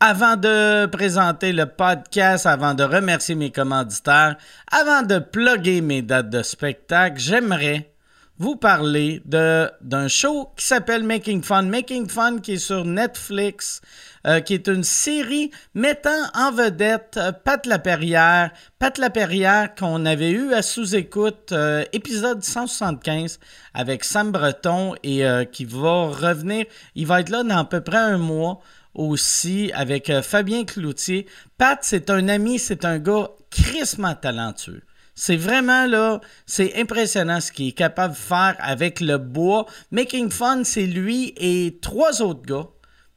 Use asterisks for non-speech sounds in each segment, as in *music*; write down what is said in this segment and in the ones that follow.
Avant de présenter le podcast, avant de remercier mes commanditaires, avant de plugger mes dates de spectacle, j'aimerais vous parler d'un show qui s'appelle Making Fun. Making Fun qui est sur Netflix, euh, qui est une série mettant en vedette euh, Pat Laperrière. Pat Laperrière qu'on avait eu à sous-écoute, euh, épisode 175 avec Sam Breton et qui va revenir. Il va être là dans à peu près un mois aussi avec Fabien Cloutier. Pat, c'est un ami, c'est un gars crissement talentueux. C'est vraiment là, c'est impressionnant ce qu'il est capable de faire avec le bois. Making Fun, c'est lui et trois autres gars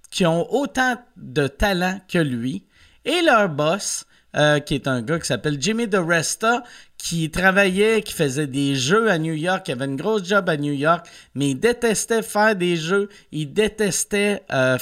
qui ont autant de talent que lui. Et leur boss, euh, qui est un gars qui s'appelle Jimmy DeResta, qui travaillait, qui faisait des jeux à New York, qui avait une grosse job à New York, mais il détestait faire des jeux, il détestait euh,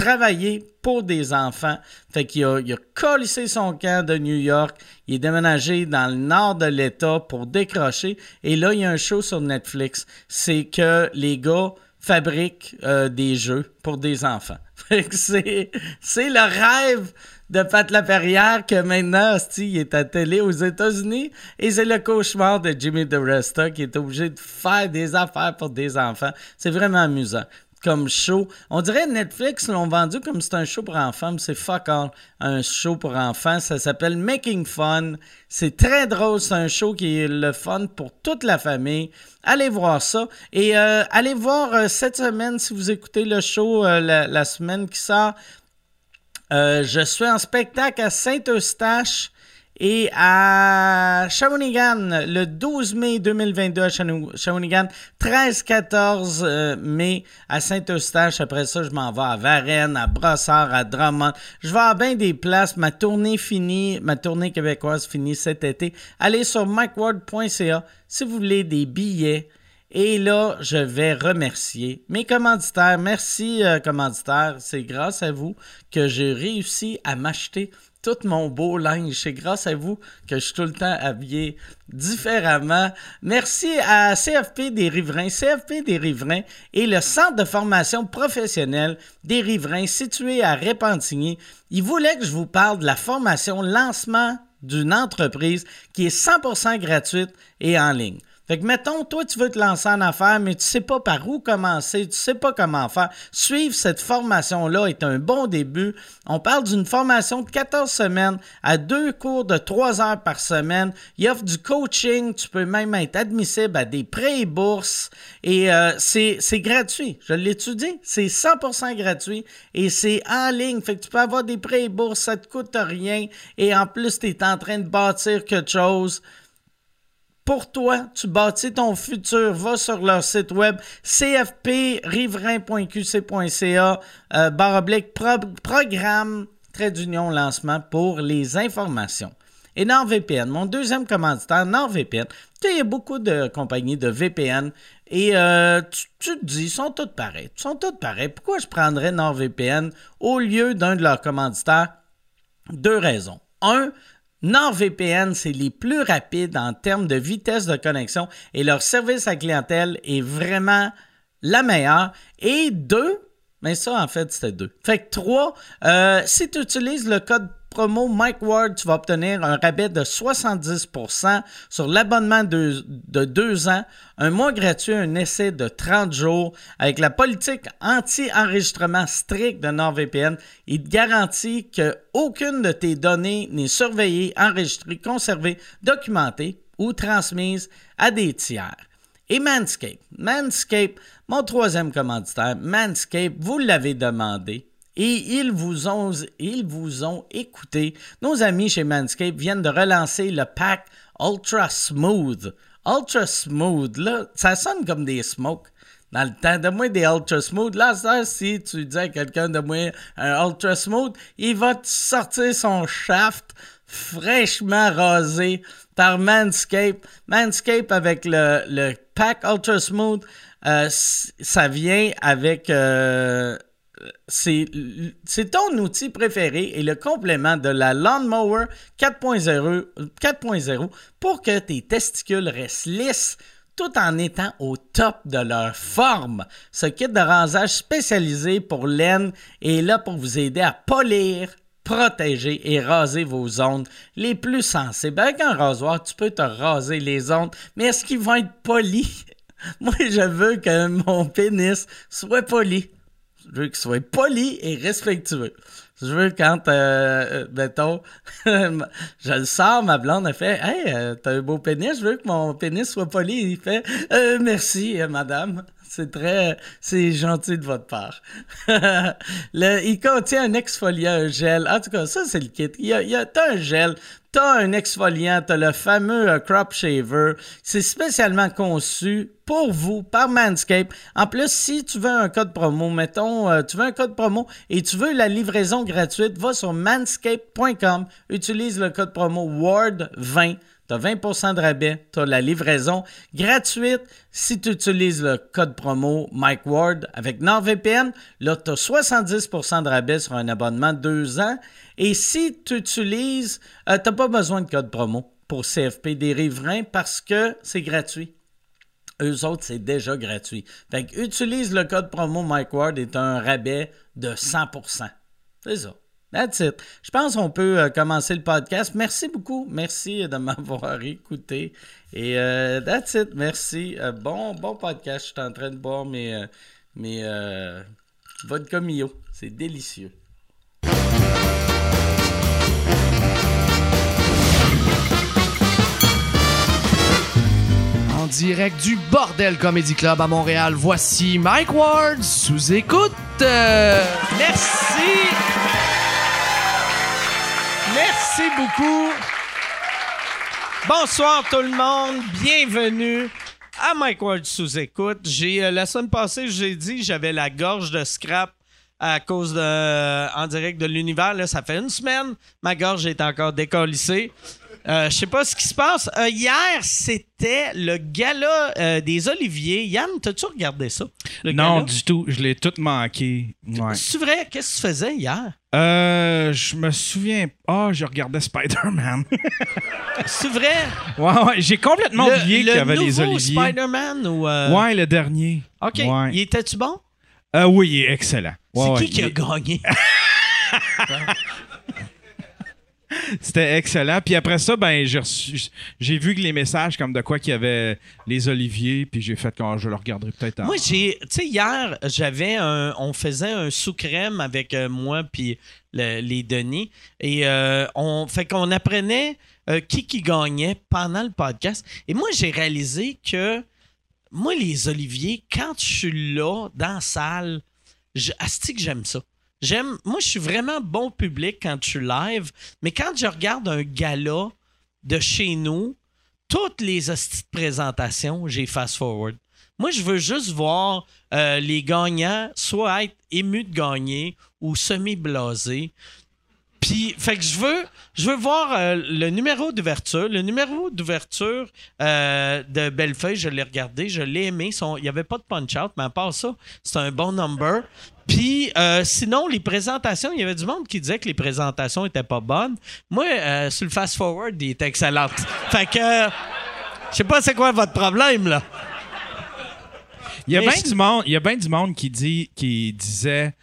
travailler pour des enfants. Fait qu'il a, il a collissé son camp de New York. Il est déménagé dans le nord de l'État pour décrocher. Et là, il y a un show sur Netflix. C'est que les gars fabriquent euh, des jeux pour des enfants. *laughs* Fait que c'est, c'est le rêve de Pat Laperrière que maintenant, il est à télé aux États-Unis et c'est le cauchemar de Jimmy DeResta qui est obligé de faire des affaires pour des enfants. C'est vraiment amusant comme show. On dirait Netflix l'ont vendu comme c'est un show pour enfants, mais c'est fuck all un show pour enfants. Ça s'appelle Making Fun. C'est très drôle. C'est un show qui est le fun pour toute la famille. Allez voir ça. Et euh, allez voir euh, cette semaine, si vous écoutez le show euh, la, semaine qui sort, je suis en spectacle à Saint-Eustache et à Shawinigan, le 12 mai 2022 à Shawinigan, 13-14 euh, mai à Saint-Eustache. Après ça, je m'en vais à Varennes, à Brossard, à Drummond. Je vais à bien des places. Ma tournée finie, ma tournée québécoise finit cet été. Allez sur mikeward.ca si vous voulez des billets. Et là, je vais remercier mes commanditaires. Merci, euh, commanditaires. C'est grâce à vous que j'ai réussi à m'acheter tout mon beau linge. C'est grâce à vous que je suis tout le temps habillé différemment. Merci à CFP des Riverains. CFP des Riverains est le centre de formation professionnelle des Riverains situé à Répentigny. Il voulait que je vous parle de la formation lancement d'une entreprise qui est 100% gratuite et en ligne. Fait que, mettons, toi, tu veux te lancer en affaires, mais tu sais pas par où commencer, tu sais pas comment faire. Suivre cette formation-là est un bon début. On parle d'une formation de 14 semaines à deux cours de 3 heures par semaine. Il offre du coaching. Tu peux même être admissible à des prêts et bourses. Et euh, c'est gratuit. Je l'étudie. C'est 100% gratuit et c'est en ligne. Fait que tu peux avoir des prêts et bourses. Ça te coûte rien. Et en plus, tu es en train de bâtir quelque chose pour toi. Tu bâtis ton futur. Va sur leur site web cfpriverain.qc.ca euh, barre programme trait d'union lancement pour les informations. Et NordVPN, mon deuxième commanditaire, NordVPN. Il y a beaucoup de compagnies de VPN et euh, tu, tu, te dis, ils sont toutes pareils. Ils sont toutes pareils. Pourquoi je prendrais NordVPN au lieu d'un de leurs commanditaires? Deux raisons. Un, NordVPN, c'est les plus rapides en termes de vitesse de connexion et leur service à clientèle est vraiment la meilleure. Et deux, mais ça, en fait, c'était deux. Fait que trois, euh, si tu utilises le code promo Mike Ward, tu vas obtenir un rabais de 70% sur l'abonnement de, de, deux ans, un mois gratuit, un essai de 30 jours. Avec la politique anti-enregistrement stricte de NordVPN, il te garantit qu'aucune de tes données n'est surveillée, enregistrée, conservée, documentée ou transmise à des tiers. Et Manscape. Manscape, mon troisième commanditaire, Manscape, vous l'avez demandé et ils vous ont, ils vous ont écouté. Nos amis chez Manscaped viennent de relancer le pack Ultra Smooth. Ultra Smooth, là, ça sonne comme des smokes. Dans le temps, de moi des Ultra Smooth. Là, si tu dis à quelqu'un de moi un Ultra Smooth, il va te sortir son shaft fraîchement rasé par Manscaped. Manscaped avec le, le pack Ultra Smooth, euh, ça vient avec... Euh, c'est ton outil préféré et le complément de la Lawnmower 4.0 pour que tes testicules restent lisses tout en étant au top de leur forme. Ce kit de rasage spécialisé pour laine est là pour vous aider à polir, protéger et raser vos zones les plus sensibles. Avec un rasoir, tu peux te raser les zones, mais est-ce qu'ils vont être polis? *laughs* Moi, je veux que mon pénis soit poli. Je veux qu'il soit poli et respectueux. Je veux quand, euh, euh mettons, *laughs* je le sors, ma blonde, elle fait Hey, euh, t'as un beau pénis, je veux que mon pénis soit poli. Il fait euh, Merci, madame. C'est très, c'est gentil de votre part. *laughs* le, il contient un exfoliant, un gel. En tout cas, ça, c'est le kit. Il y a, il y a t'as un gel, t'as un exfoliant, t'as le fameux crop shaver. C'est spécialement conçu pour vous par Manscaped. En plus, si tu veux un code promo, mettons, tu veux un code promo et tu veux la livraison gratuite, va sur manscape.com, utilise le code promo WARD20. Tu as 20% de rabais, tu as la livraison gratuite si tu utilises le code promo Mike Ward avec NordVPN. Là, tu as 70% de rabais sur un abonnement de 2 ans. Et si tu utilises, tu n'as pas besoin de code promo pour CFP des riverains parce que c'est gratuit. Eux autres, c'est déjà gratuit. Fait utilise le code promo Mike Ward et tu as un rabais de 100% C'est ça. That's it. Je pense qu'on peut euh, commencer le podcast. Merci beaucoup. Merci de m'avoir *laughs* écouté. Et euh, that's it. Merci. Euh, bon, bon podcast. Je suis en train de boire mes, mes vodka Mio. C'est délicieux. En direct du Bordel Comedy Club à Montréal, voici Mike Ward sous écoute. Merci. Merci beaucoup. Bonsoir tout le monde, bienvenue à Mike Ward sous écoute. J'ai euh, la semaine passée, j'ai dit j'avais la gorge de scrap à cause de en direct de l'univers. Là, ça fait une semaine, ma gorge est encore décollissée. Euh, je sais pas ce qui se passe. Euh, hier, c'était le gala euh, des Oliviers. Yann, t'as-tu regardé ça? non, du tout. Je l'ai tout manqué. Ouais. C'est vrai? Qu'est-ce que tu faisais hier? Euh, je me souviens. Ah, oh, je regardais Spider-Man. *laughs* C'est vrai? Ouais, ouais. J'ai complètement oublié qu'il y avait les Oliviers. Spider-Man ou. Ouais, le dernier. OK. Ouais. Il était-tu bon? Euh, oui, il est excellent. C'est ouais, qui qui a gagné? *laughs* *laughs* *laughs* C'était excellent. Puis après ça, ben j'ai vu que les messages comme de quoi qu'il y avait les oliviers, puis j'ai fait quand je le regarderai peut-être. Moi, j'ai, tu sais, hier, j'avais un, on faisait un sous-crème avec euh, moi puis les Denis, et euh, on fait qu'on apprenait euh, qui qui gagnait pendant le podcast. Et moi, j'ai réalisé que moi, les oliviers, quand je suis là dans la salle, je, que j'aime ça. J'aime. Moi, je suis vraiment bon public quand je suis live, mais quand je regarde un gala de chez nous, toutes les hosties de présentation, j'ai fast-forward. Moi, je veux juste voir euh, les gagnants soit être émus de gagner ou semi-blasés. Puis, fait que je veux, je veux voir euh, le numéro d'ouverture. Le numéro d'ouverture euh, de Bellefeuille, je l'ai regardé, je l'ai aimé. Il n'y avait pas de punch-out, mais à part ça, c'est un bon number. Puis, euh, sinon, les présentations, il y avait du monde qui disait que les présentations étaient pas bonnes. Moi, sur le fast-forward, il était excellent. *laughs* fait que, je sais pas c'est quoi votre problème, là. Il y a bien du monde, il y a bien du monde qui dit, qui disait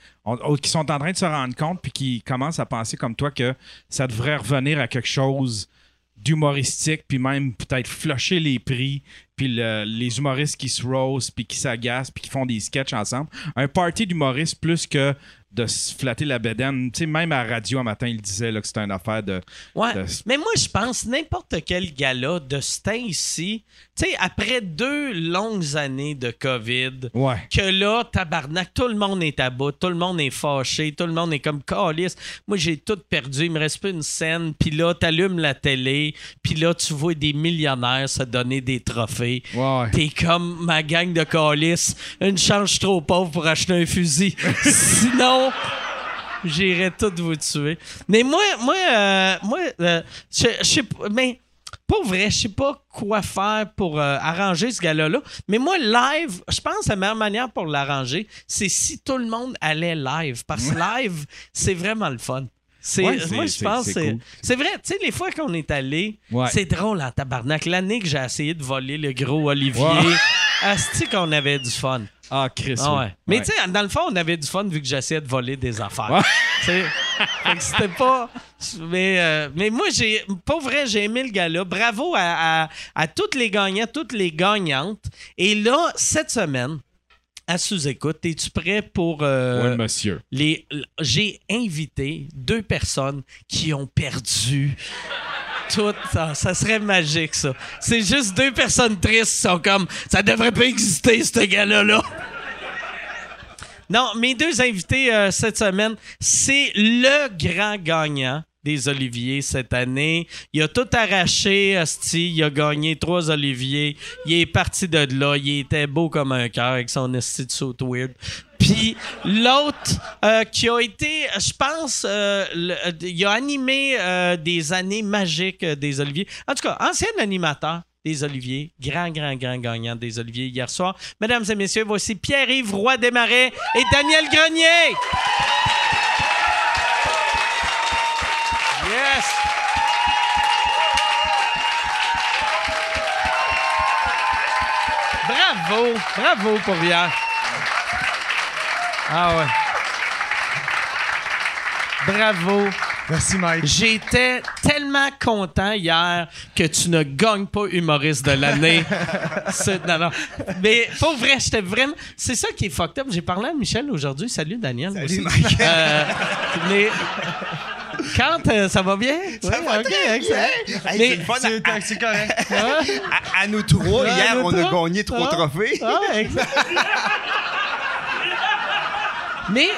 qui sont en train de se rendre compte puis qui commencent à penser comme toi que ça devrait revenir à quelque chose d'humoristique, puis même peut-être flusher les prix, puis les humoristes qui se rose, puis qui s'agacent, puis qui font des sketchs ensemble. Un party d'humoristes plus que de se flatter la bédaine. Tu sais, même à la radio un matin, il disait là, que c'était une affaire de. Ouais. Mais moi, je pense n'importe quel gala de ce temps ici, tu sais, après deux longues années de COVID, que là, tabarnak, tout le monde est à bout, tout le monde est fâché, tout le monde est comme calice. Moi, j'ai tout perdu, il me reste plus une scène, puis là, t'allumes la télé, puis là, tu vois des millionnaires se donner des trophées. Ouais. T'es comme ma gang de calice, une chance trop pauvre pour acheter un fusil. *laughs* Sinon. J'irais tout vous tuer. Mais moi, moi, euh, moi, euh, je sais pas, mais pour vrai, je sais pas quoi faire pour euh, arranger ce gars-là. Mais moi, live, je pense que la meilleure manière pour l'arranger, c'est si tout le monde allait live. Parce que *laughs* live, c'est vraiment le fun. C'est, Ouais, moi, je pense c'est- c'est, c'est cool. c'est vrai. Tu sais, les fois qu'on est allé, Ouais. c'est drôle en tabarnak. L'année que j'ai essayé de voler le gros Olivier. Asti qu'on avait du fun. Ah, Chris. Ah oui. ouais. Mais Ouais. tu sais, dans le fond, on avait du fun vu que j'essayais de voler des affaires. *laughs* Fait que c'était pas. Mais, euh, mais moi, j'ai. Pas vrai, j'ai aimé le gars-là. Bravo à, à, à toutes les gagnants, toutes les gagnantes. Et là, cette semaine, à sous-écoute, es-tu prêt pour. euh, Oui, monsieur. les, j'ai invité deux personnes qui ont perdu tout. Ça, ça serait magique, ça. C'est juste deux personnes tristes qui sont comme ça devrait pas exister, ce gars-là. Là. Non, mes deux invités euh, cette semaine, c'est le grand gagnant des Oliviers cette année. Il a tout arraché, Asti. Il a gagné trois Oliviers. Il est parti de là. Il était beau comme un cœur avec son Esti de weird. Puis l'autre euh, qui a été, je pense, euh, euh, il a animé des années magiques des Oliviers. En tout cas, ancien animateur des Oliviers, grand, grand, grand gagnant des Oliviers hier soir. Mesdames et messieurs, voici Pierre-Yves Roy Desmarais et Daniel Grenier. Yes! Bravo! Bravo pour hier. Ah ouais. Bravo. Merci, Mike. J'étais tellement content hier que tu ne gagnes pas humoriste de l'année. *laughs* Non, non. Mais pour vrai, j'étais vraiment. C'est ça qui est fucked up. J'ai parlé à Michel aujourd'hui. Salut, Daniel. aussi. Euh, mais. Quand euh, ça va bien? Ça va très bien. Hey, Mais- c'est correct. Ah, À, à nous trois, hier, nous on a gagné trois Ah. trophées. ah, exact. *laughs* mais.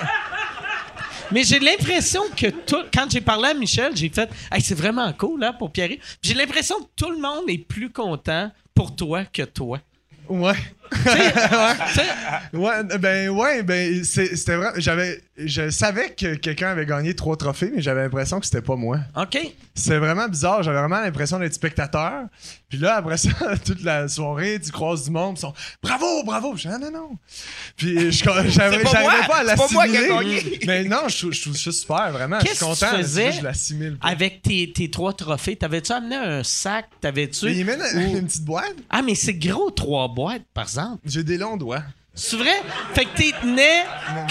Mais j'ai l'impression que tout, quand j'ai parlé à Michel, j'ai fait hey, c'est vraiment cool là, pour Pierre. J'ai l'impression que tout le monde est plus content pour toi que toi. Ouais. *laughs* Ouais, ben ouais, ben c'était vrai. J'avais, je savais que quelqu'un avait gagné trois trophées, mais j'avais l'impression que c'était pas moi. OK. C'est vraiment bizarre. J'avais vraiment l'impression d'être spectateur. Puis là, après ça, *laughs* toute la soirée, tu croises du monde, ils sont bravo, bravo. Je dis, ah, non, non. Puis pas j'arrivais pas à pas moi qui ai l'assimiler. gagné. Mais non, je, je trouve ça super, vraiment. Je suis que content. tu faisais Je l'assimile. Avec tes, tes trois trophées, t'avais-tu amené un sac? Mais T'avais-tu. il mène ou- une petite boîte. Ah, mais c'est gros, trois boîtes, par exemple. J'ai des longs doigts. C'est vrai? Fait que t'es tenais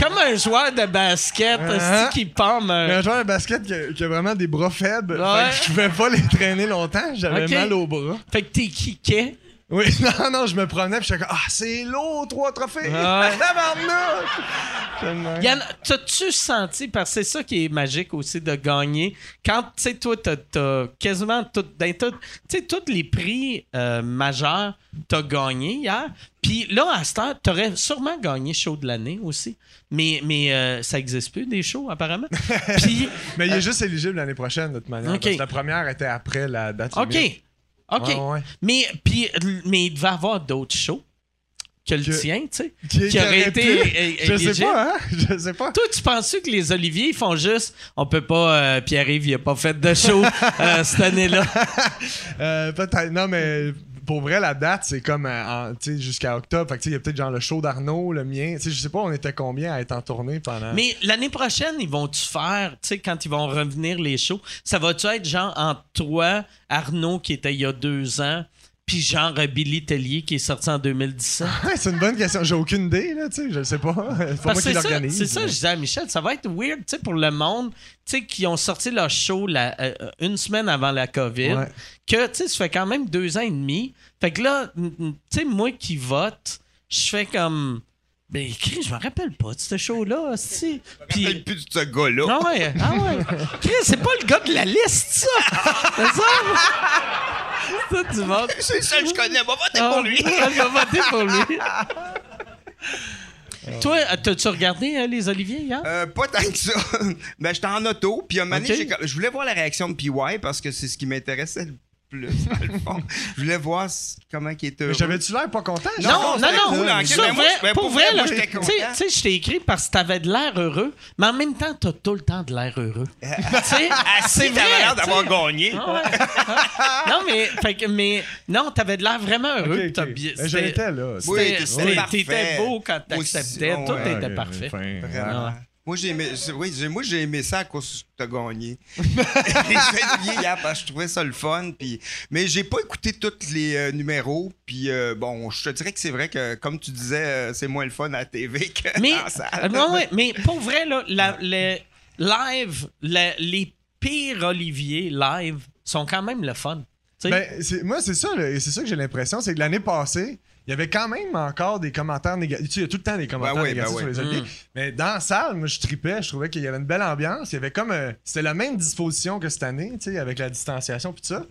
comme un joueur de basket Uh-huh. qui pomme Mais un. un joueur de basket qui a, qui a vraiment des bras faibles. Ouais. Fait que je pouvais pas les traîner longtemps. J'avais mal aux bras. Fait que t'es kické. Oui, *laughs* non, non, je me promenais puis j'étais comme Ah, c'est lourd, trois trophées! Ouais. *laughs* Yann, t'as-tu senti, parce que c'est ça qui est magique aussi de gagner, quand, tu sais, toi, t'as, t'as quasiment tout, dans tout, tu sais, tous les prix euh, majeurs, t'as gagné hier. Puis là, à cette heure, t'aurais sûrement gagné show de l'année aussi. Mais, mais euh, ça existe plus, des shows, apparemment. *laughs* Puis, Mais il est juste éligible l'année prochaine, de toute manière. Ok. parce que la première était après la date. OK. limite. OK. Ouais, ouais. Mais, puis, mais il devait y avoir d'autres shows que le Que- tien, tu sais. Qui, Qui aurait été é- Je sais pas, hein? *laughs* Je sais pas. Toi, tu penses que les Oliviers ils font juste. On peut pas. euh, Pierre-Yves, il a pas fait de show euh, cette année-là? *laughs* Euh, Peut-être. Non, mais pour vrai, la date, c'est comme euh, en- jusqu'à octobre. Il y a peut-être genre le show d'Arnaud, le mien. Tu sais, je sais pas, on était combien à être en tournée pendant. Mais l'année prochaine, ils vont-tu faire, quand ils vont revenir les shows, ça va-tu être genre entre toi, Arnaud, qui était il y a deux ans, puis genre euh, Billy Tellier, qui est sorti en 2017? *laughs* Ouais, c'est une bonne question. J'ai aucune idée, là, tu sais. Je sais pas. *laughs* C'est moi que qui c'est ça, l'organise. c'est ça, je disais à Michel, ça va être weird, tu sais, pour le monde, tu sais, qui ont sorti leur show la- euh, euh, une semaine avant la COVID, Ouais. que, tu sais, ça fait quand même deux ans et demi. Fait que là, tu sais, moi qui vote, je fais comme... Ben, écrit, je me rappelle pas de ce show-là, si. Puis... Puis... plus de ce gars-là. Ah ouais, ah ouais. *laughs* Chris, c'est pas le gars de la liste, ça! C'est ça? *laughs* ça, tu votes. C'est seul que je connais. Va voter Ah, pour lui. *laughs* Je vais voter pour lui. *laughs* Toi, t'as-tu regardé euh, les Oliviers hier? Euh, pas tant que ça. ben, j'étais en auto, puis un moment donné, Ok. j'ai comme- je voulais voir la réaction de PY parce que c'est ce qui m'intéressait le plus, dans le fond. Je voulais voir comment il était. Mais J'avais-tu l'air pas content? Non, Non, non, non. Ça, vrai, je- ben, pour vrai, j'étais tu content. sais- tu sais, je t'ai écrit parce que t'avais de l'air heureux, mais en même temps, t'as tout le temps de l'air heureux. tu sais, *laughs* c'est vrai. t'avais l'air d'avoir gagné. Ah ouais. *laughs* non, mais, fait que- mais non, t'avais de l'air vraiment heureux. Ok, ok. T'as bien- Ben, Je c'était- l'étais, là. Oui, c'était- t'étais beau quand t'acceptais. Tout était Ok, parfait. Vraiment. Moi, j'ai aimé, oui, j'ai- moi, j'ai aimé ça à cause que t'as gagné. *laughs* *laughs* j'ai hier parce que je trouvais ça le fun. Puis, mais j'ai pas écouté tous les euh, numéros. Puis, euh, bon, je te dirais que c'est vrai que, comme tu disais, euh, c'est moins le fun à la TV que Mais, salle. euh, ouais, ouais, mais pour vrai, là, la- le live, les pires Olivier live sont quand même le fun. Tu? Ben, c'est- moi, c'est ça, c'est ça que j'ai l'impression, c'est que l'année passée, il y avait quand même encore des commentaires négatifs. Tu sais, il y a tout le temps des commentaires Ben oui, négatifs ben sur les Oliviers. Mais dans la salle, moi, je tripais, je trouvais qu'il y avait une belle ambiance. Il y avait comme. euh, C'était la même disposition que cette année, tu sais, avec la distanciation puis tout ça.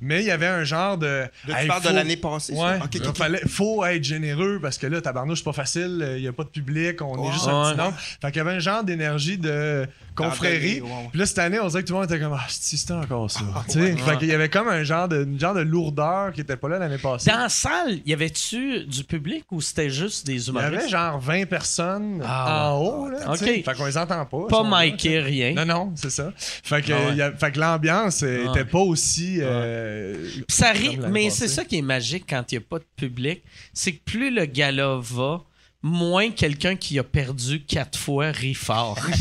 Mais il y avait un genre de. De- tu Hey, parles de l'année passée? Ouais. Fallait, faut être généreux parce que là, tabarnouche, c'est pas facile. euh, Il n'y a pas de public. On est Ouais. juste un petit nombre. Fait qu'il y avait un genre d'énergie de confrérie. Puis là, cette année, on dirait que tout le monde était comme, ah, si c'était encore ça? Ah, Tu sais, Fait qu'il y avait comme un genre de, une genre de lourdeur qui était pas là l'année passée. Dans la salle, y avait-tu du public ou c'était juste des Il y humoristes? avait genre 20 personnes Ah, en haut. Là, Ok. tu sais. Fait qu'on les entend pas. Pas là, Mikey, rien. Non, non, c'est ça. Fait que, Ah ouais. il y a- fait que l'ambiance Ah. était pas aussi. euh, Puis ça l'année mais c'est ça qui est magique quand il n'y a pas de public, c'est que plus le gala va, moins quelqu'un qui a perdu quatre fois rit fort. *laughs* tu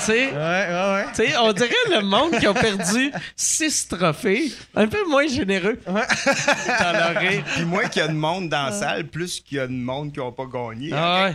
sais, Ouais, ouais, ouais. tu sais, on dirait le monde qui a perdu six trophées, un peu moins généreux dans leur rire. Puis moins qu'il y a de monde dans la salle, plus qu'il y a de monde qui n'a pas gagné. Ah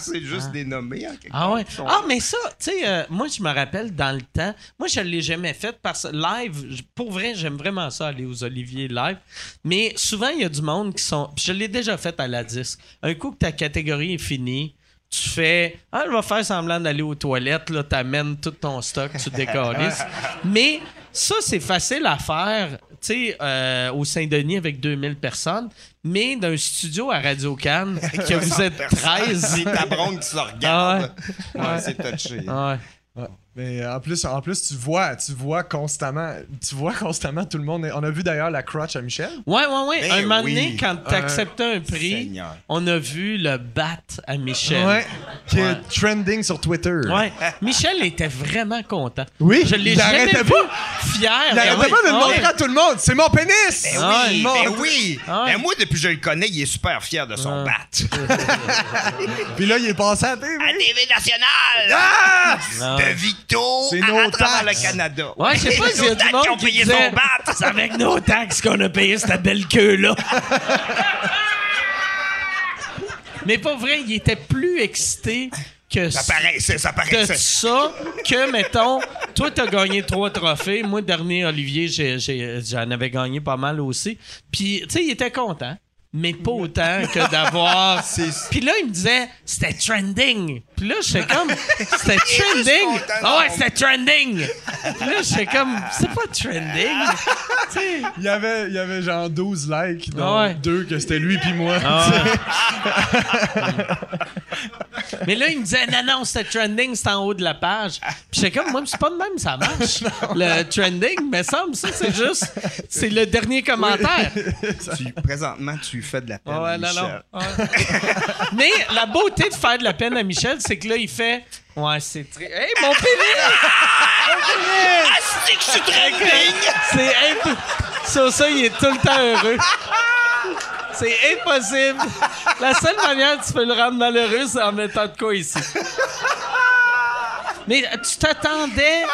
c'est juste des nommés. en quelque Ah ouais. sont Ah, mais ça, tu sais, euh, moi, je me rappelle dans le temps, moi, je ne l'ai jamais fait parce que live, pour vrai, j'aime vraiment ça, aller aux Olivier live. Mais souvent, il y a du monde qui sont. Je l'ai déjà fait à la disque. Un coup que ta catégorie est finie, tu fais. Ah, je vais faire semblant d'aller aux toilettes, là, t'amènes tout ton stock, tu décalisses. *laughs* Mais ça, c'est facile à faire, tu sais, euh, au Saint-Denis avec 2000 personnes, mais d'un studio à Radio-Can, *laughs* que vous êtes 13. *laughs* C'est ta bronze qui se regarde. Ah ouais. c'est touché. Ah ouais. Mais euh, en plus, en plus, tu vois, tu vois constamment, tu vois constamment tout le monde. On a vu d'ailleurs la crotch à Michel. Ouais, ouais, ouais. Ben un moment oui. donné, quand t'acceptais un prix, Seigneur. on a vu le bat à Michel. Ouais. Qui Ouais. est trending sur Twitter. Ouais. *laughs* Michel était vraiment content. Oui, Je l'ai il jamais vu pas. fier. Il Ben arrêtait oui. pas de le montrer ouais. à tout le monde. C'est mon pénis! Ben oui, ouais. ben oui. Ouais. Ben moi, depuis que je le connais, il est super fier de son bat. *laughs* Puis là, il est passé à la TV. À TV nationale! Ah! C'est à, nos à travers taxes. le Canada. Ouais, je sais pas Les s'il y a nos du taxes monde qui ont qui payé disait, son bat. C'est avec nos taxes qu'on a payé cette belle queue-là. *laughs* Mais pas vrai, il était plus excité que Ça paraît, c'est- ça de paraît. ça. ça que, mettons, toi, t'as gagné trois trophées. Moi, dernier, Olivier, j'ai- j'ai- j'en avais gagné pas mal aussi. Puis, tu sais, il était content. Mais pas autant que d'avoir. *laughs* Puis là, il me disait, c'était trending. Puis là, j'étais comme, c'était trending. Ah ouais, c'était trending. Puis là, j'étais comme, c'est pas trending. Il y avait, il y avait genre 12 likes, dont Ah ouais. deux que c'était lui puis moi. *laughs* Mais là, il me disait, non, non, c'était trending, c'était en haut de la page. Puis j'étais comme, moi, c'est pas de même, ça marche. *laughs* Le trending, mais ça, ça, c'est juste, c'est le dernier commentaire. Tu- présentement, tu fais de la peine. Ah ouais, non, Michel. non. Ouais. Mais la beauté de faire de la peine à Michel, c'est que là, il fait, ouais, c'est très. Hey, mon pénis! *laughs* Ah, c'est que je suis trending! C'est imp... Ça, ça, il est tout le temps heureux. C'est impossible. La seule manière que tu peux le rendre malheureux, c'est en mettant de quoi ici. Mais tu t'attendais,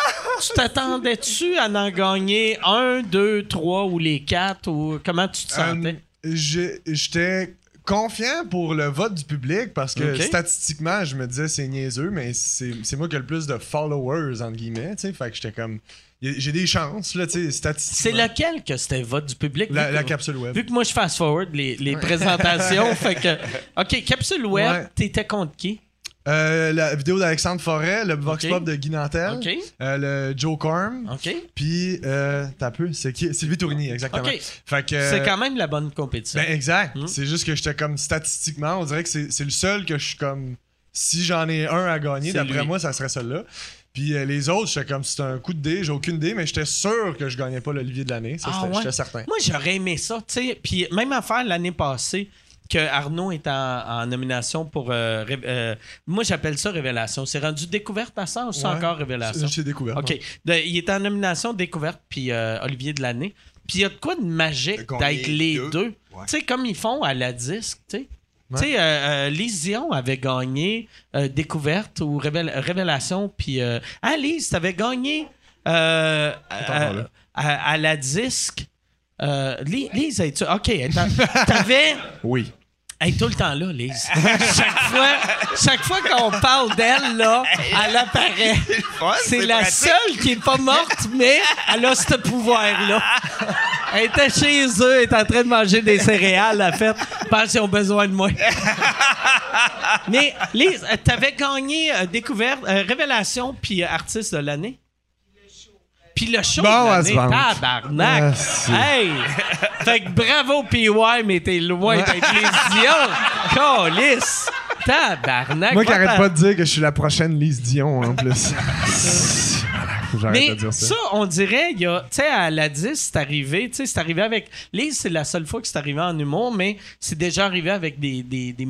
tu t'attendais-tu à en gagner un, deux, trois ou les quatre ou comment tu te sentais? J'étais confiant pour le vote du public parce que statistiquement, je me disais c'est niaiseux, mais c'est c'est moi qui ai le plus de followers, entre guillemets. tu sais. Fait que j'étais comme. J'ai des chances, là, tu sais, C'est statistiquement. lequel que c'était vote du public? La, capsule web. Vu que moi, je fast forward les, les présentations, *laughs* fait que. OK, capsule web, Ouais. t'étais contre qui? Euh, la vidéo d'Alexandre Forêt, le Vox. Pop de Guy Nantel, euh, le Joe Corm, OK. puis euh, t'as peu, c'est qui? Sylvie Tourigny, exactement. OK. Fait que. C'est quand même la bonne compétition. Ben exact. Hmm. C'est juste que j'étais comme statistiquement, on dirait que c'est c'est le seul que je suis comme. Si j'en ai un à gagner, C'est d'après lui. moi, ça serait celui-là. Puis euh, les autres, j'étais comme c'est un coup de dé, j'ai aucune idée, mais j'étais sûr que je gagnais pas l'Olivier de l'année. Ça, Ah c'était- ouais? j'étais certain. Moi, j'aurais aimé ça, tu sais. Puis même affaire l'année passée, que Arnaud est en, en nomination pour. euh, ré- euh, moi, j'appelle ça révélation. C'est rendu découverte à ça ou c'est Ouais. encore révélation? J'ai découvert. OK. De- il est en nomination découverte, puis euh, Olivier de l'année. Puis il y a de quoi de magique d'être les deux. deux? Ouais. Tu sais, comme ils font à la disque, tu sais. Tu sais, euh, euh, Lise Dion avait gagné euh, Découverte ou Révél- Révélation, puis... Ah, Lise, t'avais gagné à, là. à- à la disque... Euh, Li- Lise, es-tu... OK, t'a- *laughs* t'avais... Oui. Elle est tout le temps là, Lise. chaque fois, chaque fois qu'on parle d'elle, là, elle apparaît. C'est la pratique. seule qui est pas morte, mais elle a ce pouvoir-là. Elle était chez eux, elle est en train de manger des céréales, a fait « Pense qu'ils ont besoin de moi. » Mais, Lise, t'avais gagné euh, Découverte, euh, Révélation, puis euh, Artiste de l'année. Puis le show Bon, de l'année, tabarnak. Ah, hey! Fait que bravo, PY, mais t'es loin d'être les Dion. *laughs* Calice! Tabarnak! Moi qui arrête pas de dire que je suis la prochaine Lise Dion en plus. *laughs* Mais de dire ça. ça. on dirait, il y a, tu sais, à la 10, c'est arrivé, tu sais, c'est arrivé avec. Lise, c'est la seule fois que c'est arrivé en humour, mais c'est déjà arrivé avec des, des, des,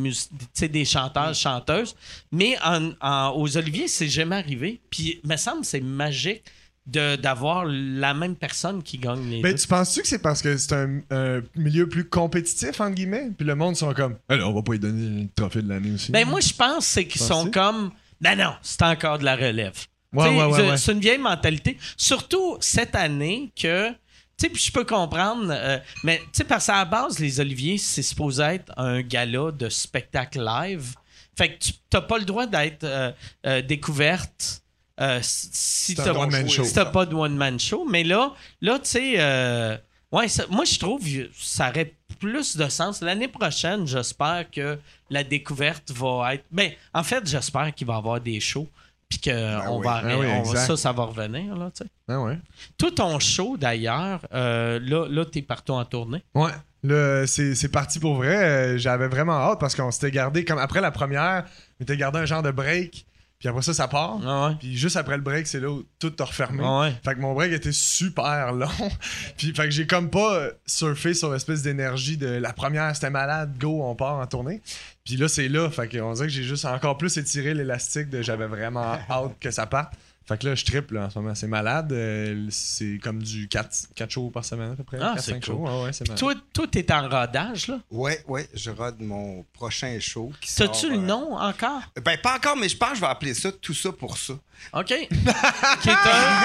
sais, des chanteurs, chanteuses. Mais en, en- aux Oliviers, c'est jamais arrivé. Puis, il me semble, c'est magique d'avoir la même personne qui gagne les Mais deux. tu penses-tu que c'est parce que c'est un, un milieu plus compétitif, entre guillemets? Puis le monde sont comme, alors on va pas lui donner le trophée de l'année aussi. Ben, moi, je pense c'est qu'ils sont comme. Ben non, c'est encore de la relève. Ouais, Tu sais, ouais, ouais, c'est- une vieille mentalité. Surtout cette année que. Tu sais, puis je peux comprendre, euh, mais tu sais, parce qu'à la base, les Oliviers, c'est supposé être un gala de spectacle live. Fait que tu n'as pas le droit d'être euh, euh, découverte euh, si t'as si pas de one-man show. Mais là, là tu sais, euh, ouais, ça- moi, je trouve que ça aurait plus de sens. L'année prochaine, j'espère que la découverte va être. Ben, en fait, j'espère qu'il va y avoir des shows. Puis que on oui. va, Ben oui, on va- ça, ça va revenir. Là, tu sais. Ouais. Tout ton show, d'ailleurs, euh, là, là tu es partout en tournée. Ouais. Là, c'est c'est parti pour vrai. Euh, J'avais vraiment hâte parce qu'on s'était gardé, comme après la première, on était gardé un genre de break. Puis après ça, ça part. Ah ouais. Puis juste après le break, c'est là où tout a refermé. Ah ouais. Fait que mon break était super *laughs* long. Puis fait que j'ai comme pas euh, surfé sur l'espèce d'énergie de la première, c'était malade, go, on part en tournée. Puis là, c'est là. Fait qu'on dirait que j'ai juste encore plus étiré l'élastique de j'avais vraiment *laughs* hâte que ça parte. Fait que là, je triple là, en ce moment. C'est malade. Euh, c'est comme du 4, shows par semaine à peu près. Ah, 4, c'est 5 cool. shows. Ouais, ouais, c'est malade. Toi, toi, t'es en rodage, là? Ouais, ouais, je rode mon prochain show. qui sort, T'as-tu le euh, nom encore? Ben, pas encore, mais je pense que je vais appeler ça tout ça pour ça. OK. *laughs* Qui est un...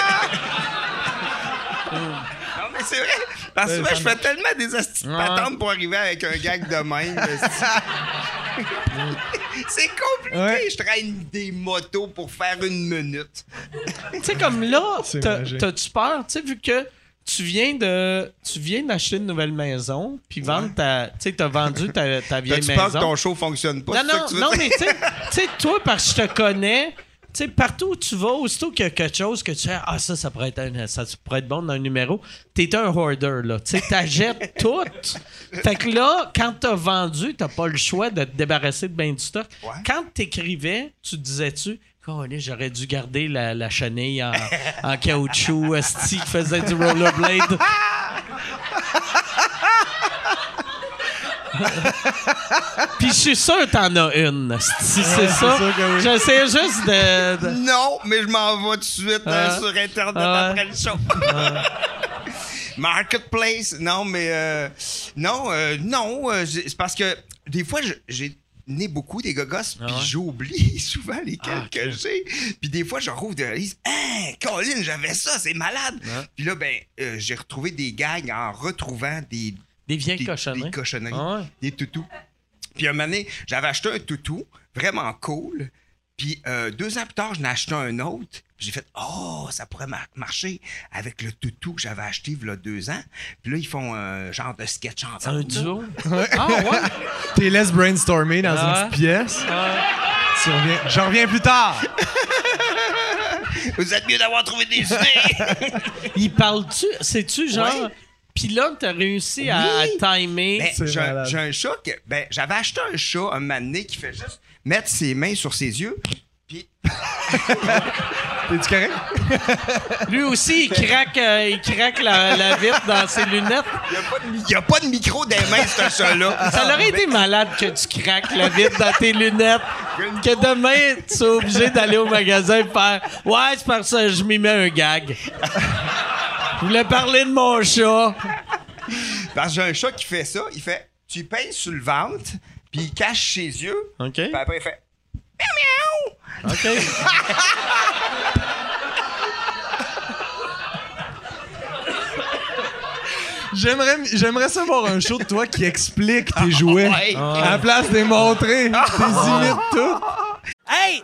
Non, mais c'est vrai. Parce que Ouais, moi, je fais tellement des astuces Ouais. patentes pour arriver avec un gag de même. *laughs* *laughs* c'est compliqué. Ouais. Je traîne des motos pour faire une minute. Tu sais, comme là, t'as-tu peur, tu sais, vu que tu viens de tu viens d'acheter une nouvelle maison, puis vendre ta... Tu sais, t'as vendu ta, ta *laughs* vieille T'as-tu peur que maison? ton show fonctionne pas? Non, non, que tu veux non, dire? mais tu sais- tu sais, toi, parce que je te connais, tu sais, partout où tu vas, aussitôt qu'il y a quelque chose que tu fais, ah, ça, ça pourrait être, un- ça pourrait être bon dans un numéro, t'es un hoarder, là. Tu sais, t'achètes *laughs* tout. Fait que là, quand t'as vendu, t'as pas le choix de te débarrasser de bien du stock. Ouais. Quand t'écrivais, tu disais-tu, Oh, j'aurais dû garder la, la chenille en, en caoutchouc, esti, qui faisait du rollerblade. *laughs* *laughs* Puis je suis sûr que t'en as une. Si c'est ça. oui. J'essaie juste de. de- Non, mais je m'en vais tout de suite euh, Ah. sur Internet Ah. après le show. *laughs* Marketplace, non, mais euh, non, euh, non, euh, c'est parce que des fois, j'ai né beaucoup des gogos, puis ouais? j'oublie *laughs* souvent lesquels Ah, que j'ai. Puis des fois, je rouvre de réalise, hein, Colin, j'avais ça, c'est malade. Puis là, ben, euh, j'ai retrouvé des gags en retrouvant des, Des vieilles des, cochonneries. des cochonneries, Ah ouais. des toutous. Puis un moment donné, j'avais acheté un toutou, vraiment cool. Puis euh, deux ans plus tard, j'en ai acheté un autre. Puis j'ai fait, oh, ça pourrait mar- marcher avec le toutou que j'avais acheté il y a deux ans. Puis là, ils font un genre de sketch ensemble. Un là. duo? Ah ouais? *laughs* T'es laisse brainstormer dans Ah. une petite pièce. Tu reviens- J'en reviens plus tard. *laughs* Vous êtes mieux d'avoir trouvé des idées. *laughs* Il parle-tu? C'est-tu genre? Ouais. Puis là, t'as réussi à, à timer. Ben, C'est j'ai un- malade. j'ai un chat que. Ben, j'avais acheté un chat un moment donné qui fait juste mettre ses mains sur ses yeux. Puis *laughs* T'es-tu correct? Lui aussi, il craque, euh, il craque la, la vitre dans ses lunettes. il n'y a pas de micro des mains, ce chat-là. Ça aurait été malade que tu craques la vitre dans tes lunettes. Que demain, tu sois obligé d'aller au magasin et faire Ouais, c'est parce que je m'y mets un gag. Je voulais parler de mon chat. Parce que j'ai un chat qui fait ça. Il fait Tu pèses sur le ventre, puis il cache ses yeux, OK. puis après il fait OK. *laughs* J'aimerais, j'aimerais savoir un show de toi qui explique tes jouets. Ouais. À la place de les montrer, tes imites tout. Hey,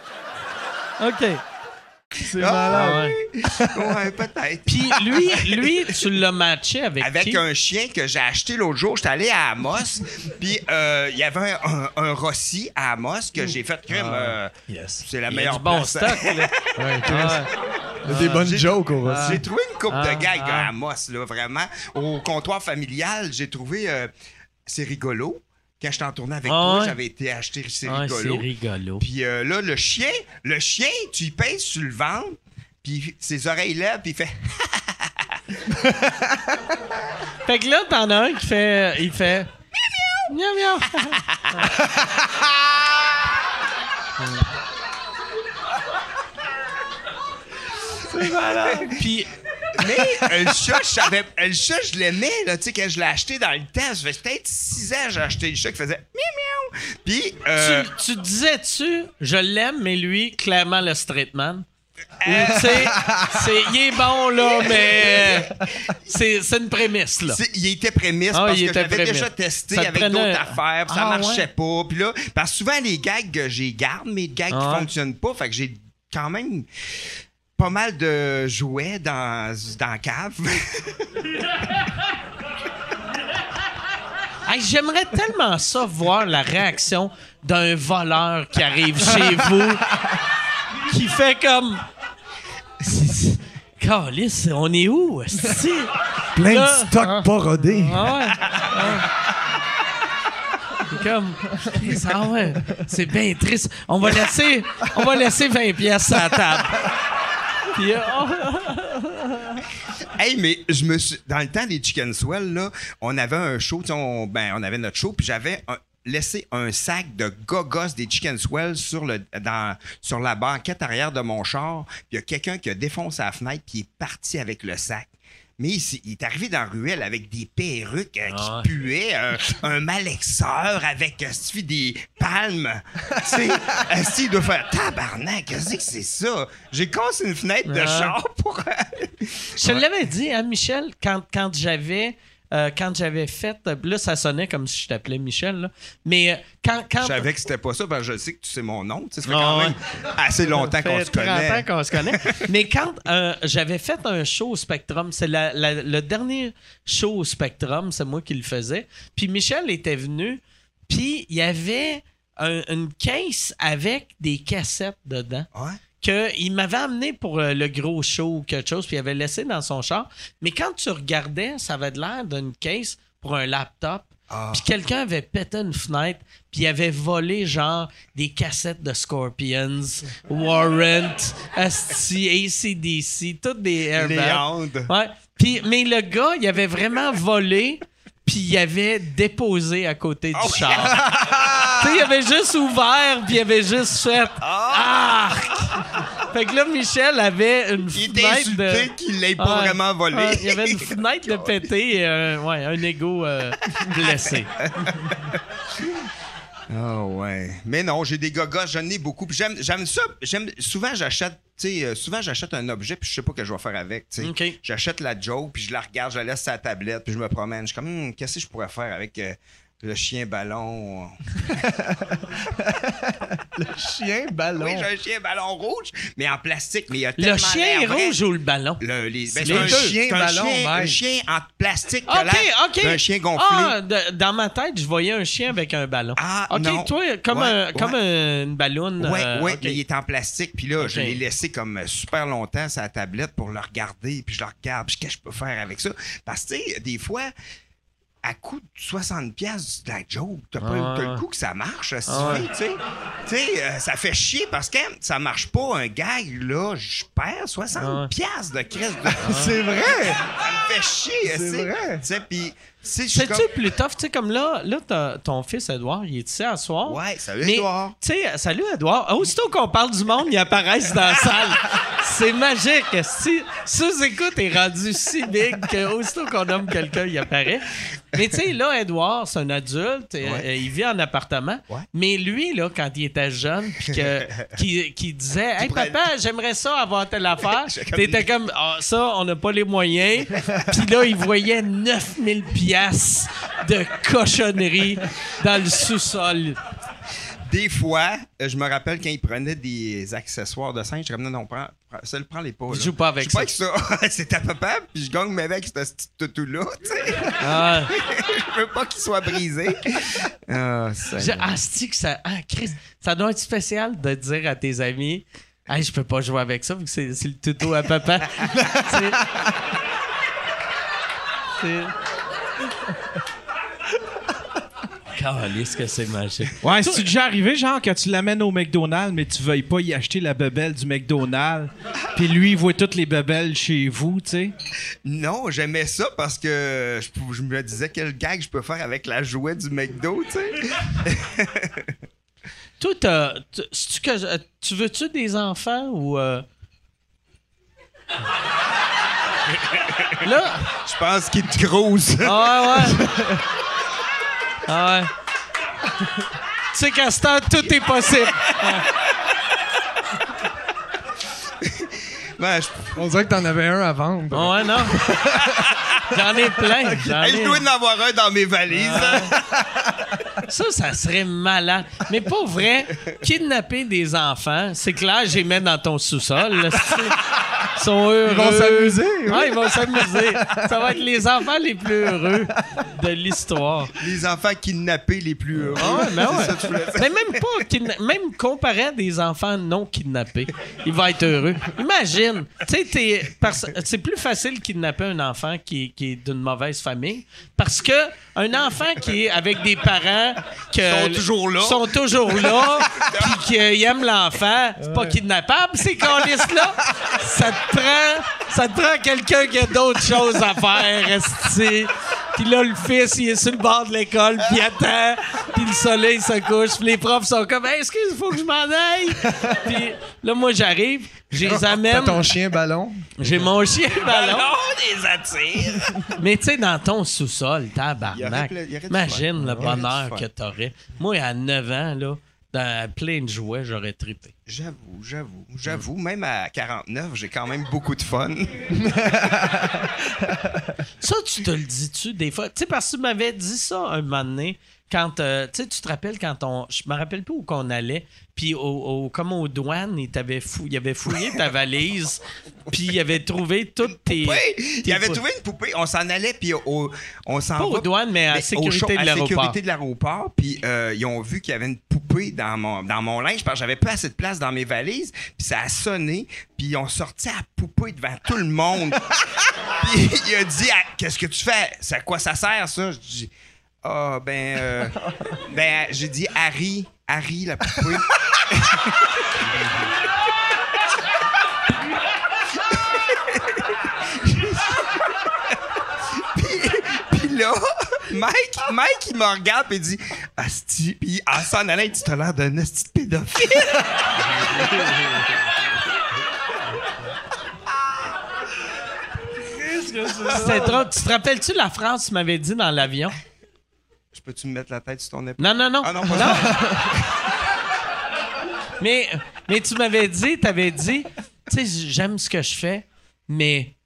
OK. C'est Ah, malade. Ouais, peut-être. Puis lui, lui, tu l'as matché avec, Avec qui? un chien que j'ai acheté l'autre jour. J'étais allé à Amos, puis euh, il y avait un, un, un Rossi à Amos que j'ai fait crème. euh, Yes. c'est la Il y a meilleure du bon place. stock. là. *laughs* Ouais, Chris. Ah, des bonnes J'ai- jokes au Rossi. J'ai trouvé une coupe Ah, de gags ah. à Amos, là, vraiment. Au comptoir familial, j'ai trouvé. euh, c'est rigolo. Quand j'étais en tournée avec Ah toi, j'avais été acheter C'est ah, c'est rigolo. rigolo. Puis euh, là, le chien, le chien, tu y pèses sur le ventre, puis ses oreilles lèvent, puis il fait. *laughs* Fait que là, t'en as un qui fait. Il fait. Miaou, miaou. *laughs* Puis, Mais euh, le chat, je savais. euh, Le chat, je l'aimais, là, tu sais, quand je l'ai acheté dans le temps. Ça fait peut-être six ans que j'ai acheté le chat qui faisait miaou miaou. Puis. euh, tu, tu disais-tu, je l'aime, mais lui, clairement, le straight man? Sais, c'est- il est bon, là, *laughs* mais euh, c'est c'est une prémisse, là. Il était prémisse Ah, parce que j'avais déjà testé Ça avec prenait- d'autres affaires, ça Ah, marchait ouais. pas. Puis là, parce que souvent les gags, euh, j'ai garde mes gags Ah, qui fonctionnent pas, fait que j'ai quand même pas mal de jouets dans dans la cave. *laughs* Hey, J'aimerais tellement ça voir la réaction d'un voleur qui arrive chez vous, qui fait comme. *laughs* Calice, on est où? esti? Plein Là, de stock ah. pas rodé. Ah ouais. ah. C'est comme. Ah ouais. C'est bien triste. On va laisser, on va laisser 20 pièces à la table. Puis, euh, *laughs* hey, mais je me suis dans le temps des Chicken Swell là, on avait un show, on, ben on avait notre show, puis j'avais un- laissé un sac de gogos des Chicken Swell sur le dans sur la banquette arrière de mon char. Il y a quelqu'un qui a défoncé la fenêtre puis il est parti avec le sac. Mais il, il est arrivé dans la ruelle avec des perruques euh, qui Ah puaient, euh, un malexeur avec euh, des palmes. tu sais, si, il doit faire tabarnak, qu'est-ce que c'est ça? J'ai cassé une fenêtre de Ah. char pour. Je te l'avais dit, hein, Michel, quand, quand j'avais. Euh, quand j'avais fait. Là, ça sonnait comme si je t'appelais Michel, là. Mais euh, quand. quand Je savais que c'était pas ça, parce que je sais que tu sais mon nom. Ça fait Ah quand même assez longtemps qu'on se 30 ans connaît. qu'on se connaît. Mais quand euh, j'avais fait un show au Spectrum, c'est la- la- le dernier show au Spectrum, c'est moi qui le faisais. Puis Michel était venu, puis il y avait un- une caisse avec des cassettes dedans. Ouais. Qu'il m'avait amené pour euh, le gros show ou quelque chose, puis il avait laissé dans son char. Mais quand tu regardais, ça avait l'air d'une caisse pour un laptop. Ah. Puis quelqu'un avait pété une fenêtre, puis il avait volé genre des cassettes de Scorpions, Warrant, Asti, ACDC, toutes des airbags. Ouais. Puis, mais le gars, il avait vraiment volé, puis il avait déposé à côté du Ah char. *laughs* tu sais, il avait juste ouvert, puis il avait juste fait Ah! Fait que là, Michel avait une Il était fenêtre de. insulté qu'il l'ait pas vraiment volé. Il y avait une fenêtre de pété et un, ouais, un ego euh, blessé. *laughs* Ah ouais. Mais non, j'ai des gogos, j'en ai beaucoup. J'aime, j'aime ça. J'aime, souvent, j'achète, euh, souvent, j'achète un objet, puis je sais pas ce que je vais faire avec. tu sais. OK. J'achète la joke, puis je la regarde, je la laisse sur la tablette, puis je me promène. Je suis comme, Hum, qu'est-ce que je pourrais faire avec euh, le chien ballon? *laughs* Chien ballon. Oui, j'ai un chien ballon rouge, mais en plastique. Mais il a Le tellement chien l'air est vrai. rouge ou le ballon? Le, les, ben, Les c'est un chien, Chien c'est un ballon, chien, un chien en plastique. a OK, l'air OK. d'un chien gonflé. Ah, de- dans ma tête, je voyais un chien avec un ballon. Ah, OK, non. toi, comme, Ouais, un, ouais. comme un- une ballonne. Oui, euh, oui, OK. mais il est en plastique. Puis là, je Ok. l'ai laissé comme euh, super longtemps sur la tablette pour le regarder. Puis je le regarde. Puis qu'est-ce que je peux faire avec ça? Parce que, tu sais, des fois, à coût de 60 pièces de la joke. T'as pas Ah le coup que ça marche, ouais. tu sais. Tu sais, euh, ça fait chier parce que ça marche pas un gag, là, je perds 60 Ah pièces de crise de... *laughs* C'est vrai! Ça me fait chier, C'est vrai. Tu sais, puis... C'est-tu comme- plus tough? Tu sais, comme là, là ton fils Edouard, il est ici à soir. Ouais, salut, Mais, Edouard. Tu sais, salut Edouard. Aussitôt qu'on parle du monde, ils apparaissent dans la salle. *laughs* C'est magique. Si, sous-écoute est rendu si big qu'aussitôt qu'on nomme quelqu'un, il apparaît. Mais tu sais, là, Edouard, c'est un adulte. euh, Ouais. euh, il vit en appartement. Ouais. Mais lui, là, quand il était jeune, puis que, *laughs* qui, qui disait Hey, papa, j'aimerais ça avoir telle *laughs* affaire. J'étais comme- T'étais comme Ah, ça, on n'a pas les moyens. Puis là, il voyait 9000 piastres de cochonnerie dans le sous-sol. Des fois, euh, je me rappelle quand il prenait des accessoires de singe, je comme non, non, prends, ça, le prends-les pas. Il là. joue pas avec Je joue pas avec ça. *laughs* c'est ta papa, puis je gagne avec ce petit toutou-là, tu sais. Ah. *laughs* je veux pas qu'il soit brisé. Ça. Je- Ah, que ça. Ah, Chris, ça doit être spécial de dire à tes amis Hey, je peux pas jouer avec ça, vu que c'est c'est le tuto à papa. *laughs* c'est. Calisse que c'est magique. Ouais, c'est déjà arrivé, genre, que tu l'amènes au McDonald's, mais tu veuilles pas y acheter la bebelle du McDonald's, puis lui, il voit toutes les bebelles chez vous, tu sais? Non, j'aimais ça parce que je, pou- je me disais quel gag je peux faire avec la jouet du McDo, tu sais. *laughs* Toi, t'as- tu- que- euh, tu veux-tu des enfants ou. euh? Là. Je pense qu'il te grosse. Ah ouais, ouais. *laughs* Ah ouais. tu sais qu'à ce temps, tout est possible. Ouais, je, On dirait que t'en avais un à vendre. Ah ouais, non. J'en ai plein. J'en ai- je dois en avoir un dans mes valises. Ça, ça serait malade. Mais pas vrai, kidnapper des enfants, c'est clair, j'ai mets dans ton sous-sol. Sont heureux. Ils vont s'amuser, oui. Ouais, ils vont s'amuser. Ça va être les enfants les plus heureux de l'histoire. Les enfants kidnappés les plus heureux. Ah ouais, ben C'est ouais. ça que tu voulais dire. Mais même pas kidna- même comparé à des enfants non kidnappés, il va être heureux. Imagine, tu sais, t'es- parce- c'est plus facile de kidnapper un enfant qui, qui est d'une mauvaise famille parce que un enfant qui est avec des parents que Sont toujours là. sont toujours là, *laughs* puis qui aiment l'enfant, c'est pas kidnappable ces câlisses là. Ça te prend, ça te prend quelqu'un qui a d'autres choses à faire, esti. Puis là, le fils, il est sur le bord de l'école, puis il attend, puis le soleil se couche, puis les profs sont comme hey, Excuse, il faut que je m'en aille. Puis là, moi, j'arrive, je les T'as amène, ton chien ballon? j'ai mon chien ballon. des attire. Mais tu sais, dans ton sous-sol, tabarnak, imagine le Il y aurait bonheur que t'aurais. Moi, à 9 ans, là, dans plein de jouets, j'aurais trippé. J'avoue, j'avoue, j'avoue. Même à 49, j'ai quand même beaucoup de fun. *laughs* *laughs* Ça, tu te le dis-tu des fois? Tu sais, parce que tu m'avais dit ça un moment donné, quand, euh, tu te rappelles quand on... Je me rappelle plus où qu'on allait, puis au, au- comme aux douanes, il t'avait fou, il avait fouillé ta valise, *laughs* puis il avait trouvé toutes tes... Oui, il avait pou- trouvé une poupée. On s'en allait, puis au- on s'en Pas va. aux douanes, mais à la sécurité de l'aéroport. sécurité de l'aéroport. Puis euh, ils ont vu qu'il y avait une poupée dans mon, dans mon linge parce que j'avais pas assez de place dans mes valises. Puis ça a sonné. Puis ils ont sorti la poupée devant tout le monde. *laughs* puis il a dit Ah, Qu'est-ce que tu fais? C'est à quoi ça sert, ça Je dis Ah, ben. euh, *laughs* ben, j'ai dit Harry. Harry, la poupée. *laughs* Puis là, Mike, Mike, il me regarde et il dit Asti. Puis en s'en allant, dit T'as l'air d'un asti de pédophile. Tu te rappelles-tu la phrase que tu m'avais dit dans l'avion? Je peux-tu me mettre la tête sur ton épaule? Non, non, non. Ah non, pas ça. mais, mais tu m'avais dit, t'avais dit, tu sais, j'aime ce que je fais, mais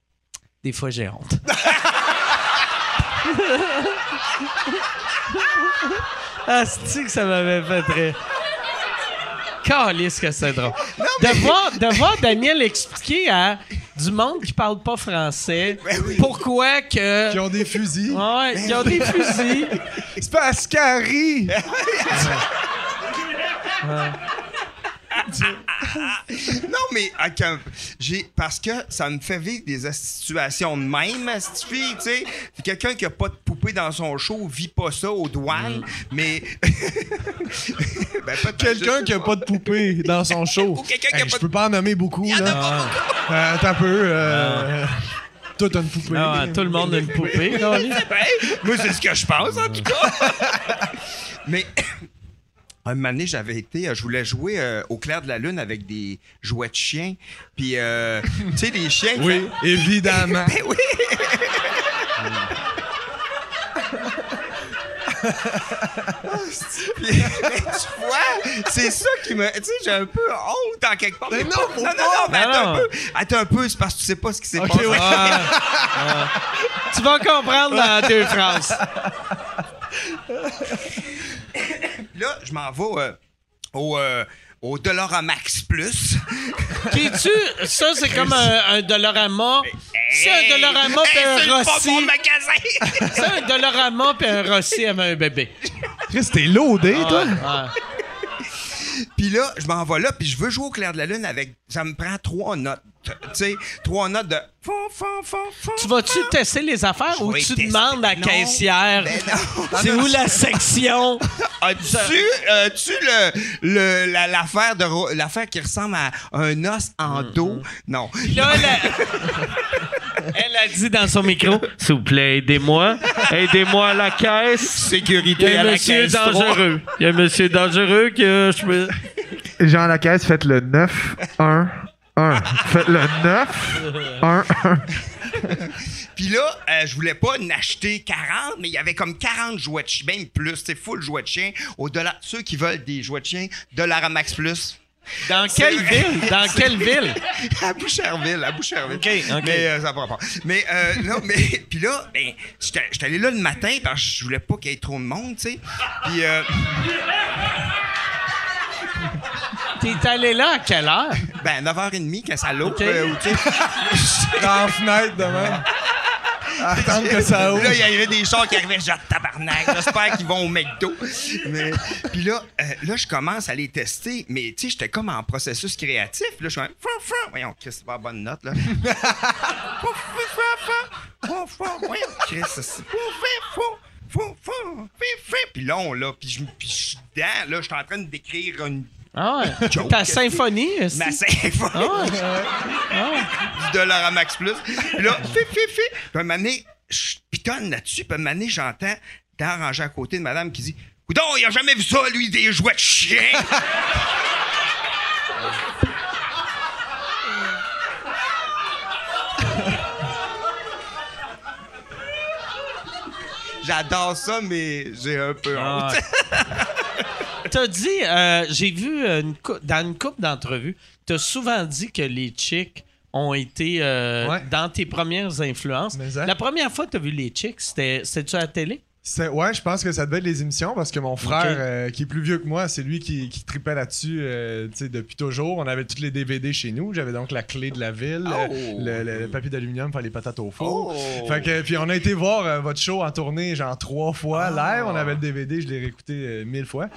des fois j'ai honte. *laughs* ah, c'est que ça m'avait fait très. Calisse que c'est drôle. De, voir, de voir Daniel expliquer à du monde qui parle pas français Ben oui. pourquoi que. Qui ont des fusils. Ouais, ils ont des fusils. C'est pas Ascari! *laughs* Non, mais j'ai parce que ça me fait vivre des situations de même, cette fille, tu sais. Puis Quelqu'un qui a pas de poupée dans son show vit pas ça aux douanes, mais *laughs* ben, Quelqu'un qui a pas de poupée dans son *laughs* show. Ou quelqu'un qui a Hey, pas Je peux pas en nommer beaucoup, Il y en a là. Euh, attends un peu. Euh... Toi, t'as une poupée. Ah, tout le monde a une poupée. Ben, moi, c'est ce que je pense, en tout cas. Mais un moment donné, j'avais été, euh, je voulais jouer euh, au clair de la lune avec des jouets de chiens. Puis, euh, *laughs* tu sais, les chiens. Oui, évidemment. *laughs* Ben oui. *laughs* Mais tu vois, c'est ça qui me. Tu sais, j'ai un peu honte en quelque part. Mais non, non, non, non, mais attends non. un peu. Attends un peu, c'est parce que tu sais pas ce qui s'est passé. ouais. Ah, ah. Tu vas comprendre dans deux phrases. Là, je m'en vais euh, au, euh, au Dollaramax Plus. *laughs* Qui tu Ça, c'est comme un, un Dollarama. C'est un Dollarama puis Hey, c'est un Rossi. magasin! *laughs* C'est un Dollarama puis un Rossi avec un bébé. Chris, t'es loadé, toi? Ah. Puis là, je m'en vais là, puis je veux jouer au clair de la lune avec. Ça me prend trois notes. Tu sais, trois notes de. Fon, fon, fon, fon, Tu vas-tu tester les affaires ou tu demandes à la caissière? Ben *laughs* c'est où la section? *laughs* As-tu euh, tu le, le- la- l'affaire de l'affaire qui ressemble à un os en dos? Non. Là, elle a, *laughs* elle a dit dans son micro S'il vous plaît, aidez-moi. Aidez-moi à la caisse. Il Sécurité y a à un la monsieur caisse trois. dangereux. Il y a un monsieur dangereux que je peux. Jean Lacaisse, faites le 9, 1, 1. Faites le 9, 1, 1. Puis là, euh, je voulais pas en acheter 40, mais il y avait comme 40 jouets de chien, même plus, c'est full jouets de chien. Au dollar, ceux qui veulent des jouets de chien, Dollaramax Plus. Dans quelle vrai. ville? Dans quelle ville? *laughs* à Boucherville, à Boucherville. OK, OK. Mais euh, ça va pas. Mais euh, non, mais *laughs* puis là, ben, j'étais j'étais allé là le matin parce que je voulais pas qu'il y ait trop de monde, tu sais. Puis euh, T'es allé là à quelle heure? ben 9h30 quand ça l'ouvre, OK. euh, sais. *laughs* Dans la fenêtre, demain. Attendre que ça ouvre. Là, il y avait des chars qui arrivaient, genre tabarnak. J'espère qu'ils vont au McDo. Mais, puis là, euh, là, je commence à les tester. Mais tu sais, j'étais comme en processus créatif. Là, je suis comme, Fou, fou. voyons, Chris, c'est pas la bonne note là. *laughs* Fou, fou, fou, fou. Fou, fou. Voyons, Chris, c'est fou, fou, fou. Fou, fou, fou, fou. Puis long, là, puis je puis je suis dedans, là, je suis en train de décrire une, Ah ouais. *laughs* Joke. Ta symphonie? est-ce ma symphonie Ah *laughs* du dollar à max plus. Puis là, fi, fi, fi. Puis un moment donné, je pitonne là-dessus. Puis un moment donné, j'entends dans rangé à côté de madame qui dit Coudon, il a jamais vu ça, lui, des jouets de chien. *laughs* J'adore ça, mais j'ai un peu Ah honte. ouais. T'as dit, euh, j'ai vu une dans une couple d'entrevues, t'as souvent dit que les chicks ont été euh, Ouais. dans tes premières influences. Mais ça. La première fois que t'as vu les chicks, c'était, c'était-tu à la télé? Ouais, je pense que ça devait être les émissions parce que mon frère, euh, qui est plus vieux que moi, c'est lui qui, qui tripait là-dessus euh, depuis toujours. On avait tous les DVD chez nous. J'avais donc la clé de la ville, euh, Oh. le, le- le papier d'aluminium pour les patates au four. Oh. Fait que, puis on a été voir votre show en tournée genre trois fois live. On avait le DVD, je l'ai réécouté mille fois.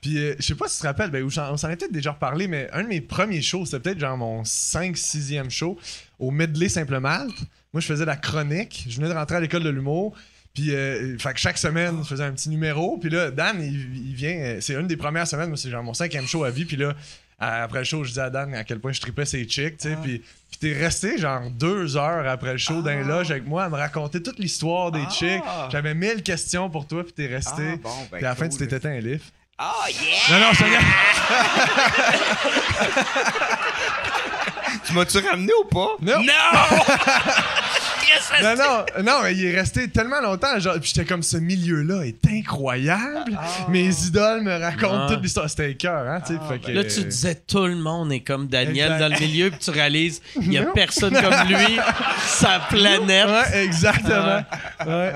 Puis euh, je sais pas si tu te rappelles, ben, on s'en est peut-être déjà reparlé, mais un de mes premiers shows, c'était peut-être genre mon 5-6e show au Medley Simple Malte. Moi, je faisais la chronique. Je venais de rentrer à l'école de l'humour. Puis, euh, fait que chaque semaine, je faisais un petit numéro. Puis là, Dan, il, il vient. euh, c'est une des premières semaines. Moi, c'est genre mon cinquième show à vie. Puis là, après le show, je disais à Dan à quel point je tripais ses chicks, tu sais. Puis, puis t'es resté genre deux heures après le show dans les loges avec moi à me raconter toute l'histoire des Ah. chicks. J'avais mille questions pour toi, puis t'es resté. Ah, bon, ben puis à la fin, tu t'es éteint un livre. Oh yeah! Non, non, je te *laughs* Tu m'as-tu ramené ou pas? Non. Non! *laughs* Non, non, non, mais il est resté tellement longtemps. Genre, puis j'étais comme ce milieu-là est incroyable. Mes idoles me racontent Ah. toute l'histoire. C'était cœur, hein, tu sais. fait que- Là, tu disais tout le monde est comme Daniel Exact. dans le milieu, puis tu réalises il y a personne comme lui, sa *laughs* planète. Ouais, exactement. Ouais.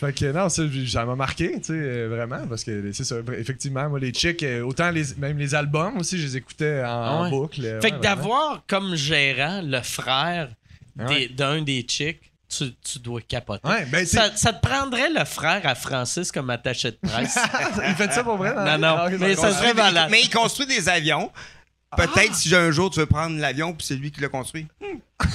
Fait que non, ça, ça m'a marqué, tu sais, euh, vraiment, parce que c'est ça, effectivement, moi, les chicks, euh, autant les, même les albums aussi, je les écoutais en, boucle. Fait ouais, que d'avoir comme gérant le frère Ouais. d'un des chicks, tu, tu dois capoter. Ouais, ben, Ça, ça te prendrait le frère à Francis comme attaché de presse? *laughs* il fait ça pour vrai? la Non, non, Ah, mais ça serait malade. Mais il construit des avions. Peut-être si un jour tu veux prendre l'avion puis c'est lui qui l'a construit. *laughs*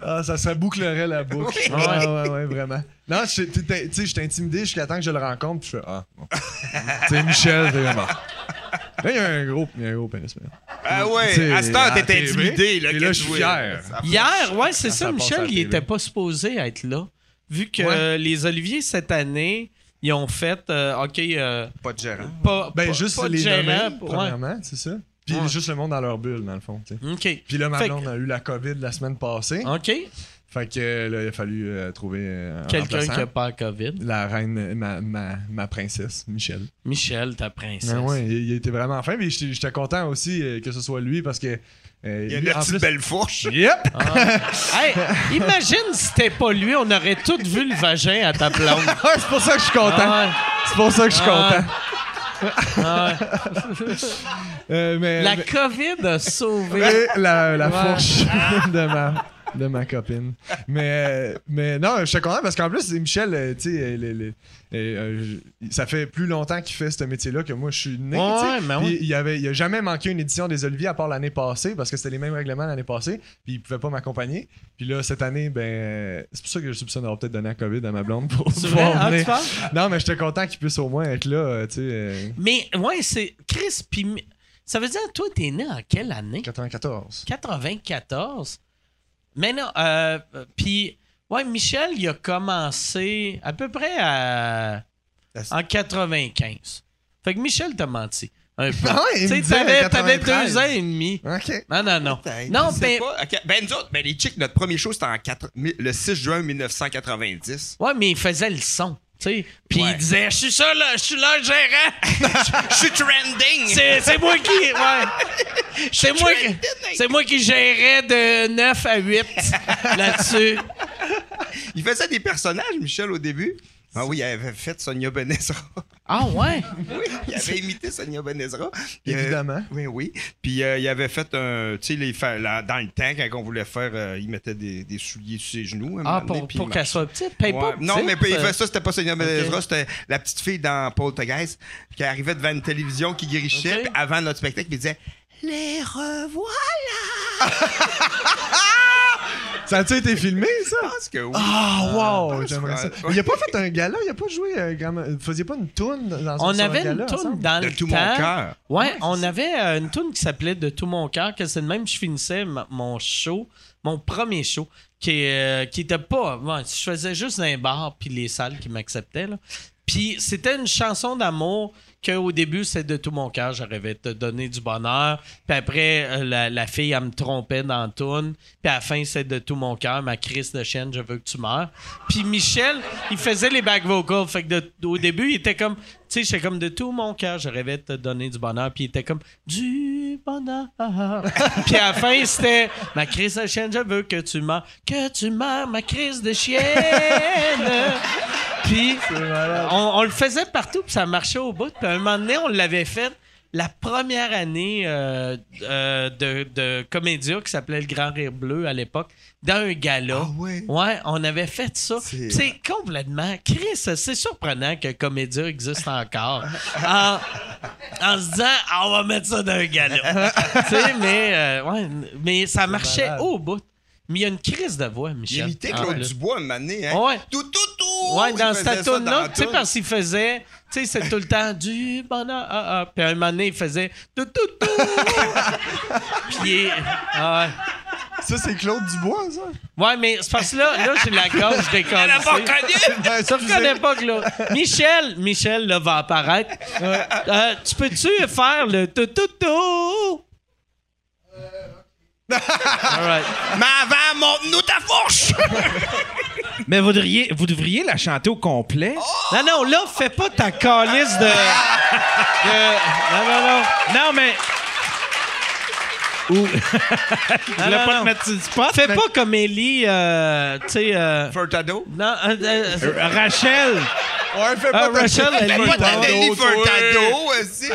Ah, ça, ça bouclerait la boucle. Ouais, ouais, ouais, vraiment. Non, je- tu sais, j'étais intimidé jusqu'à temps que je le rencontre, puis je fais Ah, bon. *laughs* tu sais, Michel, c'est vraiment. Là, il y a un gros, il y a un gros pénis. Ah ouais, T'sais, à ce temps, à t'étais intimidé. Là, et que là, je suis fier. Hier, ouais, c'est ça, Michel, il était pas supposé être là. Vu que Ouais. euh, les Oliviers, cette année, ils ont fait, euh, OK, euh, Pas de gérant. pas, Ben, pas- juste pas les gérant, nommer, ouais. premièrement, c'est ça. Puis Ouais. juste le monde dans leur bulle, dans le fond. tu sais. OK. Puis là, ma blonde a eu la COVID la semaine passée. OK. Fait que là, il a fallu euh, trouver euh, un Quelqu'un remplaçant. qui a pas la COVID. La reine, euh, ma, ma, ma princesse, Michel. Michel, ta princesse. Ah ouais, il, il était vraiment fin. Mais j'étais j'étais content aussi euh, que ce soit lui parce que. euh, Il y a lui, une en petite plus- belle fourche. Yep! Hey, imagine si c'était pas lui, on aurait tous vu le vagin à ta blonde. *laughs* Ouais, c'est pour ça que je suis content. Ah C'est pour ça que je suis Ah content. Ah Euh, mais, La mais- COVID a sauvé. la, la Ouais. fourche *laughs* de ma, de ma copine. Mais, euh, mais non, je suis content parce qu'en plus, Michel, euh, tu sais, euh, ça fait plus longtemps qu'il fait ce métier-là que moi, je suis né. Ouais, mais Puis il, avait, il a jamais manqué une édition des Oliviers à part l'année passée parce que c'était les mêmes règlements l'année passée. Puis il pouvait pas m'accompagner. Puis là, cette année, ben, c'est pour ça que je soupçonne d'avoir peut-être donné la COVID à ma blonde pour pouvoir Ah, venir. Non, mais j'étais content qu'il puisse au moins être là, tu sais, Mais, ouais, c'est. Chris, mi- Ça veut dire, toi, t'es né en quelle année? 94. 94. Mais non, euh, puis, ouais, Michel, il a commencé à peu près à, en 95. Fait que Michel t'a menti. Un peu. Ah ouais, Tu sais, t'avais, t'avais 93. deux ans et demi. OK. Non, non, non. Non, pas. Ok, Ben, nous autres, ben, les chicks, notre premier show, c'était en le 6 juin 1990. Ouais, mais il faisait le son. Puis Ouais. il disait Je suis ça, là, je suis là, le gérant. *laughs* Je suis trending! C'est, moi qui. Ouais. *laughs* C'est moi, qui- c'est moi qui gérais de 9 à 8 là-dessus. Il faisait des personnages, Michel, au début. Ah oui, il avait fait Sonia Benezra. Ah, ouais? *laughs* oui, il avait imité Sonia Benezra. Puis, euh, Évidemment. oui, oui. Puis euh, il avait fait un. Tu sais, dans le temps, quand on voulait faire. euh, il mettait des, des souliers sur ses genoux. Ah, pour, puis qu'elle soit petite. Paye Ouais. pas Non, mais il fait ça, c'était pas Sonia Benezra, c'était la petite fille dans Poltergeist qui arrivait devant une télévision qui puis avant notre spectacle, il disait Les revoilà! *laughs* Ça a-tu été filmé, ça? Je pense que oui. Ah, wow! Ah, J'aimerais ça. Il a pas fait un gala, il a pas joué. euh, grand- Vous faisiez pas une toune dans On sur un avait gala une toune ensemble? dans De le tout temps. mon cœur. Ouais, on avait euh, une tune qui s'appelait De tout mon cœur, que c'est de même que je finissais mon show, mon premier show, qui, euh, qui était pas. ouais, je faisais juste un bar puis les salles qui m'acceptaient. là. Puis c'était une chanson d'amour qu'au début, c'est de tout mon cœur. J'arrivais de te donner du bonheur. Puis après, euh, la, fille, elle me trompait dans toune. Puis à la fin, c'est de tout mon cœur. Ma crise de chienne, je veux que tu meurs. Puis Michel, il faisait les back vocals. Fait que au début, il était comme, tu sais, j'étais comme de tout mon cœur, je rêvais de te donner du bonheur. Puis il était comme du bonheur. *laughs* Puis à la fin, c'était ma crise de chienne, je veux que tu meurs. Que tu meurs, ma crise de chienne. Puis on, on le faisait partout, puis ça marchait au bout. Puis à un moment donné, on l'avait fait la première année euh, euh, de, de Comédia qui s'appelait Le Grand Rire Bleu à l'époque, dans un gala. Ah ouais? Ouais, on avait fait ça. C'est- complètement. Chris, c'est surprenant que Comédia existe encore. *laughs* en, en se disant, Ah, on va mettre ça dans un gala. *laughs* tu sais, mais, euh, ouais, mais ça marchait malade. au bout. Mais il y a une crise de voix, Il Michel. imitait en Claude. Dubois une année, hein? Ouais. Tout, tout, tout! Ouais, Il dans cette tune-là, tu sais, parce qu'il faisait, tu sais, c'est tout le temps du bonheur, ah, ah. Puis à un moment donné, il faisait tout, tout, tout. *laughs* Puis, il ah. Ça, c'est Claude Dubois, ça? Ouais, mais c'est parce que là, là j'ai la gorge *laughs* décollée. Elle a pas reconnu! Ben, Ça ne connais pas, Claude. Michel, Michel, là, va apparaître. Euh, tu peux-tu faire le tout, tout, tout? All right. *laughs* Mais avant, montre-nous ta fourche! *laughs* Mais vous devriez, vous devriez la chanter au complet. Non, non, là, fais pas ta calice de... de- Non, non, non. Non, mais. Ou. *laughs* Non, Je voulais non, pas non. te le spot. Fais mais- pas comme Ellie, euh, tu sais... euh, Furtado? non, euh, Euh, Rachel. Ouais, fais Ah, pas ta- Rachel, elle Pas est ta bonne. Nelly. Furtado, aussi!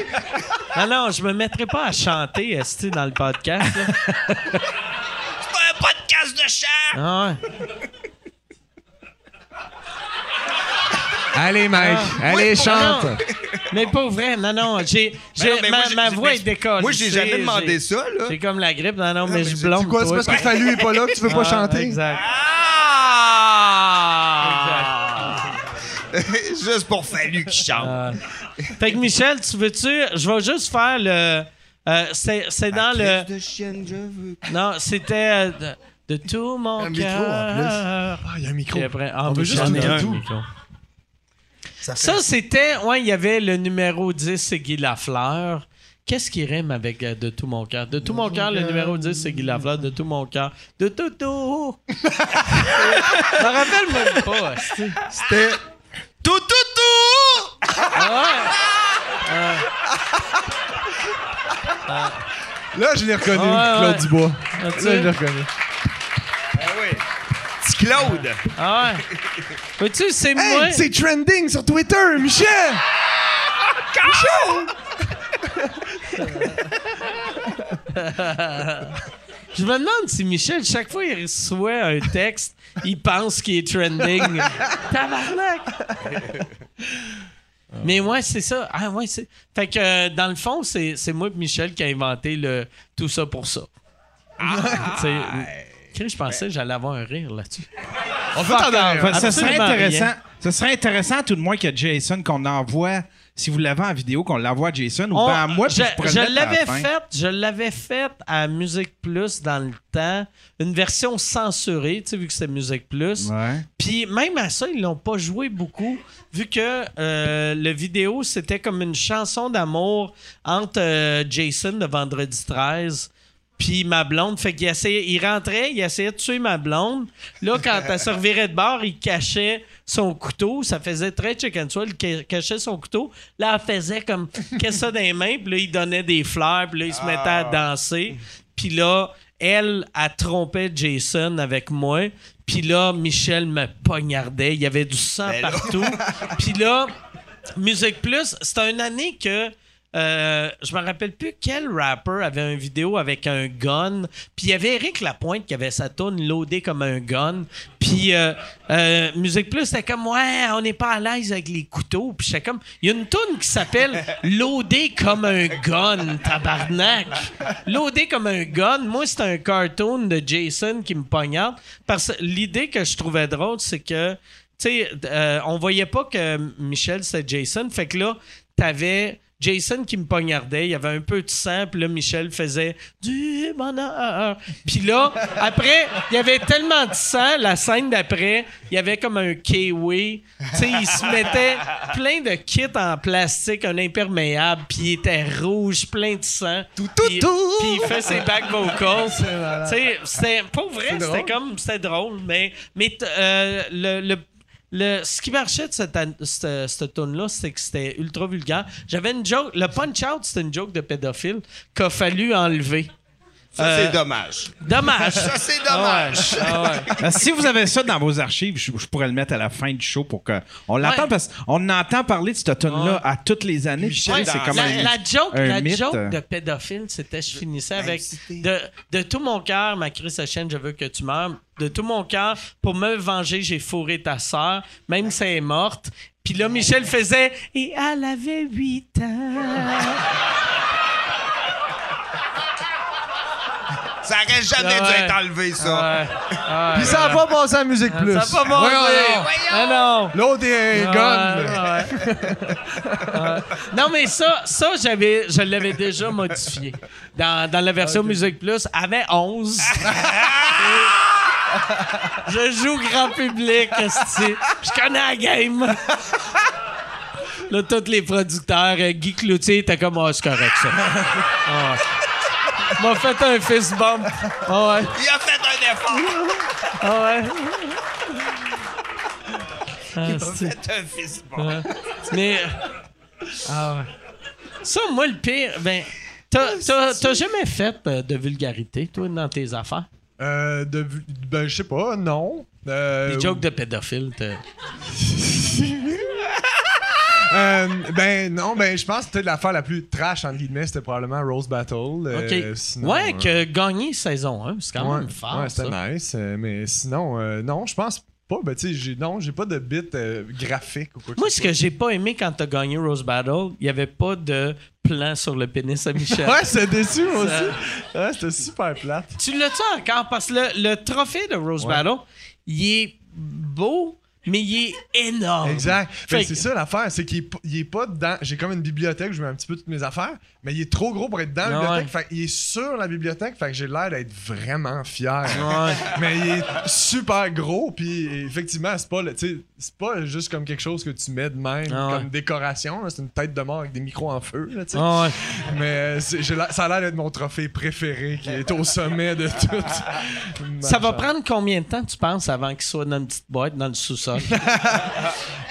Non, *laughs* non, je me mettrai pas à chanter, esti, dans le podcast. là. *laughs* C'est pas un podcast de chant! Ah ouais. Allez, Mike. Allez, Oui, chante. non. Mais pas vrai, non, non. J'ai, j'ai- Ben non, mais ma, moi, j'ai- ma j'ai- voix est décollée. Moi, j'ai jamais demandé ça, là. J'ai comme la grippe. Non, non, mais, mais je c'est- blonde. c'est quoi, c'est toi. parce que Fallu est pas là que tu veux pas Ah, chanter? Exact. *laughs* Juste pour Fallu qui chante. Ah. Fait que Michel, tu veux-tu. Je vais juste faire le. euh, c'est, c'est dans le. de chienne, je veux. Non, c'était euh, de, de tout mon Un micro, en cœur. Ah, il y a un micro. Après, ah, On veut juste tout un tout. micro. Ça c'était. Ouais, il y avait le numéro 10, c'est Guy Lafleur. Qu'est-ce qui rime avec euh, De tout mon cœur? De tout mon cœur, le numéro 10, c'est Guy Lafleur. De tout mon cœur. De tout, tout. *laughs* Je me rappelle même pas. C'était. Tout, tout, tout! Ah Là, je l'ai reconnu, Ah, ouais, Claude ouais. Dubois. ouais. Là, je l'ai reconnu. Ah oui. Petit Claude. Ah ouais. Vois-tu, c'est moi? Hey, c'est trending sur Twitter, Michel! Je me demande si Michel, chaque fois qu'il reçoit un texte, il pense qu'il est trending. *laughs* Tabarnak! *laughs* Mais ouais, c'est ça. Ah ouais, c'est. Fait que euh, dans le fond, c'est, c'est moi et Michel qui a inventé le tout ça pour ça. Tu sais, Chris, je pensais que j'allais avoir un rire là-dessus. On peut t'en donner un. Fait que ça serait Absolument intéressant. rien. Ça serait intéressant tout de moins que Jason qu'on envoie, si vous l'avez en vidéo, qu'on l'envoie à Jason ou On- bien à moi. je, je je la l'avais fin. fait, je l'avais fait à Musique Plus dans le temps, une version censurée, tu sais, vu que c'est Musique Plus. Ouais. Puis même à ça, ils l'ont pas joué beaucoup, vu que euh, le vidéo, c'était comme une chanson d'amour entre euh, Jason de Vendredi 13 puis ma blonde. Fait qu'il essayait, il rentrait, il essayait de tuer ma blonde. Là, quand elle se revirait de bord, il cachait son couteau. Ça faisait très chicken swell. Il ca- cachait son couteau. Là, elle faisait comme *laughs* qu'est-ce ça dans les mains. Puis là, il donnait des fleurs. Puis là, il se mettait à danser. Puis là, elle a trompé Jason avec moi. Puis là, Michel me poignardait. Il y avait du sang Ben partout. *laughs* Puis là, Musique Plus, c'était une année que. Euh, je me rappelle plus quel rapper avait une vidéo avec un gun. Puis il y avait Eric Lapointe qui avait sa tune loadée comme un gun. Puis euh, euh, Musique Plus, c'était comme ouais, on n'est pas à l'aise avec les couteaux. Puis j'étais comme, il y a une tune qui s'appelle *laughs* loadé comme un gun, tabarnak. Loadé comme un gun. Moi, c'était un cartoon de Jason qui me poignarde. Parce que l'idée que je trouvais drôle, c'est que tu sais, euh, on voyait pas que Michel c'était Jason. Fait que là, t'avais Jason qui me poignardait, il y avait un peu de sang, puis là, Michel faisait du bonheur. Puis là, après, il y avait tellement de sang, la scène d'après, il y avait comme un kiwi. Tu sais, il se mettait plein de kits en plastique, un imperméable, puis il était rouge, plein de sang. Tout, tout, tout! Puis il fait ses back vocals. Tu sais, c'était pas vrai, c'était comme, c'était drôle, mais, mais euh, le, le le, ce qui marchait de cette, cette, cette tune-là, c'est que c'était ultra vulgaire. J'avais une joke. Le punch-out, c'était une joke de pédophile qu'il a fallu enlever. Ça, Euh, c'est dommage. Dommage. Ça, c'est Ah dommage. ouais, ah ouais. *laughs* Euh, si vous avez ça dans vos archives, je, je pourrais le mettre à la fin du show pour qu'on l'entende Ouais. parce qu'on entend parler de cette tune-là Ouais. à toutes les années. Ouais, c'est comme la, un- la joke, un la mythe. joke de pédophile, c'était je finissais avec de, de tout mon cœur, ma Chris chaîne, je veux que tu meurs. De tout mon cœur, pour me venger, j'ai fourré ta sœur, même si elle est morte. Puis là, Michel faisait Et elle avait 8 ans. Ça aurait jamais dû être enlevé, ça. Ouais. Ouais. Puis ça a pas passé à Musique Plus. Ça va pas donc. Ah non. L'autre est un gun. Ouais, ouais. Ouais. Non, mais ça, ça j'avais, je l'avais déjà modifié. Dans, dans la version Musique Plus, avait 11. *laughs* je joue grand public. Je connais la game. Là, tous les producteurs, euh, Guy Cloutier était comme, ah, c'est correct, ça. Ah. M'a fait un fist bump. Ah ouais. Il a fait un effort. Ah ouais. Ah, Il a c'est- fait un fils bon. Ouais. Mais. Ah ouais. Ça, moi, le pire, ben. T'as, t'as- t'as jamais fait euh, de vulgarité, toi, dans tes affaires? Euh, de, ben, je sais pas, non. Euh, Des jokes de pédophiles, t'as- *laughs* euh, ben, non, ben, je pense que peut-être l'affaire la plus trash, entre guillemets, c'était probablement Rose Battle. euh, sinon, ouais, euh, que gagner saison 1, c'est quand ouais, même fort, ouais, c'était nice. euh, mais sinon, non, je pense pas, ben, tu sais, j'ai- non, j'ai pas de bit graphique ou quoi que Moi, ce ce que j'ai pas aimé quand t'as gagné Rose Battle, il y avait pas de plan sur le pénis à Michel. Ouais, c'était déçu, moi aussi. Ouais, c'était super plate. Tu l'as-tu encore? Parce que le, le trophée de Rose Ouais. Battle, il est beau, mais il est énorme. Exact. Que- c'est ça l'affaire, c'est qu'il est, il est pas dedans. J'ai comme une bibliothèque où je mets un petit peu toutes mes affaires, mais il est trop gros pour être dans la Ouais. bibliothèque. Fait qu'il est sur la bibliothèque, fait que j'ai l'air d'être vraiment fier. Ouais. mais il est super gros, puis effectivement, c'est pas, le- c'est pas juste comme quelque chose que tu mets de même Ah ouais. comme décoration. là. C'est une tête de mort avec des micros en feu. Là. Ah ouais. Mais euh, ça a l'air d'être mon trophée préféré qui est au sommet de tout. *laughs* Ça va prendre combien de temps, tu penses, avant qu'il soit dans une petite boîte dans le sous-sol? *laughs*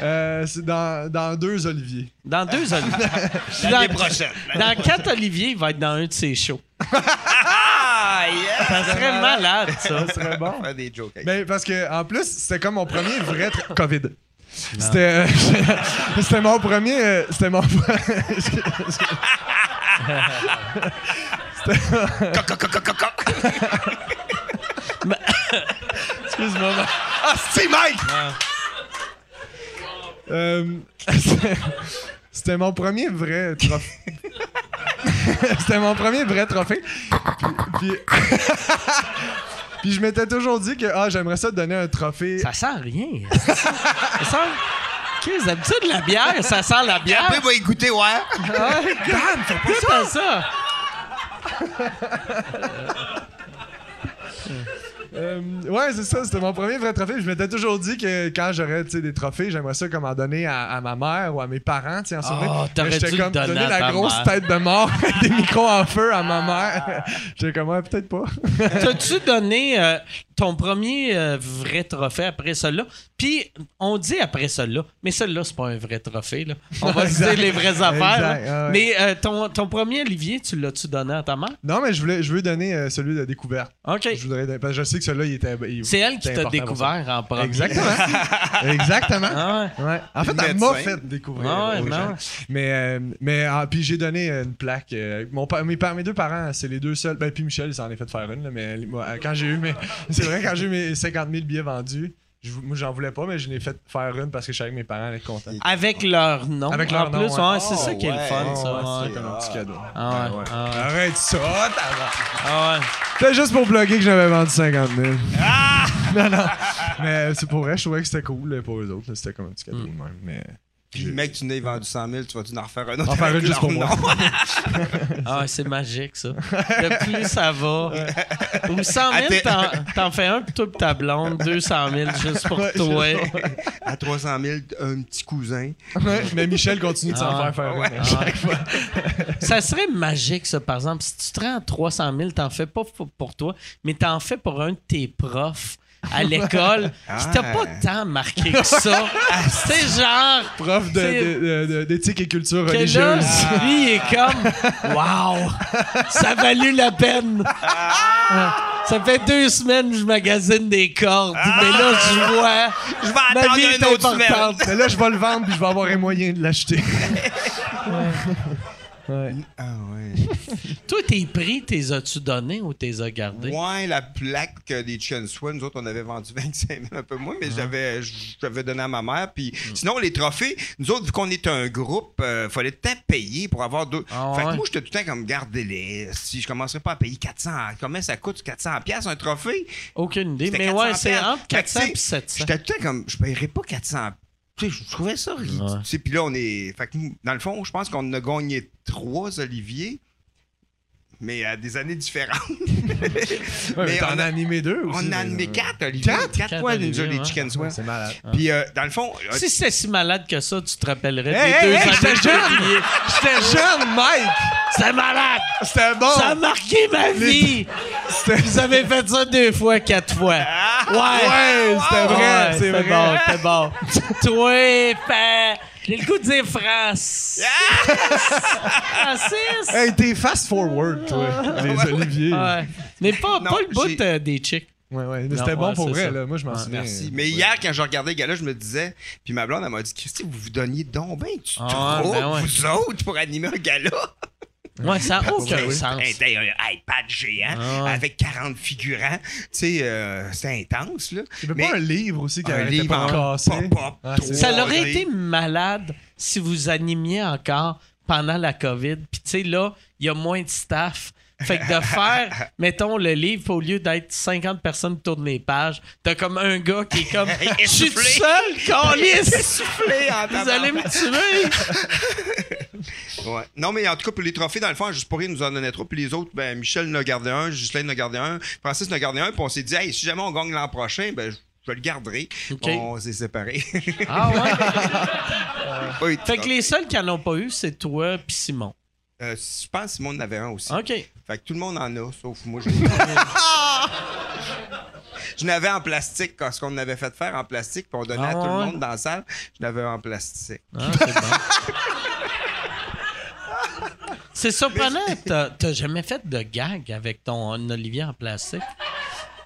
Euh, c'est dans, dans deux oliviers. Dans deux oliviers. *laughs* L'année dans, prochaine. dans quatre oliviers, il va être dans un de ses shows. Yes! Ça serait malade, ça. Ça serait bon. Faire des jokes. avec Ben, parce que en plus, c'était comme mon premier vrai *laughs* COVID. C'était euh, *laughs* c'était mon premier euh, c'était mon. *laughs* Excuse-moi. Ah, c'est Mike! euh, c'était- mon premier vrai trophée. *laughs* c'était mon premier vrai trophée. Puis, puis, *laughs* puis je m'étais toujours dit que ah, j'aimerais ça donner un trophée. Ça sent rien. ça sent... Qu'est-ce d'habitude, la bière, ça sent la bière. Après, il va écouter, ouais. Ouais, *laughs* Dan, fais pas ça. Euh, ouais, c'est ça, c'était mon premier vrai trophée. Je m'étais toujours dit que quand j'aurais des trophées, j'aimerais ça comme en donner à, à ma mère ou à mes parents, tu en souvenir. Oh, j'étais le comme donner la grosse mère. tête de mort *laughs* avec des micros en feu à ma mère. J'étais comme, ouais, peut-être pas. *laughs* T'as-tu donné euh, ton premier euh, vrai trophée après celui-là? Puis, on dit après celui-là, mais celui-là, c'est pas un vrai trophée. Là. On va *laughs* Exact. dire les vraies affaires. Exact, ah ouais. Mais ton, ton premier Olivier, tu l'as-tu donné à ta mère? Non, mais je voulais, je veux donner celui de découverte. OK. Je voudrais, donner- parce que je sais que celui-là, il était. il- C'est elle qui c'était t'a important pour ça. découvert en premier. Exactement. *laughs* Exactement. Ah ouais. Ouais. En fait, Le elle m'a médecin. fait découvrir. Ah ouais, aux gens. ouais. Mais, euh, mais ah, puis j'ai donné une plaque. euh, mon pa- mes, deux parents, c'est les deux seuls. Ben, puis Michel, il s'en est fait faire une. là, mais moi, euh, quand j'ai eu mes. *laughs* C'est vrai, quand j'ai eu mes 50 000 billets vendus, je, moi, j'en voulais pas, mais je l'ai fait faire une parce que je savais que mes parents allaient être contents. Avec leur nom. Avec leur en nom, plus, ouais. ouais, c'est Oh, ça qui est le fun, Ouais, ça. ouais, c'est comme un petit cadeau. Ah ouais, ouais. ah ouais. Arrête ça. Ah ouais. C'était juste pour bloguer que j'avais vendu 50 000. *laughs* non, non. Mais c'est pour vrai, je trouvais que c'était cool là, pour eux autres. C'était comme un petit cadeau de même. Mais... Puis, mec, tu n'as vendu 100 000, tu vas-tu en refaire un autre? En faire une juste pour moi. *laughs* Ah c'est magique, ça. Le plus ça va. Ou 100 000, Ah, t'en, t'en fais un pour toi et ta blonde, 200 000 juste pour toi. À 300 000, un petit cousin. Mais Michel continue de s'en Ah. faire faire Ouais. chaque fois. Ça serait magique, ça, par exemple. Si tu te rends à 300 000, t'en fais pas pour- pour toi, mais t'en fais pour un de tes profs à l'école qui t'a Ah. pas tant marqué que ça. C'est genre... Prof d'éthique et culture que là, religieuse. lui, il est comme Wow! Ça a valu la peine! Ça fait deux semaines que je magasine des cordes, mais là, je vois. Je vais Ma attendre vie est une autre semaine. importante. Mais là, je vais le vendre puis je vais avoir les moyens de l'acheter. Ouais. Ah ouais. *laughs* Toi, tes prix, t'es as-tu donné ou t'es as gardés? Ouais, la plaque euh, des Chen Swan, nous autres, on avait vendu *laughs* 25 000, un peu moins, mais j'avais, j'avais donné à ma mère. Puis sinon, les trophées, nous autres, vu qu'on est un groupe, euh, fallait tout le temps payer pour avoir deux. Ah fait ouais? que moi, j'étais tout le temps comme, gardez-les. Si je commencerais pas à payer 400, combien ça coûte 400 pièces un trophée? Aucune idée. Mais 400 ouais, c'est entre 400 Fait que, et tu sais, 700. J'étais tout le temps comme, je paierais pas 400 tu sais, je trouvais ça ridicule. Ouais. Tu sais, Puis là, on est. Fait que, nous, dans le fond, je pense qu'on a gagné trois Olivier, mais à des années différentes. *laughs* Ouais, mais Mais t'en on as a- animé deux aussi. On a animé quatre, Olivier. Quatre? Quatre, Quatre fois, les chicken swell. C'est malade. Puis, euh, dans le fond, euh, Si c'était si malade que ça, tu te rappellerais Hey, des hey, deux hey, années j'étais jeune! J'étais jeune, Mike! C'est malade! C'était bon! Ça a marqué ma vie! C'était- Vous avez fait ça deux fois, quatre fois. Ouais! Ouais, c'était vrai, Ouais, c'est vrai. bon, c'est bon. Toi, fait... J'ai le goût de dire France. Francis! Hey, t'es fast forward, toi, les Oliviers. Ouais, Ouais. Mais pas, Non, pas le bout j'ai- euh, des chicks. ouais, mais Non, c'était bon ouais, pour c'est vrai, ça. là. Moi, je m'en Ouais, souviens. Merci. Mais hier, quand je regardais le gars-là, je me disais, puis ma blonde, elle m'a dit, Christy, vous vous donniez donc ben tu Ah, trouves, ben ouais. vous autres, pour animer un gala? Ouais, ça n'a aucun sens. C'était un iPad géant Ah avec 40 figurants. Tu sais, euh, c'était intense, là. Il y avait Mais pas un livre aussi qui un livre pas pop-up. Ah, Ça aurait été malade si vous animiez encore pendant la COVID. Puis, tu sais, là, il y a moins de staff. Fait que de faire, mettons, le livre, au lieu d'être 50 personnes qui tournent les pages, t'as comme un gars qui est comme *laughs* Je suis tout seul, *laughs* calice! Vous allez me tuer! *laughs* Ouais. Non, mais en tout cas, pour les trophées, dans le fond, juste pour rien, nous en donnait trop. Puis les autres, ben, Michel en a gardé un, Ghislaine en a gardé un, Francis en a gardé un. Puis on s'est dit, hey, si jamais on gagne l'an prochain, ben, je le garderai. On s'est séparés. Ah ouais? Fait que les seuls qui en ont pas eu, c'est toi puis Simon. Euh, je pense que Simon en avait un aussi. OK. Fait que tout le monde en a, sauf moi. Je, *laughs* je n'avais en plastique, quand ce qu'on avait fait faire en plastique, puis on donnait Ah à tout ouais? le monde dans la salle. Je l'avais en plastique. Ah, c'est bon. *laughs* C'est surprenant, t'as t'as jamais fait de gag avec ton Olivier en plastique?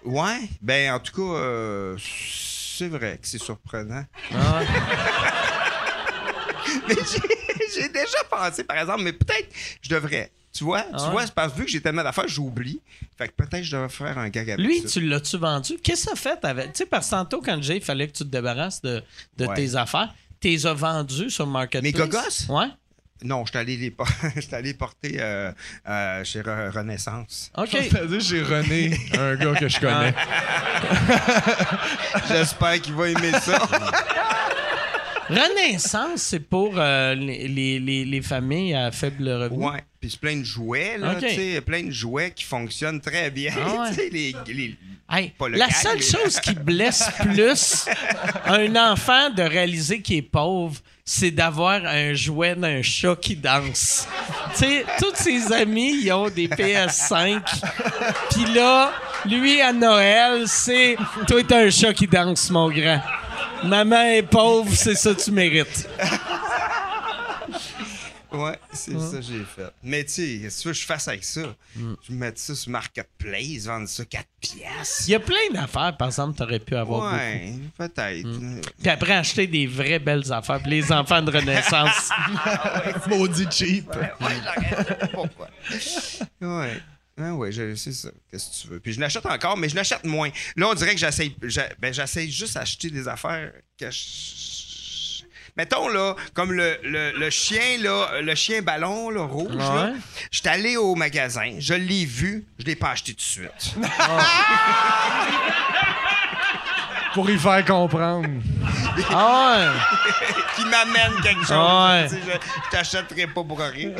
Ouais, ben en tout cas, euh, c'est vrai que c'est surprenant. Ah, *laughs* Mais j'ai- j'ai déjà pensé, par exemple, mais peut-être je devrais. Tu vois, tu Ah ouais? vois, c'est parce que vu que j'ai tellement d'affaires, j'oublie. Fait que peut-être je devrais faire un gag avec Lui, ça. tu l'as-tu vendu? Qu'est-ce que ça fait avec. Tu sais, parce que tantôt, quand j'ai, il fallait que tu te débarrasses de, de Ouais. tes affaires. Tu les as vendus sur Marketplace? Mes gogos? Ouais. Non, je suis allé les, por- *laughs* allé porter euh, euh, chez Re- Renaissance. OK. C'est-à-dire, j'ai René, un gars que je *laughs* connais. *laughs* J'espère qu'il va aimer ça. Renaissance, c'est pour euh, les, les, les, les familles à faible revenu. Ouais. Puis c'est plein de jouets, là, Ok. tu sais, plein de jouets qui fonctionnent très bien. Ah ouais. *laughs* Tu sais, les, les- Hey, Pas le la gag, seule chose qui blesse plus un enfant de réaliser qu'il est pauvre, c'est d'avoir un jouet d'un chat qui danse. tu sais, tous ses amis, ils ont des PS5. Puis là, lui, à Noël, c'est « Toi, t'es un chat qui danse, mon grand. Maman est pauvre, c'est ça que tu mérites. Ouais, c'est ça que j'ai fait. Mais tu sais, qu'est-ce que tu veux que je fasse avec ça? Je vais mettre ça sur Marketplace, vendre ça 4 » piastres. Il y a plein d'affaires, par exemple, t'aurais pu avoir beaucoup. Ouais, peut-être. Puis après, acheter des vraies belles affaires. Puis les enfants de Renaissance. *laughs* Maudit cheap. Ouais. Pourquoi? Ouais. Ah ouais, je- c'est ça. Qu'est-ce que tu veux? Puis je l'achète encore, mais je l'achète moins. Là, on dirait que j'essaye. Ben, j'essaye juste d'acheter des affaires que je. Mettons, là, comme le, le, le chien, là, le chien ballon, là, rouge, là. Ouais. J'étais allé au magasin, je l'ai vu, je l'ai pas acheté tout de suite. *laughs* Pour y faire comprendre. Ah *laughs* qui m'amène quelque chose. Ah ouais. Tu sais, Je, je t'achèterai pas pour rien.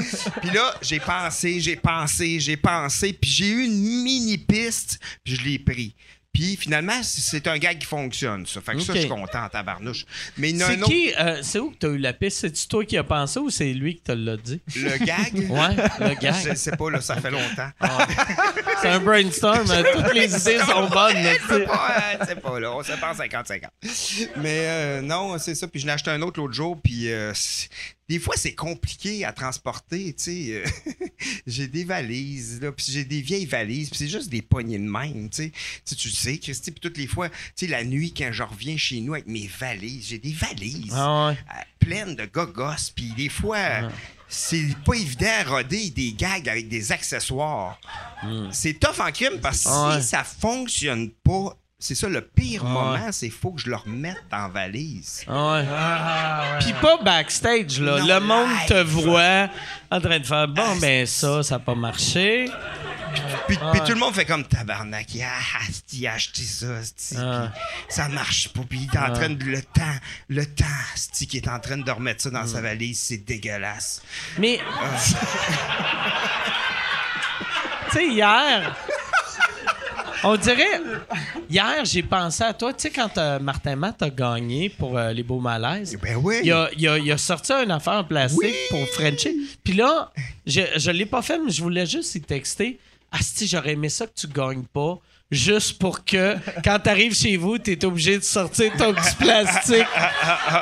Puis là, j'ai pensé, j'ai pensé, j'ai pensé, puis j'ai eu une mini piste, puis je l'ai pris. Puis finalement, c'est un gag qui fonctionne, ça. Fait que ça, je suis content en tabarnouche. Mais C'est autre. qui, euh, c'est où que t'as eu la piste? C'est-tu toi qui as pensé ou c'est lui qui te l'a dit? Le gag? *laughs* Ouais, le Je gag. sais pas, là, ça fait longtemps. *laughs* C'est un brainstorm, hein, toutes les idées sont bonnes. là, tu sais. Ouais, c'est pas là, on se pense 50-50. Mais euh, non, c'est ça. Puis je l'ai acheté un autre l'autre jour. Puis euh, c'est- des fois, c'est compliqué à transporter. Tu sais, Euh, *laughs* j'ai des valises, là, puis j'ai des vieilles valises. Puis c'est juste des poignées de même. Tu sais, Tu sais, tu le sais, Christy. Puis toutes les fois, tu sais, la nuit, quand je reviens chez nous avec mes valises, j'ai des valises Ah ouais. euh, pleines de gogos. Puis des fois. C'est pas évident à roder des gags avec des accessoires. C'est tough en crime parce que Ah ouais. si ça fonctionne pas, c'est ça le pire Ah moment, c'est faut que je le remette en valise. Ah ouais. Puis pas backstage, là. Non, le monde live. te voit en train de faire bon, ben ça, ça n'a pas marché. Puis, puis tout le monde fait comme tabarnak. Ah, il a acheté ça, Ah. ça marche pas. Puis il est en train de. Le temps, le temps, qui est en train de remettre ça dans Mm. sa valise, c'est dégueulasse. Mais. *laughs* tu sais, hier. On dirait. Hier, j'ai pensé à toi. Tu sais, quand euh, Martin Matt a gagné pour euh, les beaux malaises. Ben oui. Il a, il a- il a sorti une affaire en plastique Oui. pour Frencher. Puis là, je, je l'ai pas fait, mais je voulais juste y texter. Asti, j'aurais aimé ça que tu gagnes pas. Juste pour que, quand t'arrives chez vous, t'es obligé de sortir ton petit plastique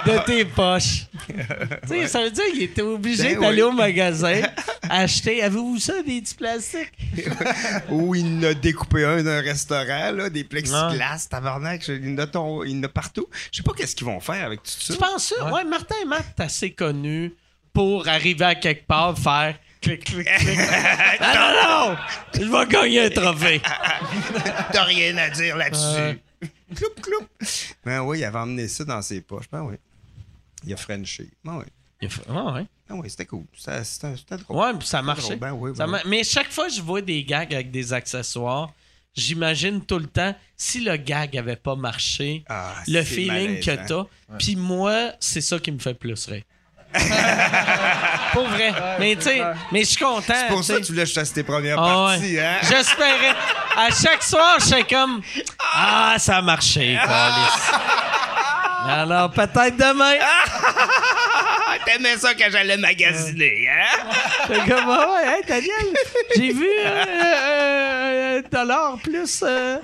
de tes poches. Tu sais, ça veut dire qu'il était obligé Ben d'aller oui. au magasin, acheter. Avez-vous ça, des petits plastiques? *laughs* Ou il en a découpé un d'un restaurant, là, des plexiglas, tabarnak. Il y en a, ton- il y en a partout. Je sais pas qu'est-ce qu'ils vont faire avec tout ça. Tu penses ça? Ouais, Martin et Matt, assez connu pour arriver à quelque part, faire clic, clic, *laughs* clic. Ah non, non! Je vais gagner un trophée. *laughs* T'as rien à dire là-dessus. cloup, cloup. Ben oui, il avait emmené ça dans ses poches. Ben oui. Il a Frenché. Ben oui. Il a fait- Ah ouais. Ben oui, c'était cool. C'était drôle. Ouais, puis ça marchait. Ben oui, Ça ben ma- Mais chaque fois que je vois des gags avec des accessoires, j'imagine tout le temps, si le gag avait pas marché, Ah, le feeling que t'as. Puis moi, c'est ça qui me fait plus rire. *laughs* Pour vrai. mais tu sais, mais je suis content. C'est pour ça que tu voulais que je fasse tes premières Ah ouais. parties, hein? J'espérais. À chaque soir, je suis comme Ah, ça a marché, câlisse. Alors, peut-être demain. Ah, *laughs* t'aimais ça quand j'allais magasiner, hein? T'es comme, ah ouais, hey, Daniel, j'ai vu euh, euh, un dollar plus. euh.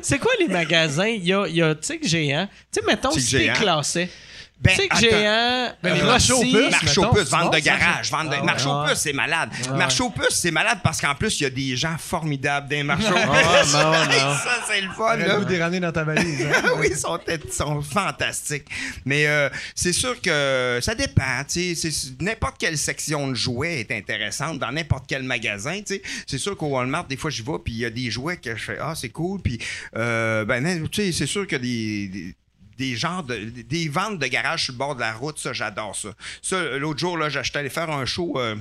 C'est quoi les magasins? Il y a, il y a Tic Géant. Tu sais, mettons, si t'es Géant. classé. Ben, Tic attends. Géant, Ben, les marchés aux puces, Marche aux puces, vente de garage. Vente de... Ah ouais. Marche aux puces, c'est malade. Marche aux puces, c'est malade parce qu'en plus, il y a des gens formidables dans les aux puces. Ouais, *laughs* non, non. ça, c'est le fun, là. ramener dans ta valise. hein. *laughs* oui, ils sont, ils sont fantastiques. Mais euh, c'est sûr que ça dépend. tu sais, c'est- N'importe quelle section de jouets est intéressante dans n'importe quel magasin. tu sais. C'est sûr qu'au Walmart, des fois, j'y vais, puis il y a des jouets que je fais Ah, c'est cool. Puis, euh, ben, tu sais, c'est sûr que des. des des genres de des ventes de garage sur le bord de la route ça j'adore ça ça l'autre jour là j'étais allé faire un show euh,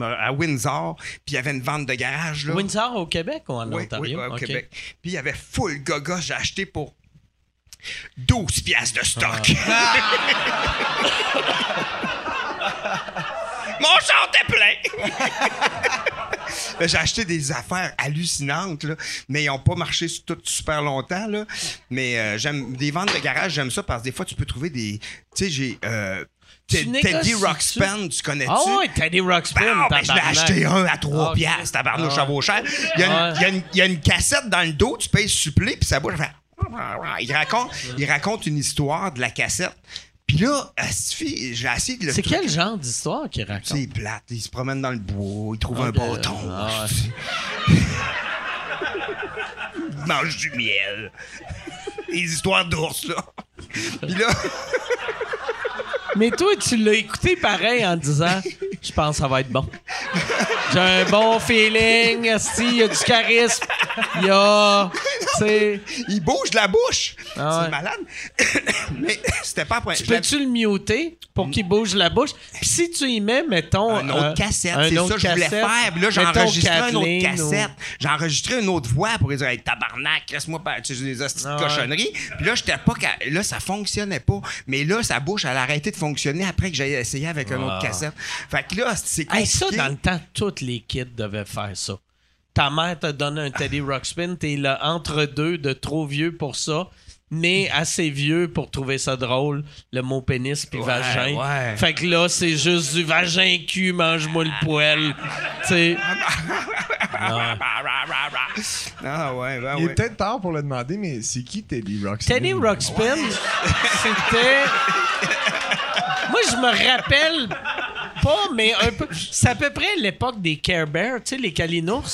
à Windsor puis il y avait une vente de garage là Windsor au Québec ou en oui, Ontario? oui, au. Québec. Puis il y avait full gaga, j'ai acheté pour 12 piastres de stock. *laughs* Mon char était plein! *laughs* Ben, j'ai acheté des affaires hallucinantes, là, mais ils n'ont pas marché tout super longtemps. Là. Mais euh, j'aime des ventes de garage, j'aime ça parce que des fois, tu peux trouver des. Tu sais, j'ai. euh? Teddy Ruxpin, tu connais-tu? Ah ouais, Teddy Ruxpin, Bon, ben, je l'ai acheté un à 3 Ok. piastres, tabarnouche, Ah ça vaut cher. Il y, a une, Ouais. il y a une- il y a une cassette dans le dos, tu payes supplé, puis ça bouge. *laughs* Il raconte, il raconte une histoire de la cassette. Puis là, Astifi, j'ai essayé de le C'est truc- quel genre d'histoire qu'il raconte? C'est plate. Il se promène dans le bois, il trouve un bâton. Ah *laughs* il mange du miel. Les histoires d'ours, là. Puis là, Mais toi, tu l'as écouté pareil en disant *laughs* Je pense que ça va être bon. J'ai un bon feeling, esti, il y a du charisme, il y a. Il bouge la bouche. Ah ouais. C'est malade. *coughs* Mais c'était pas après. Tu Peux-tu le muter pour qu'il bouge la bouche? Puis si tu y mets, mettons. Un autre euh, cassette, c'est ça que je voulais faire. Puis là, enregistré une autre ou- cassette. J'ai enregistré une autre voix pour dire hey, tabarnak, laisse-moi pas tu des hosties de Ah ouais. cochonneries. Puis là, j'étais pas là ça fonctionnait pas. Mais là, sa bouche elle a arrêté de fonctionner après que j'ai essayé avec une autre cassette. Fait que là, c'est Hey, ça, dans le temps, tous les kids devaient faire ça. Ta mère t'a donné un Teddy Ruxpin, t'es là entre-deux de trop vieux pour ça, mais assez vieux pour trouver ça drôle, le mot pénis puis vagin. ouais. Fait que là, c'est juste du vagin cul, mange-moi le poil. tu sais. Ah ouais, ben Il est ouais. peut-être tard pour le demander, mais c'est qui Teddy Ruxpin? Teddy Ruxpin, c'était. Moi, je me rappelle pas, mais un peu. C'est à peu près l'époque des Care Bears, tu sais, les Calinours.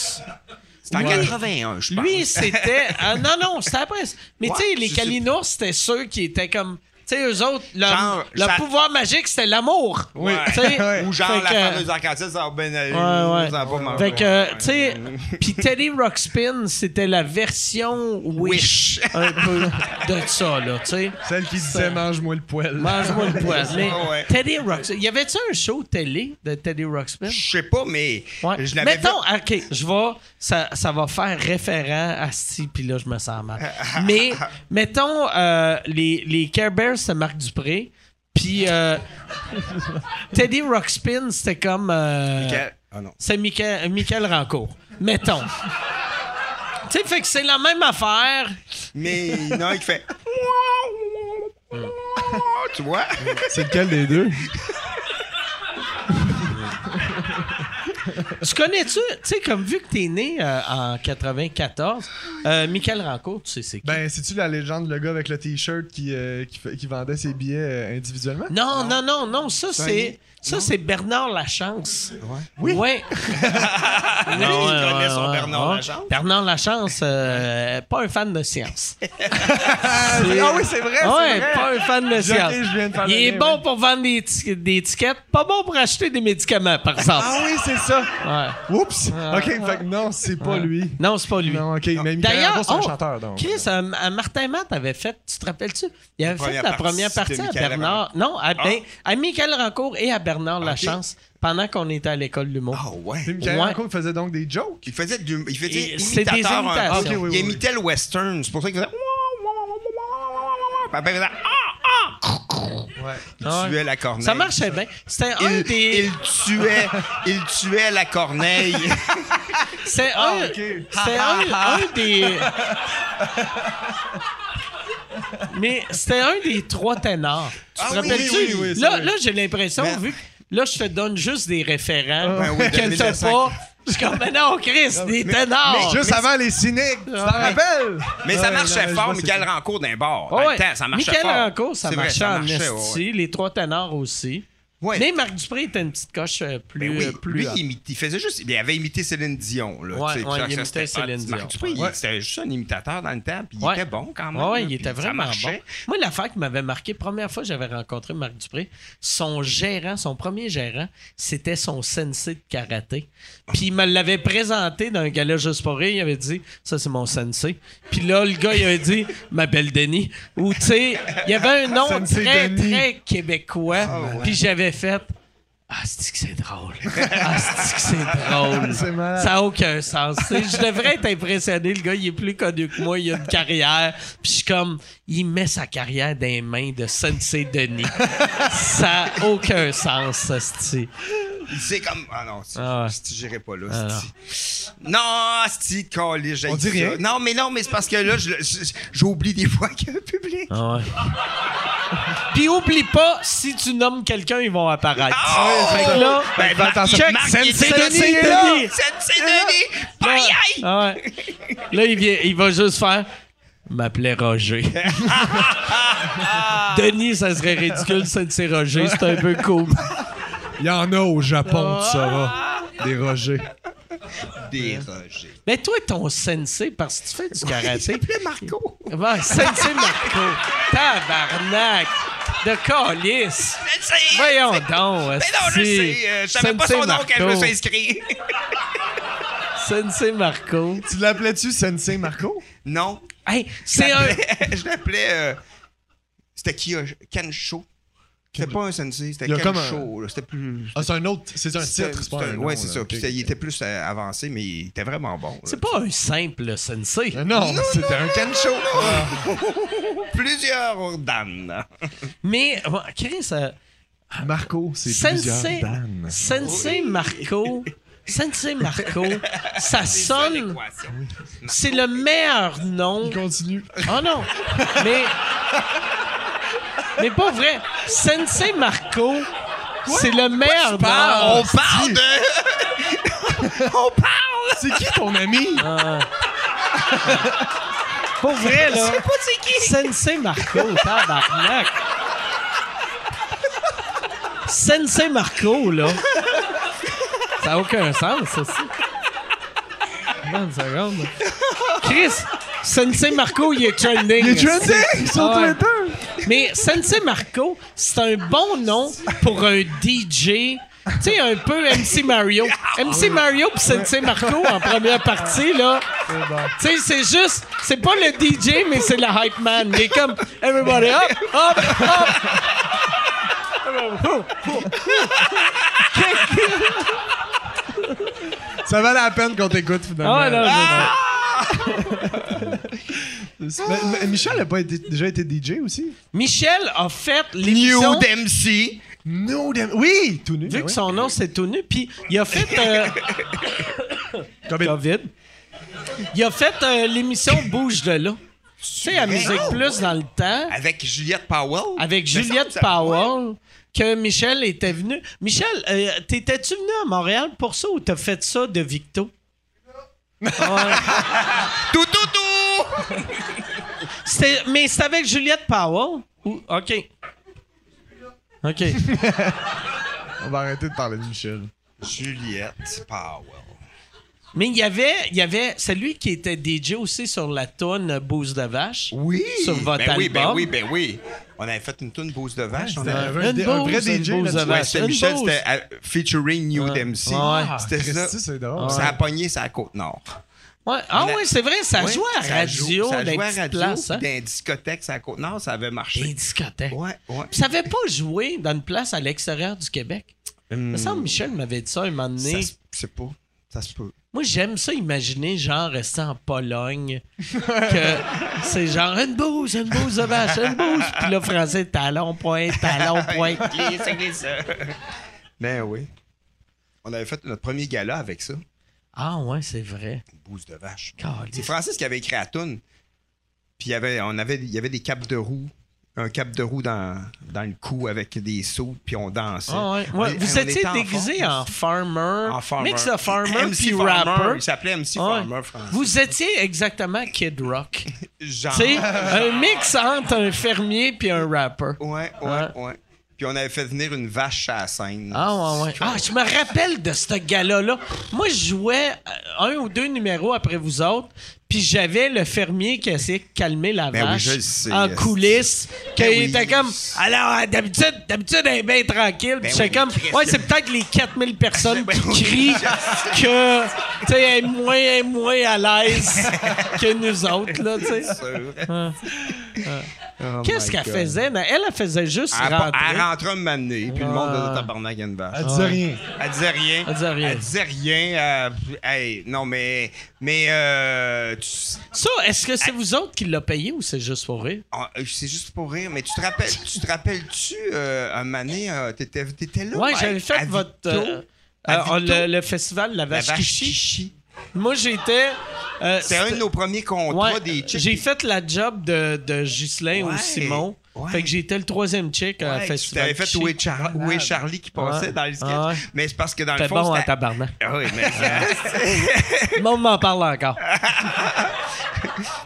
C'est en Lui- 81, je pense. Lui, c'était. ah, non, non, c'était après. Mais Ouais, tu sais, les Kalinours, c'était ceux qui étaient comme. Tu sais, eux autres, Genre, leur ça- pouvoir magique, c'était l'amour. Oui. Ouais. *laughs* Ou genre Fait la fameuse arcade, ça va bien aller. Ouais, ouais. Ça pas marcher. Fait que, tu sais, puis Teddy Ruxpin, c'était la version Wish, un peu de ça, là, tu sais. Celle qui disait mange-moi le poil. Mange-moi le poil. *laughs* Mais Ouais. Teddy Ruxpin, y avait-tu un show télé de Teddy Ruxpin? Je sais pas, mais Ouais. je l'avais Mettons, OK, je vais. Ça, ça va faire référent à Steve, puis là, je me sens mal. Mais, mettons, euh, les, les Care Bears, c'est Marc Dupré. Puis euh, *laughs* Teddy Ruxpin, c'était comme. euh, Ah non. c'est Michael, Michael Rancourt. Mettons. *laughs* tu sais, fait que c'est la même affaire. Mais il un qui fait. *laughs* tu vois? C'est lequel des deux? *laughs* Tu connais-tu, tu sais, comme vu que t'es né euh, en 94, euh, Michael Rancourt, tu sais c'est qui? Ben, c'est-tu la légende, le gars avec le t-shirt qui, euh, qui, vendait ses billets euh, individuellement? non, non, non, non, ça C'est. Ça, c'est Bernard Lachance. Oui. *laughs* Ouais. il connaît son Bernard Lachance. Bernard Lachance, euh, pas un fan de science. *laughs* Ah oui, c'est vrai, ouais, pas un fan de science. je viens de Il est bon oui. pour vendre des, des étiquettes, pas bon pour acheter des médicaments, par exemple. Ah oui, c'est ça. Ouais. Oups. ok, fait que non, c'est pas lui. Non, c'est pas lui. Non, ok, mais Michael D'ailleurs, Rancourt, c'est un oh, chanteur, donc. Chris, euh, euh, Martin Matt avait fait, tu te rappelles-tu? Il avait fait Première la partie, première partie à Michael Bernard. Non, à, ben, à Michael Rancourt et à Bernard Lachance pendant qu'on était à l'école de l'humour. Ah ouais. Michael Ouais. Rancourt faisait donc des jokes. Il faisait du. Il faisait Et c'est des imitateur, un- imitations. Ah, Ok, oui, oui, il imitait le western. C'est pour ça qu'il faisait. Il faisait. Ouais. Il Ah ouais. tuait la corneille. Ça marchait bien. C'était un des. il tuait, il tuait la corneille. *laughs* C'est Ah, un, ok. c'était un, un des. Mais c'était un des trois ténors. Tu Ah te oui, rappelles-tu? oui, là, là j'ai l'impression, Mais- vu que là, je te donne juste des référents Ben que t'as 1900. pas. Je suis comme, mais non, Chris, des ténors. Juste avant les cyniques, tu t'en Ouais. rappelles? Mais ça marchait fort, Michael. Rancourt d'un bar. Ouais, Dans le temps, ça marchait Michael fort. Rancourt, ça marchait en esti. Les trois ténors aussi. Ouais. Mais Marc Dupré était une petite coche euh, plus. Ben oui, euh, plus lui, il, imite- il faisait juste. Il avait imité Céline Dion. Là, Ouais, il imitait. Céline Marc Dion. Dupré, il- Ouais. c'était juste un imitateur dans le temps, puis il était bon quand même. Là, il était vraiment bon. Moi, l'affaire qui m'avait marqué, première fois que j'avais rencontré Marc Dupré, son gérant, son premier gérant, c'était son sensei de karaté. Puis il me l'avait présenté dans un gala juste pour rire. Il avait dit, ça c'est mon sensei. Puis là, le gars, il avait dit, ma belle Denis. Ou tu sais, il y avait un nom très, Denis. très québécois. Puis j'avais fait, ah, c'est que c'est drôle? Ah, c'est que c'est drôle? *laughs* Ça n'a aucun sens. Je devrais être impressionné. Le gars, il est plus connu que moi. Il a une carrière. Puis je suis comme, il met sa carrière dans les mains de Sensei Denis. ça n'a aucun sens, ça, c'est comme. Ah non, c'est- Ah ouais. j'irai pas là. Ah non, c'est calé, j'ai On dit rien. Non, mais non, mais c'est parce que là, j'oublie des fois qu'il y a un public. Ah ouais. Puis oublie pas, si tu nommes quelqu'un, ils vont apparaître. Oh! Fait que là, Ben, check, Sensei Denis Sensei est là. Denis. Sensei Denis! Aïe, aïe! Ah ouais. Là, il, vient, il va juste faire. M'appelait Roger. *laughs* *laughs* Denis, ça serait ridicule, c'est Roger. C'est un peu cool. Il y en a au Japon, tu sauras. Des rogers. Dérogé. Mais toi, ton sensei, parce que tu fais du karaté. s'appelait Marco. Ouais, sensei Marco. Tabarnak. De calice. Sensei! Voyons donc. Mais non, je sais. euh, je savais pas son nom quand je me suis inscrit. Sensei Marco. Tu l'appelais-tu Sensei Marco? non. Hey, Je c'est un. l'appelais- *laughs* Je l'appelais. euh, C'était qui euh, Kensho. C'était pas un sensei, c'était a comme un- C'était plus. Ah, c'est un autre. C'est un titre, c'est pas un Ouais, c'est ça. Puis il était plus euh, avancé, mais il était vraiment bon. C'est pas un simple sensei. Euh, Non, c'était un Kensho. *laughs* Plusieurs Dan. Mais, bon, Chris, euh, Marco, c'est Sensei, plusieurs Dan. Sensei Marco, Sensei Marco, ça sonne. C'est le meilleur nom. Il continue. Oh non! Mais. *laughs* Mais pas vrai. Sensei Marco, c'est le meilleur nom. On parle de. *laughs* On parle! C'est qui ton ami? Pour vrai, là. pas c'est qui! Sensei Marco, tabarnak. Sensei Marco, là. Ça n'a aucun sens, ça aussi. Attends une seconde. Chris, Sensei Marco, il est trending. Il est trending sur Ah ouais. Twitter. Mais Sensei Marco, c'est un bon nom pour un DJ. Tu sais, un peu MC Mario. MC Mario puis Sensei Marco en première partie, là. Tu sais, c'est juste, c'est pas le DJ, mais c'est le hype man. Il est comme, everybody up, up, up. Ça valait la peine qu'on t'écoute finalement. Ah, non, je- Mais- mais Michel a pas été- déjà été DJ aussi? Michel a fait l'émission. Nude MC. No, damn- Oui, tout nu. Vu ben que oui. son nom c'est tout nu, puis il a fait euh, Covid. COVID. Il a fait euh, l'émission Bouge de là. Tu sais, à Musique Plus dans le temps. Avec Juliette Powell. avec Me Juliette ça- Powell. que Michel était venu. Michel, euh, t'étais-tu venu à Montréal pour ça ou t'as fait ça de Victo? Tout, tout, tout! Mais c'était avec Juliette Powell? Ou- OK. OK. On va arrêter de parler de Michel. Juliette Powell. Mais il y avait, il y avait, c'est lui qui était DJ aussi sur la tonne Boost de vache? Oui! Sur votre ben oui, ben oui, ben oui. On avait fait une tune bouse de vache. on C'était avait- un, Une un vrai une DJ Ouais, c'était Une Michel, c'était euh, featuring New MC. Ouais. C'était ça. C'est drôle. Ça a pogné sa côte nord. Ouais. Ah On a- ouais, c'est vrai, ça Ouais, jouait à ça radio, joue- ça jouait à radio, places. Hein? dans les discothèques, sur la côte nord, ça avait marché. Des discothèques. Ouais, ouais. Puis ça avait pas joué dans une place à l'extérieur du Québec. Il me semble Michel m'avait dit ça un moment donné. Ça se- c'est pas. Ça se peut. Moi, j'aime ça imaginer, genre, rester en Pologne. que c'est genre une bouse, une bouse de vache, une bouse. Puis là, français, talon, point, talon, *laughs* point. Glisse, glisse. Ben oui. On avait fait notre premier gala avec ça. Ah ouais, c'est vrai. Bouse de vache. C'est Francis qui avait écrit la toune. Puis il y avait, on avait, il y avait des capes de roue. Un cap de roue dans, dans le cou avec des sauts, puis on dansait. Ah ouais. Ouais, Vous on étiez en déguisé en farmer, En farmer. mix de farmer MC puis rapper. Il s'appelait MC Ouais. Farmer, Francis. Vous étiez exactement Kid Rock. *laughs* Genre. Un mix entre un fermier puis un rapper. Ouais, ouais, Ouais. ouais. Puis on avait fait venir une vache à la scène. Ah ouais, ouais. Ah, je me rappelle de ce gala-là. Moi, je jouais euh, un ou deux numéros après vous autres, puis j'avais le fermier qui essayait de calmer la Ben oui, vache je le sais, en coulisses, qu'il Ben oui. était comme... Alors, d'habitude, d'habitude, elle est bien tranquille. Puis Ben oui, comme... Ouais, c'est peut-être les 4000 personnes Ben qui oui. crient *laughs* que, tu sais, elle est moins, elle est moins à l'aise que nous autres, là, tu sais. Oh Qu'est-ce qu'elle faisait? Elle, elle faisait juste Elle, rentrer. elle rentrait me m'amener, puis le monde Ah. de tabarnak a une vache. Elle disait rien. Elle disait rien. Elle disait rien. Elle disait rien. euh, hey, non, mais. Mais. Euh, tu- Ça, est-ce que c'est vous autres qui l'a payé ou c'est juste pour rire? ah, c'est juste pour rire, mais tu te rappelles, tu te rappelles-tu, euh, un mané, euh, t'étais, t'étais là? Ouais, j'avais fait votre. Euh, euh, le, le festival La la Vache. Moi, j'étais. euh, C'était un de nos premiers contrats ouais, des. J'ai fait la job de, de Ghislain Ouais, ou Simon. Ouais. Fait que j'étais le troisième chick à Ouais, tu festival. t'avais fait où est, Char- où est Charlie qui passait Ouais. dans le sketch. Ah ouais. Mais c'est parce que dans le C'était fond. bon en c'était- tabarnak. Ah oui, mais. *laughs* Le monde m'en parle encore. *laughs*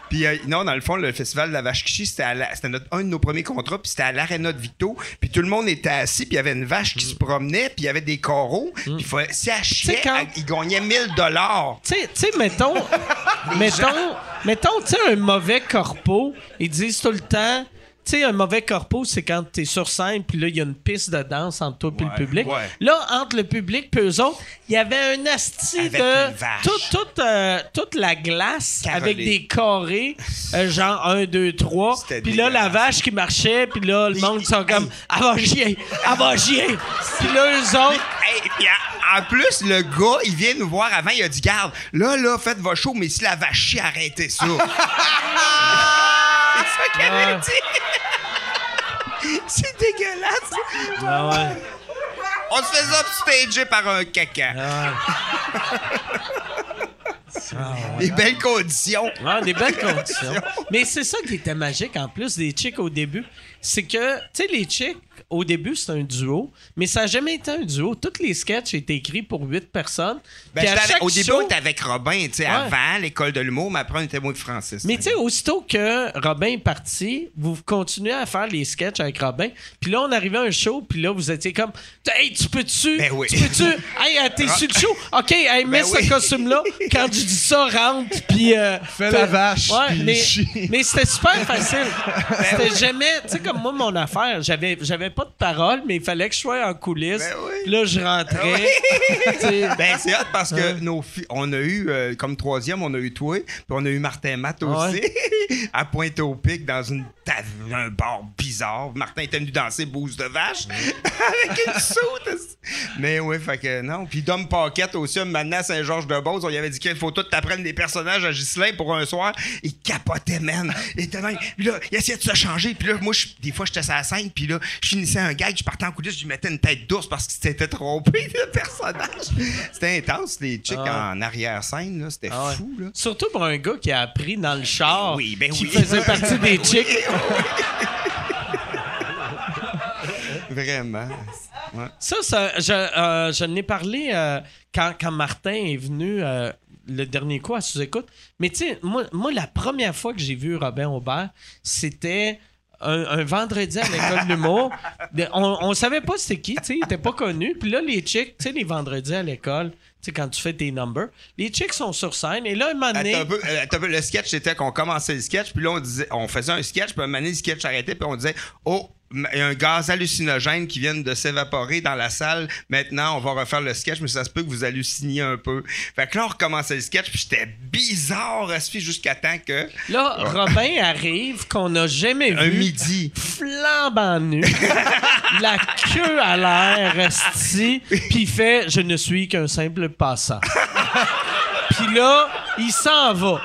Puis euh, non, dans le fond, le festival de la Vache Kichi, c'était, à la- c'était notre- un de nos premiers contrats, puis c'était à l'Arena de Victo. Puis tout le monde était assis, puis il y avait une vache qui se promenait, puis il y avait des coraux. Puis il fallait- si elle chiait, Mm. quand- elle- il gagnait 1000 dollars. Tu sais- tu sais, mettons, *laughs* mettons, mettons, tu sais, un mauvais corpo, ils disent tout le temps, tu sais, un mauvais corpo, c'est quand t'es sur scène, puis là, il y a une piste de danse entre toi et le public. ouais. Là, entre le public et eux autres, il y avait un asti de... Toute, toute, euh, toute la glace Carolée. avec des carrés, euh, genre 1, 2, 3. C'était Puis là, la vache qui marchait, puis là, le monde sont comme, elle va chier, elle va chier. Puis là, eux autres... Hey, en, plus, le gars, il vient nous voir avant, il a dit Garde, là, là, faites vos shows, mais si la vache chie, arrêtez ça. *laughs* c'est ça qu'elle a dit. *laughs* c'est dégueulasse. Ah ouais. On se faisait upstager par un caca. *laughs* Des belles conditions. Ouais, des belles conditions. *laughs* Mais c'est ça qui était magique en plus des chicks au début. C'est que, tu sais, les chicks, au début, c'est un duo, mais ça n'a jamais été un duo. Tous les sketchs étaient écrits pour huit personnes. Ben, Puis à avec- chaque au début, show- on était avec Robin, tu sais, Ouais. avant l'école de l'humour, mais après, on était et Francis. Mais tu sais, aussitôt que Robin est parti, vous continuez à faire les sketchs avec Robin. Puis là, on arrivait à un show, puis là, vous étiez comme Hey, tu peux-tu? Ben oui. Tu peux-tu? *laughs* Hey, euh, t'es sur le show? OK, hey, mets Ben ce oui. costume-là. *laughs* Quand je dis ça, rentre, puis. euh, Fais la vache, Ouais, mais, c'était super facile. *laughs* C'était jamais. Tu sais, comme moi, mon affaire, j'avais pas de parole, mais il fallait que je sois en coulisses. Ben oui. Là, je rentrais. *laughs* Sais, Ben, c'est hot parce que nos filles, on a eu, euh, comme troisième, on a eu toi, puis on a eu Martin Matt aussi, *laughs* à Pointe-au-Pic, dans une tave- un bar bizarre. Martin était venu danser bouse de vache *laughs* avec une soute. Mais ouais, fait que non. Puis Dom Paquette aussi, un maintenant à Saint-Georges-de-Beauce, on lui avait dit qu'il faut tout t'apprendre des personnages à Ghislain pour un soir? Il capotait, man. Il était même. Puis là, il essayait de se changer. Puis là, moi, je- des fois, j'étais sur la scène, puis là, je finissais un gag, je partais en coulisses, je lui mettais une tête d'ours parce qu'il s'était trompé de personnage. C'était intense, les chicks Ah. en arrière-scène, là. C'était Ah ouais. fou, là. Surtout pour un gars qui a appris dans le char, oui, ben qui oui. faisait partie des *laughs* chicks. *laughs* Vraiment. Ça, ça je, euh, je n'ai parlé euh, quand, quand Martin est venu euh, le dernier coup à sous-écoute. Mais tu sais, moi, moi, la première fois que j'ai vu Robin Aubert, c'était un, un vendredi à l'école. De- *laughs* On, on savait pas c'était qui, tu sais, il était pas connu. Puis là, les chicks, tu sais, les vendredis à l'école, sais, quand tu fais tes numbers, les chicks sont sur scène. Et là, un moment donné... Un euh, le sketch, c'était qu'on commençait le sketch, puis là, on, disait, on faisait un sketch, puis un moment donné, le sketch arrêtait, puis on disait Oh, il y a un gaz hallucinogène qui vient de s'évaporer dans la salle. Maintenant, on va refaire le sketch, mais ça se peut que vous halluciniez un peu. Fait que là, on recommençait le sketch, puis j'étais bizarre, Raspi, jusqu'à temps que. Là, Robin arrive qu'on n'a jamais vu. Un midi. flambant nu, *laughs* la queue à l'air, esti, puis il fait « Je ne suis qu'un simple passant ». Puis là, il s'en va.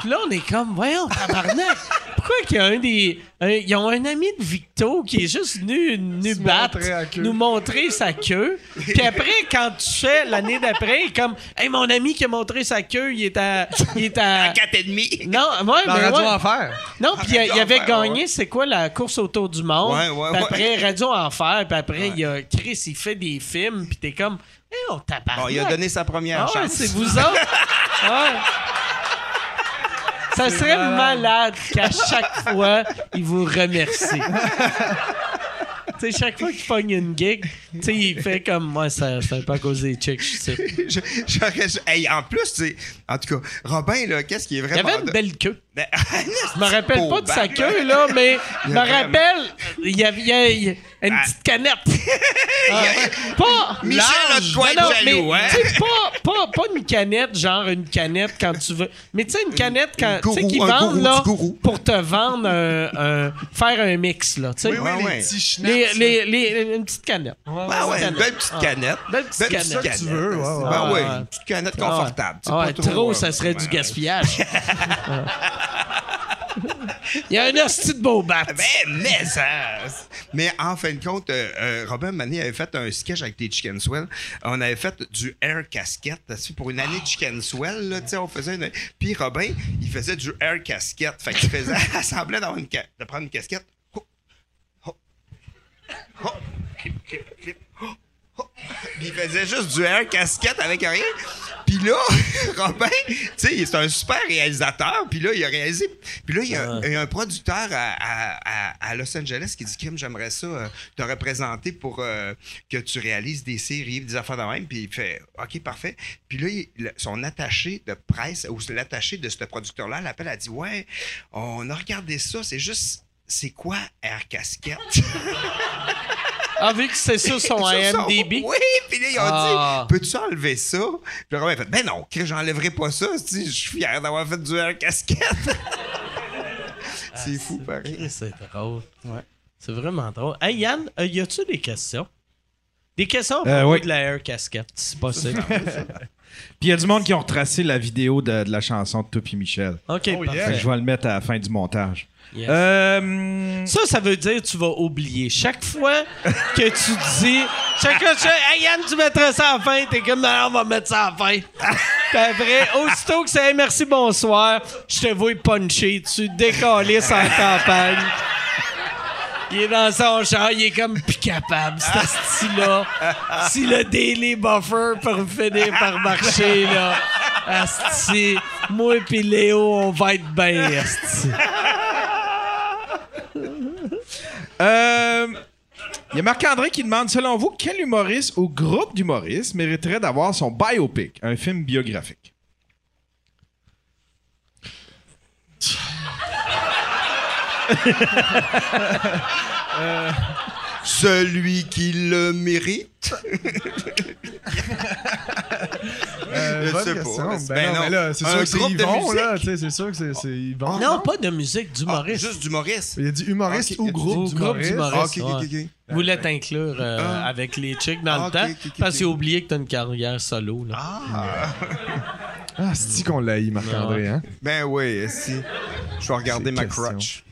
Puis là, on est comme « Voyons, tabarnak, pourquoi qu'il y a un des... un- ils ont un ami de Victo qui est juste venu, nu Se battre, montrer nous montrer sa queue. Puis après, quand tu fais l'année d'après, il est comme « Hey, mon ami qui a montré sa queue, il est à... Il est à... À 4 et demi. Non, ouais, Dans mais Radio ouais. Enfer. Non, puis il, avait Enfer, gagné, c'est quoi, la course autour du monde? Ouais, ouais, puis ouais. après, Radio Enfer, puis après, il y a Chris, il fait des films, puis t'es comme, eh, on tabarnak. Bon, il a donné sa première Ah ouais, chance. c'est vous autres. *laughs* Ouais. Ça serait malade qu'à chaque fois, il vous remercie. *laughs* tu sais, chaque fois qu'il pogne une gig, tu sais, il fait comme, moi, ça, peu à cause des chicks, je sais. Je- j'aurais- hey, en plus, tu sais, en tout cas, Robin, là, qu'est-ce qui est Il vraiment. avait une belle queue. Ben, *laughs* Je me rappelle pas de sa queue, là, mais je me rappelle, il y avait une petite canette. *laughs* Ah, pas Michel a de quoi être Non, non, jaloux, mais, hein? tu sais, pas, pas, pas une canette, genre une canette quand tu veux. Mais tu sais, une canette quand, tu sais, qu'ils vendent, là, pour te vendre un, un- faire un mix, là, tu sais. Oui, oui, Ouais, les ouais. petits. Les, là. les, les- une petite canette. Ah ouais, une belle petite canette. Belle petite canette. tu veux, ouais, ouais. Ben Ah, oui, ouais. une petite canette Ah ouais. confortable. Ah pas ouais, trop, trop, euh, ça serait du ouais. gaspillage. *laughs* Il y a un hostie de beau bat. Ben, mais ça. Mais en fin de compte, euh, euh, Robin Mané avait fait un sketch avec les Chicken Swell. On avait fait du air casquette. Pour une année de Chicken Swell, là, on faisait une. Puis Robin, il faisait du air casquette. Fait qu'il faisait. *laughs* Il semblait d'avoir une ca- de prendre une casquette. Clip, clip, clip, il faisait juste du air casquette avec rien. Puis là, *laughs* Robin, tu sais, c'est un super réalisateur. Puis là, il a réalisé. Puis là, il y a, a un producteur à, à- à- à Los Angeles qui dit Kim, j'aimerais ça euh, te représenter pour euh, que tu réalises des séries, des affaires de même. Puis il fait OK, parfait. Puis là, il- son attaché de presse, ou l'attaché de ce producteur-là, l'appelle, elle dit Ouais, on a regardé ça, c'est juste. C'est quoi Air Casquette? *laughs* Ah, vu que c'est sur son *laughs* IMDb. *laughs* Oui, puis là, ils ont Ah. dit Peux-tu enlever ça? Puis le Robin a fait Ben non, Chris, j'enlèverai pas ça. si, Je suis fier d'avoir fait du air casquette. *laughs* c'est fou, pareil. Chris, C'est drôle. C'est vraiment drôle. Hey Yann, euh, y a-tu des questions? Des questions Euh, oui. de la air casquette, c'est possible. Puis il y a du monde qui ont retracé la vidéo de, de la chanson de Topi Michel. ok, Oh, parfait. yeah. Que je vais le mettre à la fin du montage. Yes. Euh, Ça, ça veut dire que tu vas oublier. Chaque fois que tu dis, chaque fois que tu dis, hey Yann, tu mettras ça à la fin, t'es comme, non, on va mettre ça à la fin. Puis après, aussitôt que c'est, hey, merci, bonsoir, je te vois puncher, tu décalisses en campagne. Il est dans son char, il est comme plus capable, cet style-là. Si le Daily Buffer pour finir par marcher, là. Asti, moi pis Léo, on va être bien, asti. Euh, il y a Marc-André qui demande Selon vous, quel humoriste ou groupe d'humoristes mériterait d'avoir son biopic, un film biographique? *laughs* *laughs* Celui qui le mérite. Euh, bonne sais question. Ben, Ben non, non. mais là, c'est Un sûr que c'est groupe de Yvon, musique? là. Tu sais, c'est sûr que c'est- c'est Yvon. Non, pas de musique, d'humoriste. Ah, juste d'humoriste. Il a dit humoriste Ok, ou a dit groupe groupe d'humoriste? d'humoriste. Ah, ok, ok, ouais. ok. Vous voulez t'inclure euh, Ah. avec les chicks dans Ah, le temps ok, ok, ok, parce qu'il a oublié que t'as une carrière solo. Là. Ah, c'est qu'on l'a eu, Marc-André, hein? Ben oui, si. Je vais regarder C'est ma question. crotch.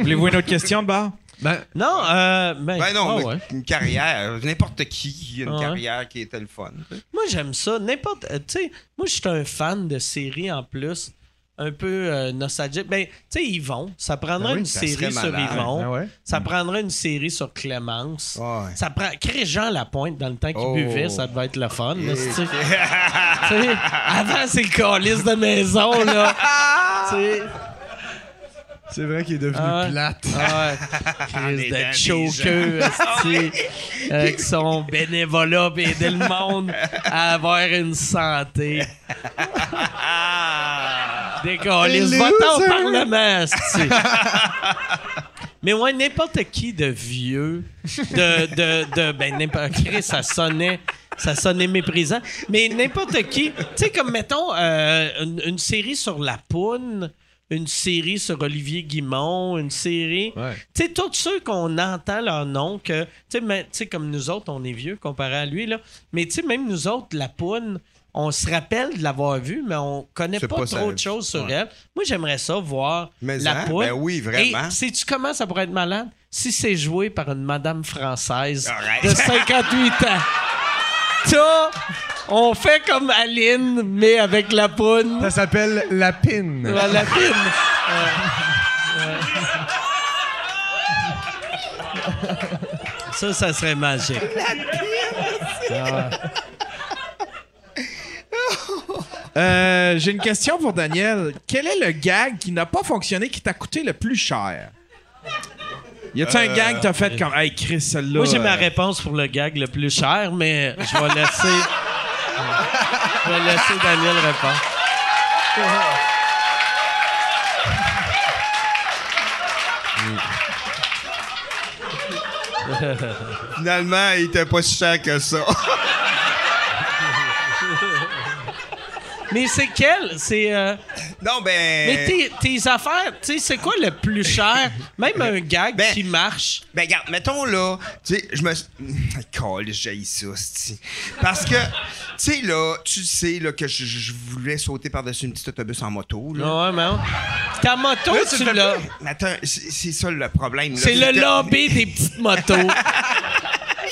Voulez-vous une autre question de bord? Ben, Non, euh, ben, Ben non, ouais. une carrière. N'importe qui a une Ah ouais. carrière qui était le fun. Moi, j'aime ça. N'importe. euh, Tu sais, moi, je suis un fan de séries en plus. un peu euh, nostalgique. Ben, tu sais, Yvon, ça prendrait Ben oui, une ça série sur. Yvon. Ah ouais? Ça prendrait une série sur Clémence. Ça prend. Crée Jean Lapointe dans le temps qu'il Oh. buvait, ça devait être le fun. là, *laughs* avant, c'est le calice de maison, là. *laughs* C'est vrai qu'il est devenu Ah plate. ah ouais. *laughs* Crise est de choqueux, esti, avec son bénévolat pis aider le monde à avoir une santé. Des calices. Va-t'en au. Parlement. Mais ouais, n'importe qui de vieux, de, de, de ben n'importe qui, ça sonnait, ça sonnait méprisant. Mais n'importe qui, tu sais comme mettons euh, une, une série sur la poune, une série sur Olivier Guimont, une série, Ouais. tu sais tous ceux qu'on entend leur nom que, tu sais comme nous autres on est vieux comparé à lui là, mais tu sais même nous autres la poune on se rappelle de l'avoir vue, mais on connaît pas, pas trop ça. de choses sur Ouais. elle. Moi, j'aimerais ça voir Mais la hein, poune. ben oui, vraiment. Et sais-tu comment ça pourrait être malade? Si c'est joué par une madame française Arrête. de 58 ans. *laughs* Ça, on fait comme Aline, mais avec la poune. Ça s'appelle la pin. Ouais, La pine. Ça, ça serait magique. Euh, J'ai une question pour Daniel. Quel est le gag qui n'a pas fonctionné, qui t'a coûté le plus cher? Y a-tu un gag que t'as fait comme Hey Chris, celle-là. Moi, j'ai ma euh, réponse pour le gag le plus cher, mais je vais laisser. je vais laisser Daniel répondre. Finalement, il était pas si cher que ça. Mais c'est quel? C'est. euh, non, ben. Mais tes, tes affaires, tu sais, c'est quoi le plus cher? Même un gag Ben- qui marche. Ben, regarde, mettons là, tu sais, je me. *laughs* Calme, j'ai ça, c'ti. Parce que, tu sais, là, tu sais, là, que je, je voulais sauter par-dessus une petite autobus en moto, là. Ouais, mais. Ta moto, Là, tu l'as. attends, c'est ça le problème. là. C'est le lobby des petites motos. *laughs*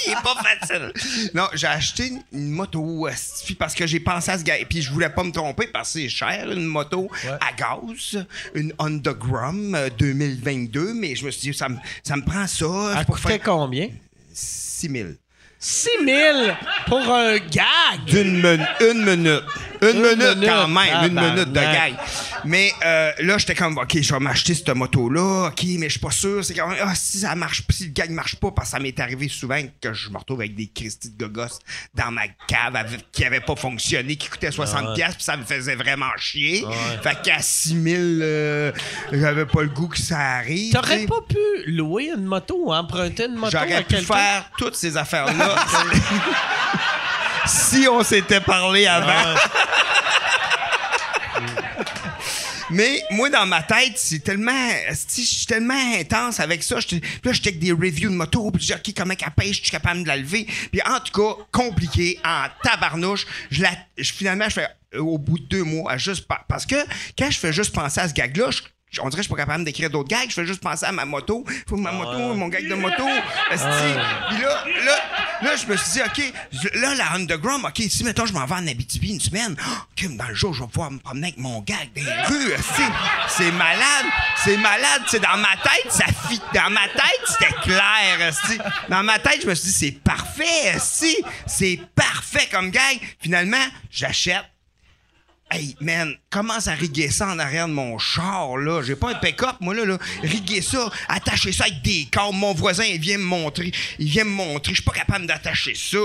Il est pas facile. Non, j'ai acheté une moto parce que j'ai pensé à ce gars. Puis je voulais pas me tromper parce que c'est cher, une moto à gaz, une Honda Grum euh, 2022. Mais je me suis dit, ça me, ça me prend ça. Elle pour coûterait faire combien? 6 000. 6 000 pour un gag! D'une min- une minute. Une, minute, minute. quand même. Une minute de gag. Mais euh, là, j'étais comme, OK, je vais m'acheter cette moto-là. OK, mais je suis pas sûr. C'est quand même, ah, si ça marche si le gag marche pas, parce que ça m'est arrivé souvent que je me retrouve avec des Christy de gogos dans ma cave avec- qui avaient pas fonctionné, qui coûtaient 60$, piastres, puis ça me faisait vraiment chier. Fait qu'à 6000, euh, j'avais pas le goût que ça arrive. T'aurais pas pu louer une moto ou emprunter une moto J'aurais pu faire toutes ces affaires-là *laughs* *laughs* si on s'était parlé avant. Mais moi, dans ma tête, c'est tellement. Je suis tellement intense avec ça. Puis là, j'étais avec des reviews de moto. Puis je dis, OK, comment qu'elle pêche? Je suis capable de la lever? Puis en tout cas, compliqué, en tabarnouche. Je la, je- finalement, je fais euh, au bout de deux mois, à juste. pa- Parce que quand je fais juste penser à ce gag-là, je- on dirait que je suis pas capable d'écrire d'autres gags. Je fais juste penser à ma moto. Faut que ma moto, mon gag de moto. esti. Puis là, là, là, je me suis dit, OK, là, la Underground, OK, si, mettons, je m'en vais en Abitibi une semaine, OK, dans le jour, je vais pouvoir me promener avec mon gag les rues. C'est malade. C'est malade. C'est dans ma tête, ça fit. Dans ma tête, c'était clair. Dans ma tête, je me suis dit, c'est parfait, esti. C'est parfait comme gag. Finalement, j'achète. Hey, man, commence à riguer ça en arrière de mon char, là. J'ai pas un pick-up, moi, là, là. Riguer ça, attacher ça avec des cordes. Mon voisin, il vient me montrer. Il vient me montrer. Je suis pas capable d'attacher ça.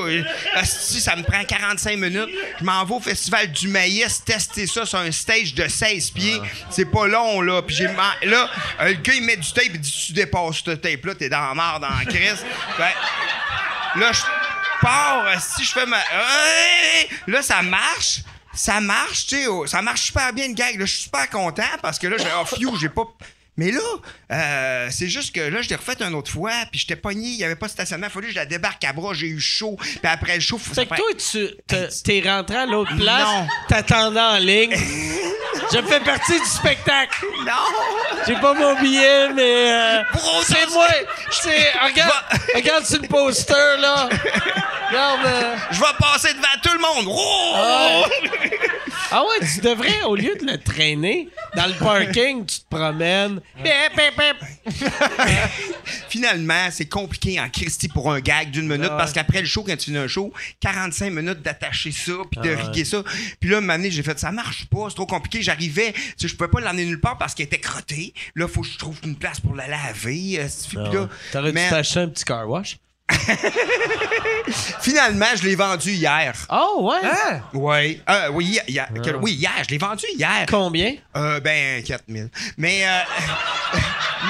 Si ça me prend 45 minutes, je m'en vais au Festival du Maïs tester ça sur un stage de 16 pieds. C'est pas long, là. Puis j'ai... Là, le gars, il met du tape, il dit, tu dépasses ce tape-là, t'es dans la marde, dans la crise. Fait- Là, je pars, si je fais ma. Là, ça marche. Ça marche, tu sais. oh, Ça marche super bien, le gag. Là, je suis super content parce que là, j'ai oh, phew, j'ai pas. Mais là, euh, c'est juste que là, je l'ai refait une autre fois, puis j'étais pogné, il n'y avait pas de stationnement. Il fallait que je la débarque à bras, j'ai eu chaud. Puis après le chaud, faut Fait que toi, tu te- t'es rentré à l'autre place, t'attendais en ligne. *laughs* Je fais partie du spectacle. Non! J'ai pas mon billet, mais. euh, c'est moi! C'est. Regarde, regarde sur le poster, là! Regarde, euh, Je vais passer devant tout le monde. Oh! Ah ouais, tu devrais, au lieu de le traîner, dans le parking, tu te promènes. Finalement, c'est compliqué en Christie pour un gag d'une minute parce qu'après le show, quand tu finis un show, 45 minutes d'attacher ça puis de riguer ça. Puis là, année, j'ai fait ça marche pas, c'est trop compliqué. J'arrivais, tu sais, je pouvais pas l'emmener nulle part parce qu'elle était crottée. Là, faut que je trouve une place pour la laver. euh, T'aurais dû t'acheter un petit car wash. *laughs* finalement, je l'ai vendu hier. Oh, ouais? Ouais. Euh, oui, hier, hier- quel- oui, hier, je l'ai vendu hier. Combien? Euh, ben, 4000. Mais, euh, *laughs*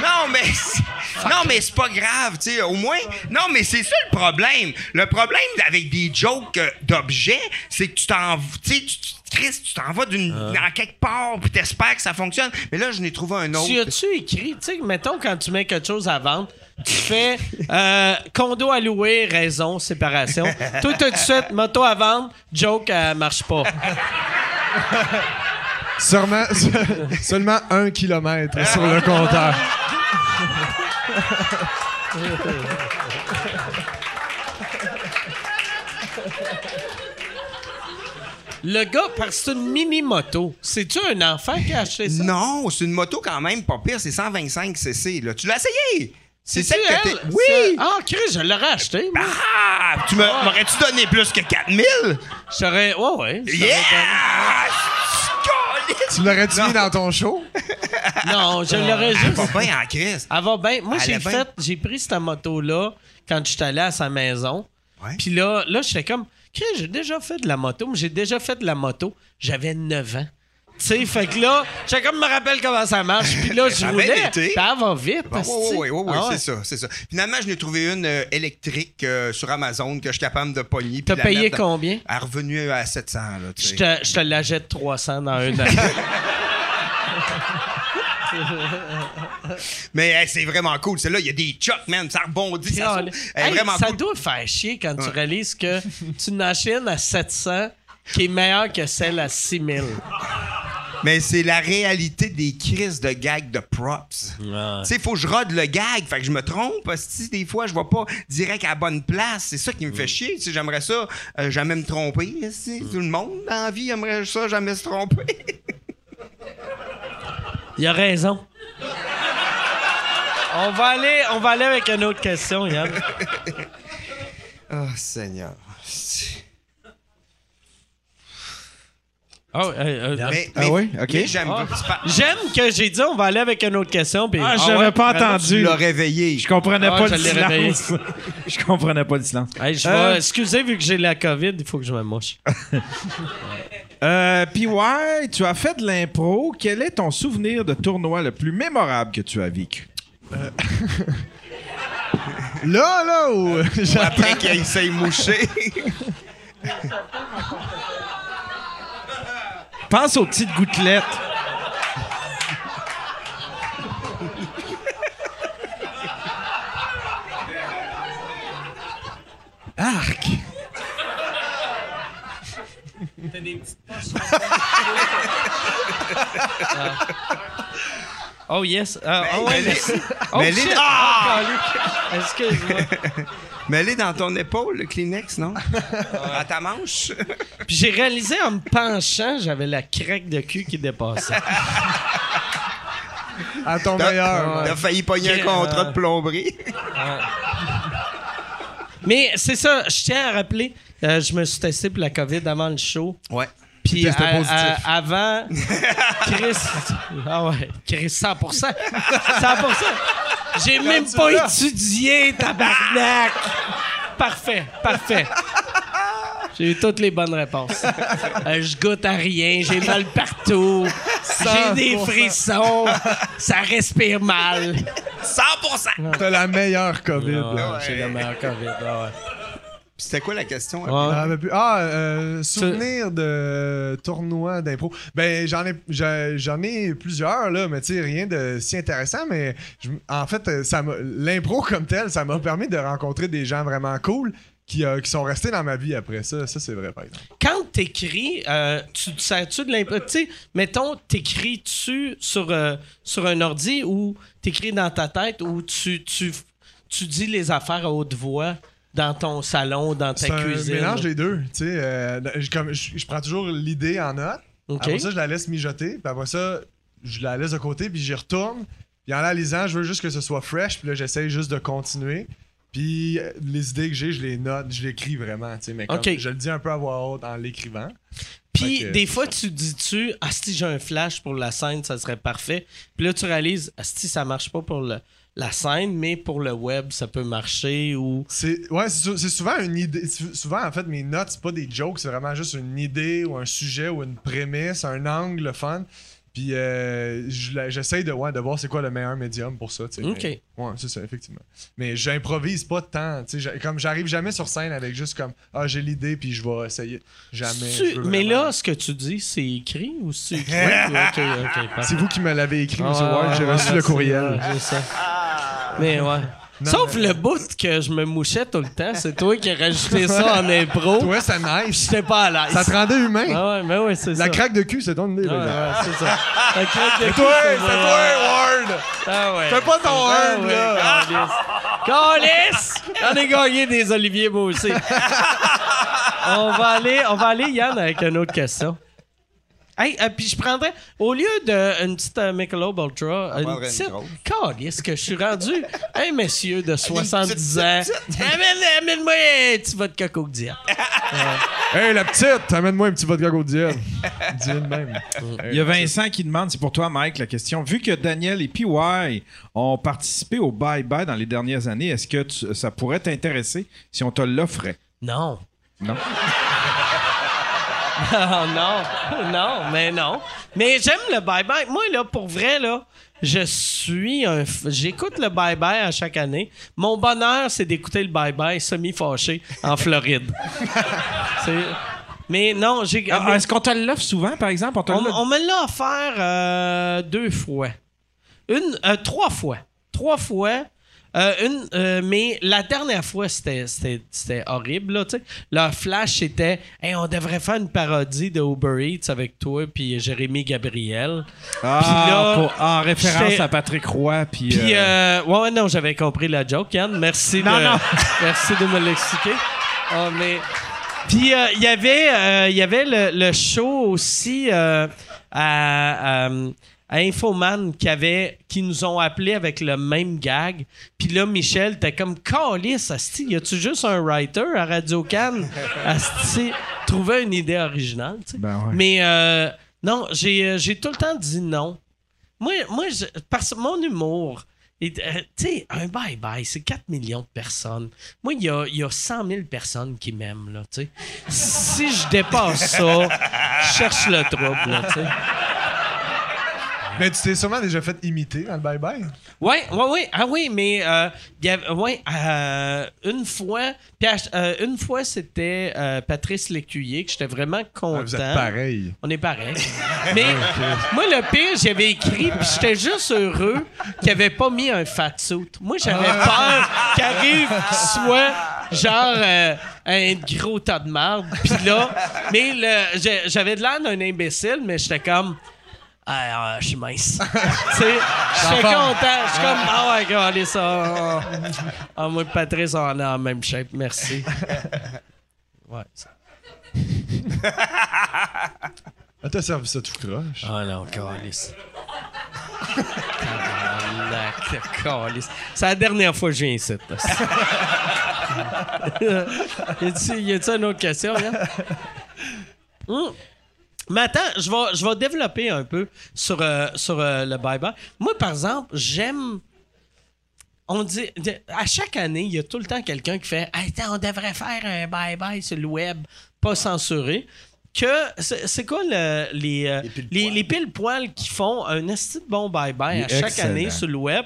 non, mais, c'est- non, mais c'est pas grave, tu sais, au moins, non, mais c'est ça le problème. Le problème avec des jokes euh, d'objets, c'est que tu t'en, tu sais, tu, tu- Chris, tu t'en vas d'une, en quelque part, puis t'espères que ça fonctionne. Mais là, je n'ai trouvé un autre. Tu as-tu écrit, tu sais, mettons, quand tu mets quelque chose à vendre, tu fais euh, condo à louer, raison, séparation. Toi, tout de suite, moto à vendre, joke, elle marche pas. Sûrement, *laughs* seulement un kilomètre sur le compteur. Le gars, parce que c'est une mini-moto, c'est-tu un enfant qui a acheté ça? Non, c'est une moto quand même, pas pire, c'est 125 cc, là. Tu l'as essayé? C'est celle que t'es. Oui! Ah, Chris, je l'aurais acheté. moi. Ah! Tu m'aurais-tu donné plus que 4000? Je t'aurais. Ouais, ouais. Yeah! Tu l'aurais-tu mis dans ton show? *laughs* Non, je l'aurais juste. Pas bien en crise. Elle va bien. Moi, Elle j'ai fait, pris cette moto-là quand j'étais allé à sa maison. Ouais. Puis là, là j'étais comme, Chris, j'ai déjà fait de la moto, mais j'ai déjà fait de la moto. J'avais 9 ans. Tu sais, fait que là, comme me rappelle comment ça marche. Puis là, *laughs* je Ça a bien roulais. elle va vite. Oui, asti. oui, oui, Ah ouais. c'est ça, c'est ça. Finalement, je n'ai trouvé une euh, électrique euh, sur Amazon que je suis capable de pogner. T'as payé dans- combien? Elle est revenue à 700, là, Je te, je te la jette 300 dans un an. *laughs* Mais hey, c'est vraiment cool. Celle-là, il y a des chocs, man. Ça rebondit, ça Hey, vraiment ça cool. doit faire chier quand tu réalises que tu en achètes à 700 qui est meilleure que celle à 6000. Mais c'est la réalité des crises de gag de props. Tu sais, il faut que je rode le gag. Fait que je me trompe. Que des fois, je vais pas direct à la bonne place. C'est ça qui me fait chier. Tu sais, j'aimerais ça euh, jamais me tromper. sais. Tout le monde dans la vie aimerait ça jamais se tromper. *laughs* Il a raison. On va aller, on va aller avec une autre question, Yann. *laughs* oh, Seigneur. Oh, euh, euh, Mais, Ah mais- oui? OK. mais j'aime Ah. c'est pas- J'aime que j'ai dit on va aller avec une autre question. puis- Ah, Ah j'avais ouais? pas entendu. Tu l'as réveillé. Je comprenais Ah, pas je le silence. *laughs* je comprenais pas le silence. Hey, je Euh, vais, excusez, vu que j'ai la COVID, il faut que je me mouche. *laughs* Euh, Puis ouais, tu as fait de l'impro. Quel est ton souvenir de tournoi le plus mémorable que tu as vécu? *laughs* Là, là, ou. Après qu'il s'est mouché. Pense aux petites gouttelettes. Arc! Oh yes. Euh, oh ouais, mais les- Oh mais les- shit. Ah! Oh, calique. Excuse-moi. Mais elle est dans ton épaule, le Kleenex, non? *laughs* À ta manche? *laughs* Puis j'ai réalisé en me penchant, j'avais la craque de cul qui dépassait. À ton T'as meilleur. t'as failli pogner un contrat de plomberie. Mais c'est ça, je tiens à rappeler, euh, je me suis testé pour la COVID avant le show. Ouais. Puis Testé à- positif. à- avant, *laughs* Chris, ah ouais, Chris 100%, 100%. J'ai même pas étudié, tabarnak. Parfait, parfait. J'ai eu toutes les bonnes réponses. Euh, je goûte à rien, j'ai mal partout, j'ai des 100%. frissons, ça respire mal. 100%! T'as la meilleure COVID. là. Ouais, J'ai la meilleure COVID. ah ouais. C'était quoi la question? Ouais. Ah, puis- ah, euh, souvenir de tournoi d'impro. Ben, j'en ai, j'en ai plusieurs, là, mais tu sais, rien de si intéressant, mais je- en fait, euh, ça m'a- l'impro comme tel, ça m'a permis de rencontrer des gens vraiment cool qui, euh, qui sont restés dans ma vie après ça. Ça, c'est vrai, par exemple. quand t'écris, euh, tu te sers-tu de l'impro? Tu sais, mettons, t'écris-tu sur, euh, sur un ordi ou t'écris dans ta tête ou tu, tu, tu dis les affaires à haute voix? Dans ton salon, dans ta C'est un cuisine? mélange des deux. Tu sais, euh, je, comme- je- je prends toujours l'idée en note. Après ça, je la laisse mijoter. Puis après ça, je la laisse de côté, puis j'y retourne. Puis en la lisant, je veux juste que ce soit fresh. Puis là, j'essaye juste de continuer. Puis euh, les idées que j'ai, je les note, je les écris vraiment. tu sais, Mais comme je le dis un peu à voix haute en l'écrivant. Puis que- des fois, tu dis-tu, ah, si j'ai un flash pour la scène, ça serait parfait. Puis là, tu réalises, ah, si ça marche pas pour le- la scène, mais pour le web, ça peut marcher ou. C'est ouais, c'est sou- c'est souvent une idée. sou- Souvent, en fait, mes notes, c'est pas des jokes, c'est vraiment juste une idée ou un sujet ou une prémisse, un angle, le fun. Puis euh, j'essaye de, ouais, de voir c'est quoi le meilleur médium pour ça. OK. Mais- ouais, c'est ça, effectivement. Mais j'improvise pas tant. Comme j'arrive jamais sur scène avec juste comme Ah, j'ai l'idée, puis je vais essayer. Jamais. Tu- mais là, ce que tu dis, c'est écrit ou c'est *laughs* écrit? C'est vous qui me l'avez écrit, Ah, M. Ward. J'ai reçu le courriel. c'est ça. Mais ouais. Sauf le bout que je me mouchais tout le temps, c'est toi qui as rajouté ça en *laughs* impro. Toi, c'est nice. J'étais pas à l'aise. Ça te rendait humain. Ah ouais, mais ouais, c'est ça. La craque de cul, c'est ton idée. Ouais, là. ouais, c'est ça. La craque de C'est cul, toi, c'est toi. Ward. Ah ouais. Fais pas ton Ah humble, ouais, là. Calice! J'en ai gagné des Olivier, aussi. *laughs* on, va aller, on va aller, Yann, avec une autre question. Hey, euh, puis je prendrais, au lieu d'une petite euh, Michelob Ultra, une prendrait une petite. grosse. Que je suis rendu *laughs* un monsieur de 70 petite, ans. *laughs* Amène- Amène-moi un petit vodka coke diète. *laughs* Hey, la petite, amène-moi un petit vodka quotidien. Dis de même. Il y a Vincent qui demande, c'est pour toi, Mike, la question. Vu que Daniel et PY ont participé au Bye Bye dans les dernières années, est-ce que tu- ça pourrait t'intéresser si on te l'offrait? Non. Non? Oh non, non, mais non. Mais j'aime le bye-bye. Moi, là, pour vrai, là, je suis un... f- J'écoute le bye-bye à chaque année. Mon bonheur, c'est d'écouter le bye-bye semi-fâché en Floride. *laughs* Mais non, j'ai... Ah, mais- Est-ce qu'on te l'offre souvent, par exemple? On te on me l'a offert euh, deux fois. Une, euh, trois fois. Trois fois. Euh, une, euh, mais la dernière fois, c'était, horrible. Là. Leur flash, c'était hey, on devrait faire une parodie de Uber Eats avec toi puis Jérémy Gabriel. Ah, Puis là, pour- en référence à Patrick Roy. Puis, Puis, euh, euh, ouais, non, j'avais compris la joke, Yann. Merci, Non, de, non. *laughs* merci de me l'expliquer. Ah, mais... Puis, il y avait, y avait le, le show aussi à, à, à Infoman qui, avait, qui nous ont appelés avec le même gag. Puis là, Michel, t'es comme Calice, Asti, y a-tu juste un writer à Radio Cannes? *laughs* Asti, trouver une idée originale, tu sais. Ben ouais. Mais euh, non, j'ai euh, j'ai tout le temps dit non. Moi, moi je- parce que mon humour, euh, tu sais, un bye-bye, c'est 4 millions de personnes. Moi, il y a, il y a 100 000 personnes qui m'aiment, là, tu sais. Si je dépasse ça, je cherche le trouble, là, tu sais. Mais tu t'es sûrement déjà fait imiter dans le bye-bye. Ouais, ouais, ouais. Ah oui, mais euh, y avait- ouais, euh, une fois, euh, une fois c'était euh, Patrice Lécuyer que j'étais vraiment content. Ah, vous êtes pareil. On est pareil. *laughs* Mais moi, le pire, j'avais écrit, puis j'étais juste heureux qu'il avait pas mis un fat suit. Moi, j'avais peur qu'il arrive, qu'il soit genre euh, un gros tas de marde. Puis là, mais j'avais de l'air d'un imbécile, mais j'étais comme. Ah, ah, je suis mince. *laughs* tu sais, j'étais content. Je suis comme, ah ouais, regardez ça. *laughs* Ah, moi, et Patrice, on est en même shape. Merci. *laughs* Ouais. ça- Ah, t'as servi ça tout croche. Ah non, calice. Tabarnak calice. C'est la dernière fois que je viens ici. y a-tu une autre question, Yann? Hum. Mais attends, je vais, je vais développer un peu sur, euh, sur euh, le bye-bye. Moi, par exemple, j'aime. On dit. À chaque année, il y a tout le temps quelqu'un qui fait Hey, attends, on devrait faire un bye-bye sur le web, pas censuré. Que c'est quoi le- les, euh, Les les, les pile-poils qui font un esti de bon bye-bye à chaque excellent. année sur le web?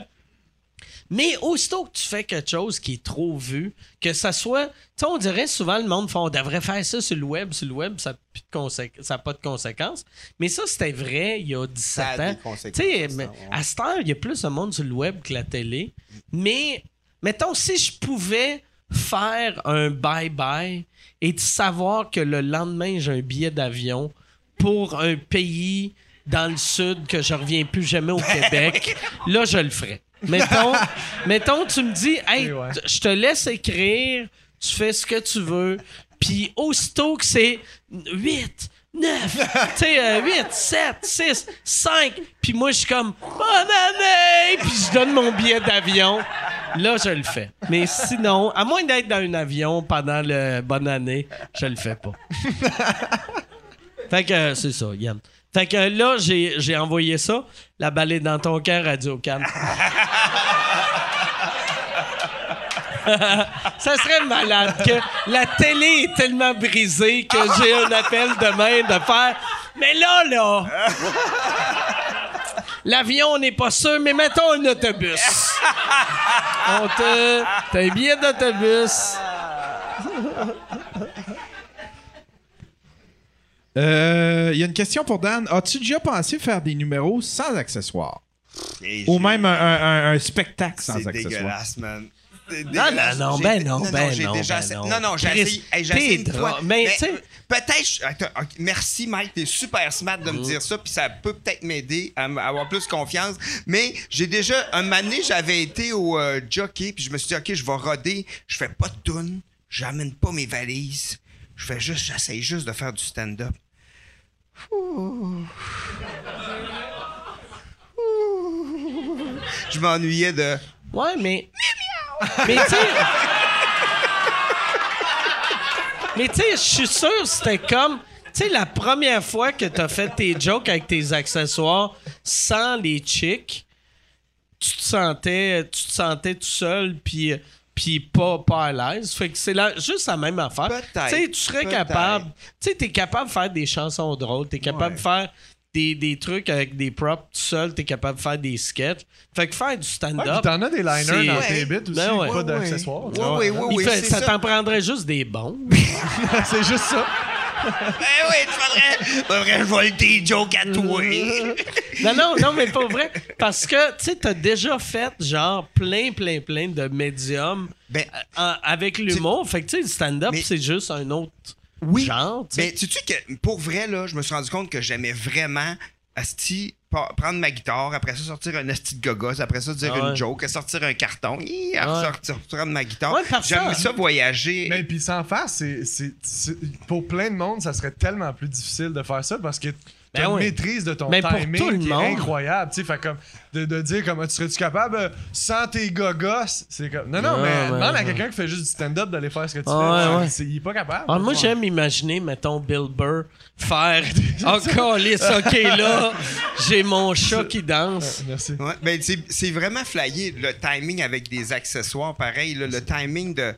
Mais aussitôt que tu fais quelque chose qui est trop vu, que ça soit. Tu sais, on dirait souvent le monde fait on devrait faire ça sur le web. Sur le web, ça n'a pas de conséquences. Mais ça, c'était vrai il y a 17 Ça a ans. Tu sais, ouais. à cette heure, il y a plus de monde sur le web que la télé. Mais, mettons, si je pouvais faire un bye-bye et de savoir que le lendemain, j'ai un billet d'avion pour un pays dans le sud que je reviens plus jamais au *laughs* Québec, là, je le ferais. Mettons, *laughs* mettons, tu me dis, hey, Ouais. je te laisse écrire, tu fais ce que tu veux. Puis aussitôt que c'est 8, 9, tu sais, euh, 8, 7, 6, 5, puis moi, je suis comme bonne année, puis je donne mon billet d'avion. Là, je le fais. Mais sinon, à moins d'être dans un avion pendant le bonne année, je le fais pas. *laughs* fait que euh, c'est ça, Yann. Fait que là, j'ai j'ai envoyé ça, la balai dans ton cœur, Radio Cannes. *laughs* Ça serait malade que la télé est tellement brisée que j'ai un appel demain de faire. Mais là, là. L'avion, on n'est pas sûr, mais mettons un autobus. On te. T'as un billet d'autobus. Euh, Il y a une question pour Dan. As-tu déjà pensé faire des numéros sans accessoires? Et Ou même un, un- un- un spectacle sans C'est accessoires? dégueulasse, man. C'est Non, dégueulasse. non, non, ben non, ben j'ai non, déjà ben non. non, non, j'ai essayé, hey, essayé une drôle. fois. Mais, tu sais- euh, peut-être, merci Mike, t'es super smart de me dire ça, puis ça peut peut-être m'aider à avoir plus confiance. Mais j'ai déjà, un moment donné, j'avais été au euh, jockey, puis je me suis dit, ok, je vais roder, je fais pas de tune, j'amène pas mes valises, je fais juste, j'essaye juste de faire du stand-up. Ouh. Ouh. Je m'ennuyais de. Ouais, mais. Mais tu sais. Mais tu sais, je suis sûr c'était comme. Tu sais, la première fois que t'as fait tes jokes avec tes accessoires sans les chicks, tu te sentais, tu te sentais tout seul, puis puis pas, pas à l'aise. Fait que c'est la- juste la même affaire. Peut-être, Tu sais, tu serais peut-être. capable. Tu sais, t'es capable de faire des chansons drôles, t'es capable Ouais. de faire des, des trucs avec des props tout seul, t'es capable de faire des sketchs. Fait que faire du Ouais, stand-up. puis t'en as des liners c'est- dans Ouais. tes bits aussi, Ben ouais. pas Ouais, d'accessoires. ouais. Oui, ça ça. t'en prendrait juste des bons. *laughs* c'est juste ça. Eh oui, tu faudrais, faudrait voler tes jokes à toi. Non, non, non, mais pas vrai. Parce que, tu sais, t'as déjà fait, genre, plein, plein, plein de médiums Ben, en- avec l'humour. Fait que, tu sais, le stand-up, c'est juste un autre oui. genre, tu sais. Ben, sais-tu que pour vrai, là, je me suis rendu compte que j'aimais vraiment asti, prendre ma guitare, après ça sortir un asti de gogos, après ça dire Ah ouais. une joke, sortir un carton, hi, Ouais. sortir, prendre ma guitare. Ouais, J'aime ça. ça voyager. Mais puis sans faire, c'est, c'est- c'est- pour plein de monde, ça serait tellement plus difficile de faire ça parce que Ben une oui. maîtrise de ton pour timing tout le qui monde. est incroyable. Tu sais, fait comme de, de dire comme tu serais-tu capable euh, sans tes gogos, c'est comme non non Ouais, mais ouais, demande à ouais. quelqu'un qui fait juste du stand-up d'aller faire ce que tu Ah, fais. ouais, ouais. C'est- il est pas capable. Ah, moi, j'aime imaginer, mettons, Bill Burr faire *laughs* Oh, câlisse, OK, là, *laughs* j'ai mon chat qui danse. Merci. Ouais, ben c'est, c'est vraiment flyé le timing avec des accessoires pareil là, le timing de,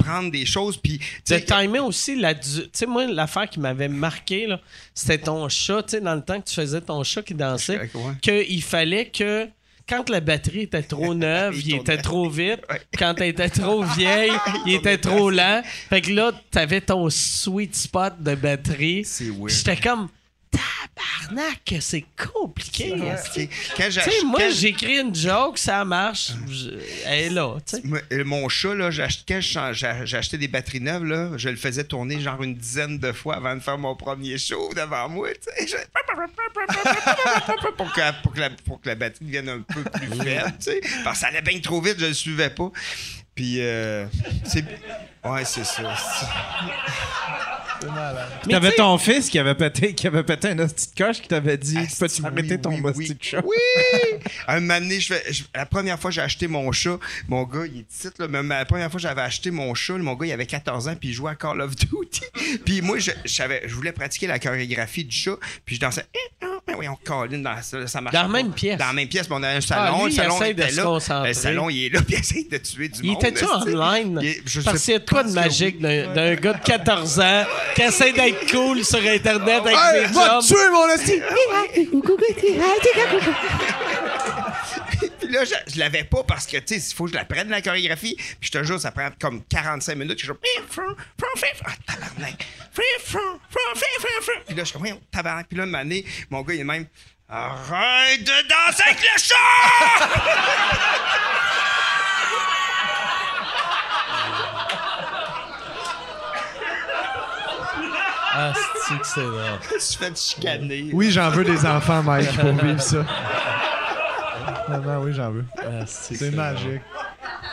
prendre des choses puis Le timing aussi, la du- tu sais, moi, l'affaire qui m'avait marqué, là, c'était ton chat, tu sais, dans le temps que tu faisais ton chat qui dansait, qu'il fallait que quand la batterie était trop *laughs* neuve, Il il était trop vite. Ouais. Quand elle était trop vieille, *laughs* il était trop lent. Fait que là, t'avais ton sweet spot de batterie. C'est weird. J'étais comme, tabarnak, c'est compliqué. Ouais, quand j'ai Tu sais, moi, quand- j'écris une joke, ça marche. je- Elle est là, euh, Mon chat, là, quand acheté des batteries neuves, là, je le faisais tourner genre une dizaine de fois avant de faire mon premier show devant moi. Je- *laughs* pour, que, pour, que la, pour que la batterie devienne un peu plus faible. Parce que ça allait bien trop vite, je le suivais pas. Puis, euh, c'est. Ouais, c'est ça. c'est- Mais T'avais tu sais- ton fils qui avait pété, qui avait pété un hostie de coche qui t'avait dit Asti, Peux-tu arrêter oui, ton oui, hostie oui. de chat Oui! Un moment donné, je fais- je- la première fois que j'ai acheté mon chat, mon gars, il est petit, là, mais la première fois que j'avais acheté mon chat, mon gars, il avait 14 ans, puis il jouait à Call of Duty. *laughs* puis moi, je, je savais- je voulais pratiquer la chorégraphie du chat, puis je dansais. Eh, oh, ben oui, on colline dans ça, ça marche Dans la pas. même pièce. Dans la même pièce, puis on a un salon. Ah, lui, le il salon de était se là. concentrer. Le salon, il est là, *laughs* puis il essaie de tuer du Il monde. était-tu online? Il je Parce qu'il y a de quoi de magique d'un gars de 14 ans qui essaie d'être cool sur Internet avec Hey, ses va tuer mon esti! Là, je, je l'avais pas parce que, tu sais, il faut que je la prenne, la chorégraphie. Puis je te jure, ça prend comme 45 minutes. Je suis genre, ah, tabarnak. Puis là, je suis comme, tabarnak. Puis là, une année, mon gars, il est même, arrête de danser avec le chat! *laughs* Ah, c'est que c'est drôle? *laughs* Je suis fait chicaner. Oui, j'en veux des enfants, Mike, pour vivre ça. Vraiment, oui, j'en veux. Ah, c'est que C'est magique.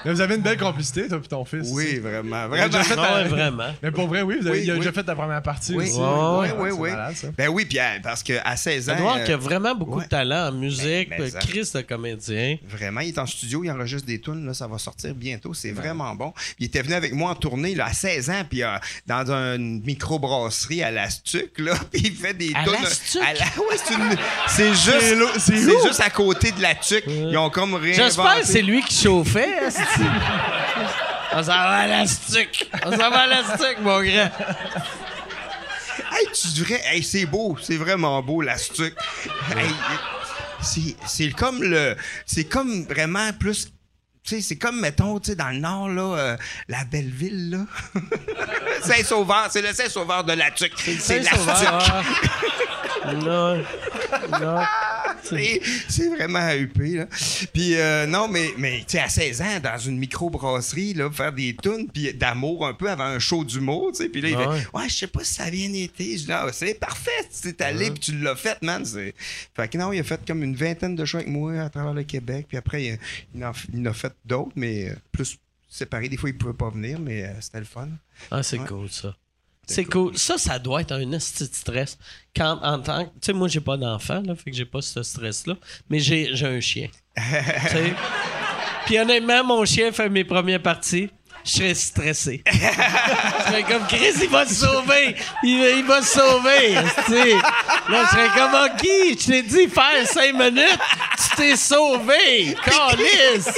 Mais vous avez une belle complicité, toi et ton fils. Oui, vraiment. Il a Vraiment. déjà fait Ah ouais, ta- vraiment. Mais pour vrai, oui, vous avez, Oui, il a oui. déjà fait ta première partie Oui, aussi. oui, oui, oui, malade. Ben oui, puis euh, parce qu'à 16 ans. Edouard euh, qui a vraiment beaucoup ouais. de talent en musique, mais ça. Chris de comédien. Vraiment, il est en studio, il enregistre des tunes, là, ça va sortir bientôt, c'est vraiment bon. Il était venu avec moi en tournée là, à 16 ans, puis euh, dans une microbrasserie à l'Astuc, là, *laughs* puis il fait des tunes. à la- ouais, c'est une- c'est juste, c'est juste à côté de la Ils ont comme réinventé. J'espère que c'est lui qui chauffait. esti. *laughs* On s'en va à l'astic. On s'en va à l'astic, mon grand. Hey, tu devrais. Hey, c'est beau, c'est vraiment beau, l'Astuc. Hey, c'est, c'est comme le. C'est comme vraiment plus. C'est comme, mettons, dans le nord, là, euh, la belle ville, là. *laughs* Saint-Sauveur, c'est le Saint-Sauveur de la Tuque. C'est l'Astuc. Saint-Sauveur. Non. Non. *laughs* C'est vraiment huppé, là. Puis, euh, non, mais, mais tu sais, à 16 ans, dans une microbrasserie, là, faire des tunes, puis d'amour un peu avant un show d'humour, tu sais. Puis là, il Ah fait Ouais, je sais pas si ça a bien été. Je dis Ah, c'est parfait, tu allé, puis tu l'as fait, man. Fait que non, il a fait comme une vingtaine de shows avec moi à travers le Québec. Puis après, il, il en a fait d'autres, mais euh, plus séparés. Des fois, il pouvait pas venir, mais euh, c'était le fun. Ah, c'est Ouais. cool, ça. C'est cool. Ça, ça doit être un esti de stress. Quand, en tant que. Tu sais, moi, j'ai pas d'enfant, là, fait que j'ai pas ce stress-là. Mais j'ai j'ai un chien. *laughs* tu sais? Puis honnêtement, mon chien fait mes premières parties. Je serais stressé. *laughs* je serais comme Chris, il va te sauver. Il, va- il va se sauver. Là, je serais comme OK, je t'ai dit faire cinq minutes. Tu t'es sauvé. Calice. *laughs*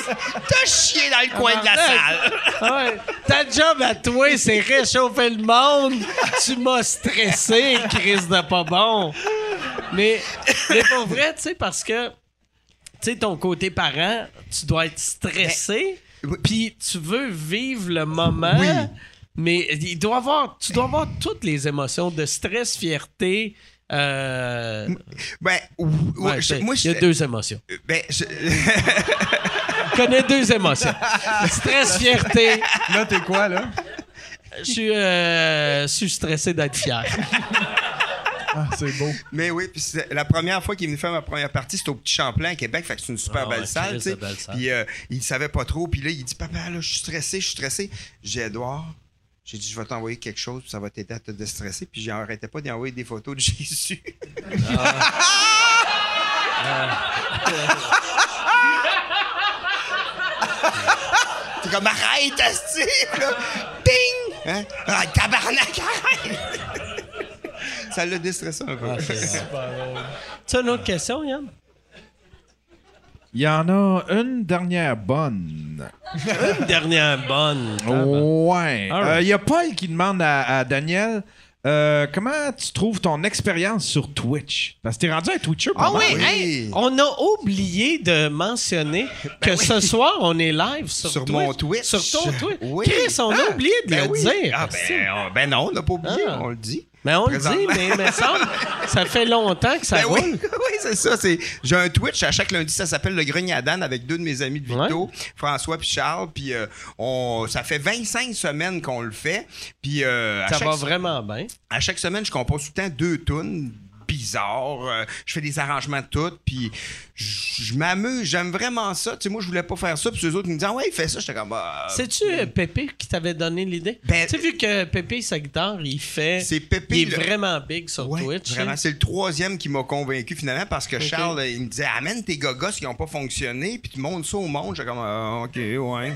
T'as chié dans le coin de la salle. Ouais. Ta job à toi, c'est réchauffer le monde. Tu m'as stressé, Chris de pas bon. Mais, mais pour vrai, tu sais, parce que, tu sais, ton côté parent, tu dois être stressé, oui. puis tu veux vivre le moment. Oui. Mais il doit avoir, tu dois avoir toutes les émotions de stress, fierté. Euh, Ben, ou- ou- ouais, je- c'est- moi, il y a deux émotions. Ben, je- Je *laughs* connais deux émotions. Stress, fierté. Là, t'es quoi, là? Je suis, euh, je suis stressé d'être fier. Ah, c'est beau. Mais oui, puis la première fois qu'il est venu faire ma première partie, c'était au Petit Champlain à Québec, fait que c'est une super Ah ouais, belle salle, tu sais. de belle salle. Puis euh, il savait pas trop, puis là il dit papa là, je suis stressé, je suis stressé. J'ai Edouard, j'ai dit je vais t'envoyer quelque chose, puis ça va t'aider à te déstresser, puis j'arrêtais pas d'y envoyer des photos de Jésus. *laughs* T'es comme arrête, asti! là. Ding! Hein? Ah, tabarnak, arrête! Ça l'a déstressé un peu. Tu as *laughs* une autre question, Yann? Il y en a une dernière bonne. Une dernière bonne. Ouais. All right. Il y a Paul qui demande à, à Daniel euh, comment tu trouves ton expérience sur Twitch? Parce que t'es rendu un Twitcher Ah oui, oui. hey, on a oublié de mentionner *laughs* que ce soir, on est live sur, Sur Twitch. mon Twitch. Sur ton Twitch. Oui. Chris, on a Ah, oublié de ben le oui. dire. Ah, ben, on- ben non, on n'a pas oublié, Ah. on le dit. Mais on le dit, mais ça fait longtemps que ça Ben roule. oui, *laughs* oui c'est ça. c'est- J'ai un Twitch à chaque lundi, ça s'appelle Le Grenier à Dan avec deux de mes amis de Vito, François puis Charles. Puis euh, on, ça fait 25 semaines qu'on le fait. Puis euh, Ça chaque, va vraiment bien. à chaque semaine, je compose tout le temps deux tunes bizarres. Euh, je fais des arrangements de tout. Puis je m'amuse. J'aime vraiment ça. Tu sais, moi, je voulais pas faire ça. Puis eux autres ils me disaient, Ah ouais, fais ça. J'étais comme, bah. C'est-tu euh, Pépé qui t'avait donné l'idée? Ben- tu sais, vu que Pépé, sa guitare, il fait. C'est Pépé, Il est le- vraiment big sur Ouais, Twitch. Vraiment, hein. c'est le troisième qui m'a convaincu finalement parce que Charles, il me disait Amène tes gogos qui n'ont pas fonctionné, puis tu montes ça au monde. J'étais comme Ah, Ok, ouais.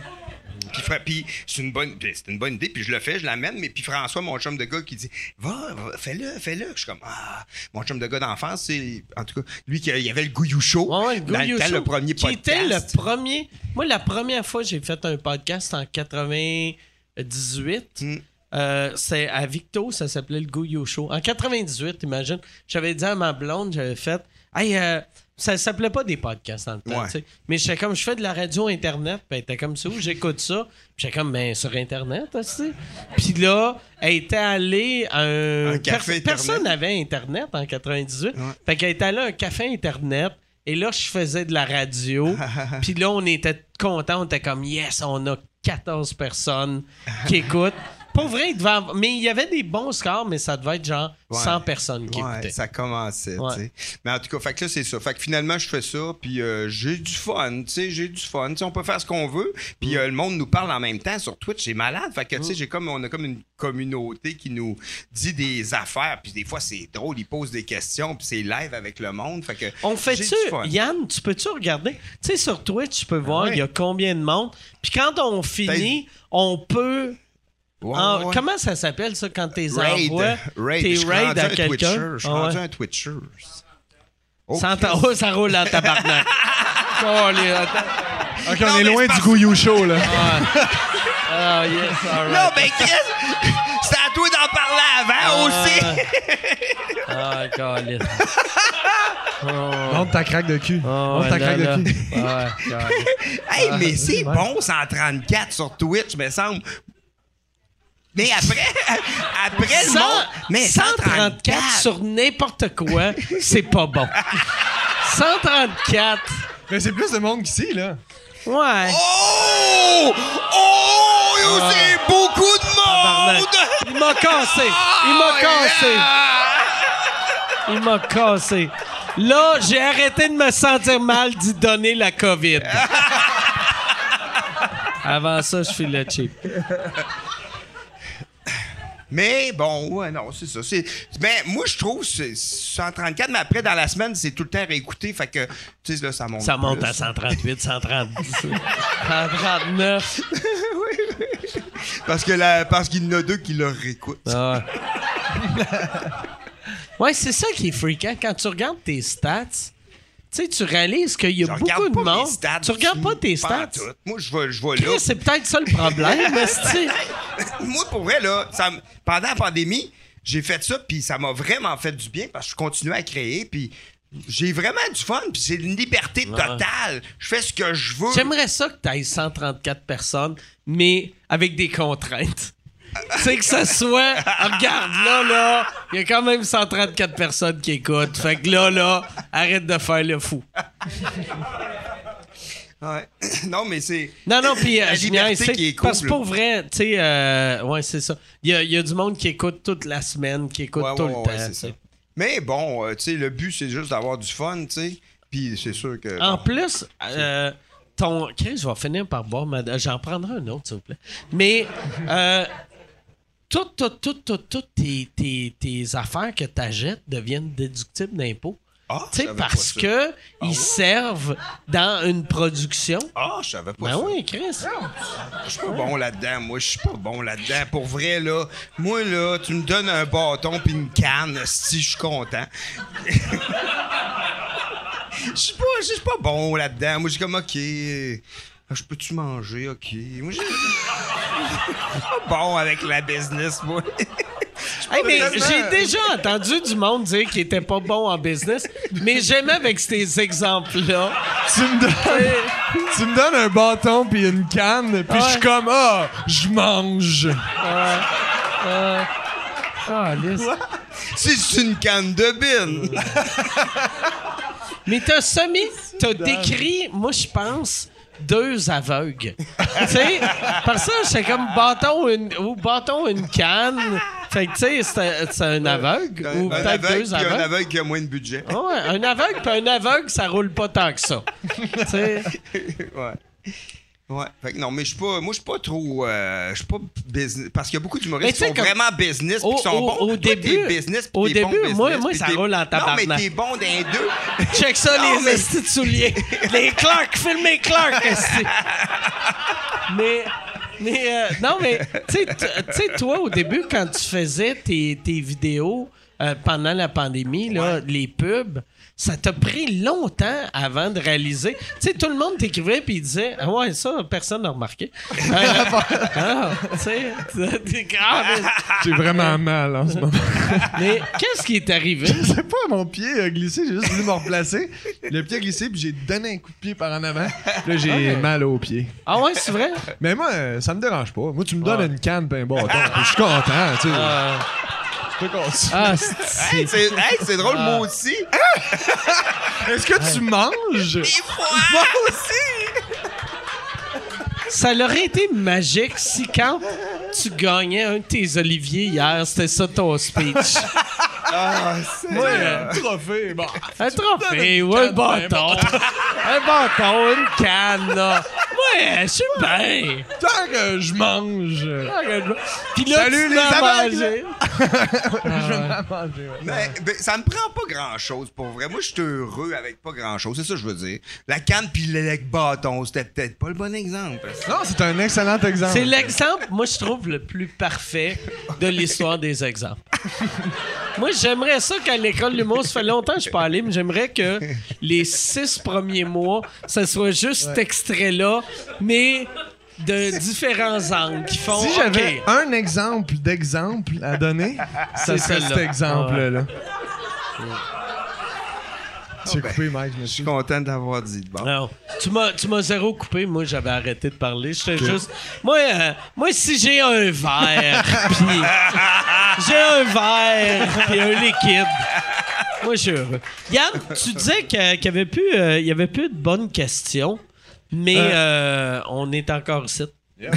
Puis, c'est une bonne c'est une bonne idée puis je le fais je l'amène mais puis François mon chum de gars qui dit va, va, fais-le fais-le je suis comme ah mon chum de gars d'enfance c'est en tout cas lui qui il y avait le Gouillou Show Ouais, le dans le temps Show, le premier Qui était podcast le premier. Moi, la première fois que j'ai fait un podcast en 98, Mm. euh, c'est à Victo, ça s'appelait le Gouillou Show. En 98, imagine, j'avais dit à ma blonde, j'avais fait. Hey, euh, ça s'appelait pas des podcasts dans le temps, Ouais. tu sais. Mais j'étais comme, je fais de la radio Internet, puis elle était comme ça, où j'écoute ça. J'étais comme, ben, sur Internet, aussi. Puis là, elle était allée à un. Un café Internet. Personne n'avait Internet en 98. Fait qu'elle était allée à un café Internet. Et là, je faisais de la radio. *laughs* Puis là, on était contents. On était comme, yes, on a 14 personnes qui écoutent. Pour vrai, mais il y avait des bons scores, mais ça devait être genre Ouais. 100 personnes qui Ouais, écoutaient. ça commençait, Ouais. tu sais. Mais en tout cas, fait que là, c'est ça. Fait que finalement, je fais ça, puis euh, j'ai du fun, tu sais, j'ai du fun. On peut faire ce qu'on veut, puis Mm. euh, le monde nous parle en même temps sur Twitch, c'est malade. Fait que, tu sais, j'ai comme, on a comme une communauté qui nous dit des affaires, puis des fois, c'est drôle, ils posent des questions, puis c'est live avec le monde. Fait que On fait-tu. Yann, tu peux-tu regarder? Tu sais, sur Twitch, tu peux voir ouais. il y a combien de monde. Puis quand on finit, on peut. Ouais, en- ouais, ouais. Comment ça s'appelle ça quand t'es Raid, envoies? raid. T'es raid à un quelqu'un? Je suis Ah rendu un Twitcher. Oh, oh, ça roule en tabarnak. Oh, les- attends. Ok, Non, on est loin du Gouyou Show, là. *laughs* Ah, yes, all Non, right. mais Chris, c'est à toi d'en parler avant aussi. Ah, câlisse. *laughs* Monte ta craque de cul. Oh, Monte ta craque là, de cul. Ouais, câlisse. *laughs* Hey, mais c'est bon 134 sur Twitch, me semble. Mais après, *laughs* après le monde. Mais 134 134 sur n'importe quoi, c'est pas bon. 134. Mais c'est plus de monde qu'ici, là. Ouais. Oh! Oh! yo, C'est beaucoup de monde! Il m'a cassé. Il m'a cassé. Il m'a cassé. Là, j'ai arrêté de me sentir mal d'y donner la COVID. *laughs* Avant ça, je file le cheap. Mais bon, ouais, non, c'est ça. C'est, mais moi, je trouve c'est 134, mais après, dans la semaine, c'est tout le temps réécouté. Fait que, tu sais, là, ça monte. Ça monte plus. à 138, 130, 139. Parce, que la, parce qu'il y en a deux qui le réécoutent. Ah *laughs* ouais. c'est ça qui est fréquent. Quand tu regardes tes stats, tu sais, tu réalises qu'il y a Je beaucoup de monde. stats. tu regardes pas tes stats. Moi, je vais, je vais là. C'est peut-être ça le problème, *laughs* mais c'est- Moi, pour vrai, là, ça pendant la pandémie, j'ai fait ça, puis ça m'a vraiment fait du bien parce que je continuais à créer, puis j'ai vraiment du fun, puis c'est une liberté totale. Je fais ce que je veux. J'aimerais ça que tu ailles 134 personnes, mais avec des contraintes. tu sais, que ça soit. *laughs* Regarde, là, là, il y a quand même 134 personnes qui écoutent. Fait que là, là, arrête de faire le fou. Ouais. *coughs* non, mais c'est. Non, non, puis *coughs* La euh, liberté qui est cool, Parce que pour vrai, tu sais, euh, ouais, c'est ça. Il y a, il y a du monde qui écoute toute la semaine, qui écoute Ouais, tout ouais, le temps. c'est ça. Mais bon, euh, tu sais, le but, c'est juste d'avoir du fun, tu sais. Puis c'est sûr que. En bon. plus, euh, ton. Chris, je vais finir par boire. ma- J'en prendrai un autre, s'il vous plaît. Mais, euh, toutes, toutes, toutes, toutes, toutes tes, tes, tes affaires que tu achètes deviennent déductibles d'impôts. Ah, Tu sais, pas parce que ils servent dans une production. Ah, je savais pas Ben ça. oui, Chris. Je suis pas bon là-dedans. Moi, je suis pas bon là-dedans. Pour vrai, là, moi, là, tu me donnes un bâton puis une canne, si je suis content. *laughs* Je suis pas, je suis pas bon là-dedans. Moi, je suis comme, OK, euh, je peux-tu manger? OK? Moi, je *laughs* je suis pas bon avec la business, moi. *laughs* Hey, mais j'ai déjà entendu du monde dire qu'il était pas bon en business, mais j'aimais avec ces exemples-là. Tu me donnes, tu me donnes un bâton puis une canne, puis je suis Ouais. comme, ah, je mange. Ah, lisse. C'est une canne de bine. Mais t'as semi, t'as décrit, moi je pense, deux aveugles. tu sais, par ça, j'étais comme bâton une, ou bâton une canne. Fait que tu sais, c'est c'est un aveugle ou un peut-être aveugle, deux puis un aveugles. aveugle qui a moins de budget. Ah ouais, un aveugle puis un aveugle, ça roule pas tant que ça. tu sais, *laughs* ouais. Ouais. Fait que non, mais je suis pas. Moi, je suis pas trop. euh, je suis pas business. Parce qu'il y a beaucoup d'humoristes qui sont comme- vraiment business Au- qui sont au- bons. au Toi, début- business, au début, moi- business, moi, ça roule en Non, tabarnak. mais t'es bon dans deux. check ça, Non, les mais- estis de souliers. Les Clark, filme les Clark, esti. Mais, mais, euh, non, mais, tu sais, t- tu sais, toi, au début, quand tu faisais tes, tes vidéos euh, pendant la pandémie, là, les pubs, ça t'a pris longtemps avant de réaliser. Tu sais, tout le monde t'écrivait puis il disait Ah ouais, ça, personne n'a remarqué. Euh, *laughs* ah, tu sais, t'es grave. J'ai vraiment mal en ce moment. Mais qu'est-ce qui est arrivé? C'est pas mon pied a glissé, j'ai juste voulu me replacer. Le pied a glissé, puis j'ai donné un coup de pied par en avant. Là, j'ai mal au pied. Ah ouais, c'est vrai? Mais moi, euh, ça me dérange pas. Moi, tu me donnes Ouais. une canne ben bâton, puis je suis content, tu sais. Euh, Je peux continuer. ah, Hey, c'est. c'est hey, c'est drôle, moi aussi. *laughs* Est-ce que tu manges? Des fois. Moi aussi! Ça aurait été magique si quand tu gagnais un de tes oliviers hier, c'était ça ton speech. Ah, c'est Moi, euh, Trophée, bon. un trophée ou un bâton. *laughs* un bâton, une canne, là. Ouais, je suis bien. Tant que je mange. Puis là, Salut, tu les mangé. *laughs* Je vais manger, ouais. Mais, ça me prend pas grand-chose, pour vrai. Moi, je suis heureux avec pas grand-chose. C'est ça que je veux dire. La canne puis le bâton, c'était peut-être pas le bon exemple. Non, c'est un excellent exemple. C'est l'exemple, moi, je trouve, le plus parfait de l'histoire des exemples. moi, j'aimerais ça qu'à l'école de l'humour, ça fait longtemps que je suis pas allé, mais j'aimerais que les six premiers mois, ça soit juste cet extrait-là, mais de différents angles qui font. Si j'avais un exemple d'exemple à donner, ça C'est serait cet exemple-là. Tu as ben, coupé, Mike, je me Je suis content d'avoir dit. Bon. Non. Tu m'as, tu m'as zéro coupé. Moi, j'avais arrêté de parler. J'étais juste. Moi, euh, moi, si j'ai un verre, *laughs* puis j'ai un verre, puis un liquide. Moi, je suis heureux. Yann, tu disais qu'il n'y avait, plus, euh, il y avait plus de bonnes questions, mais euh, on est encore ici. *laughs*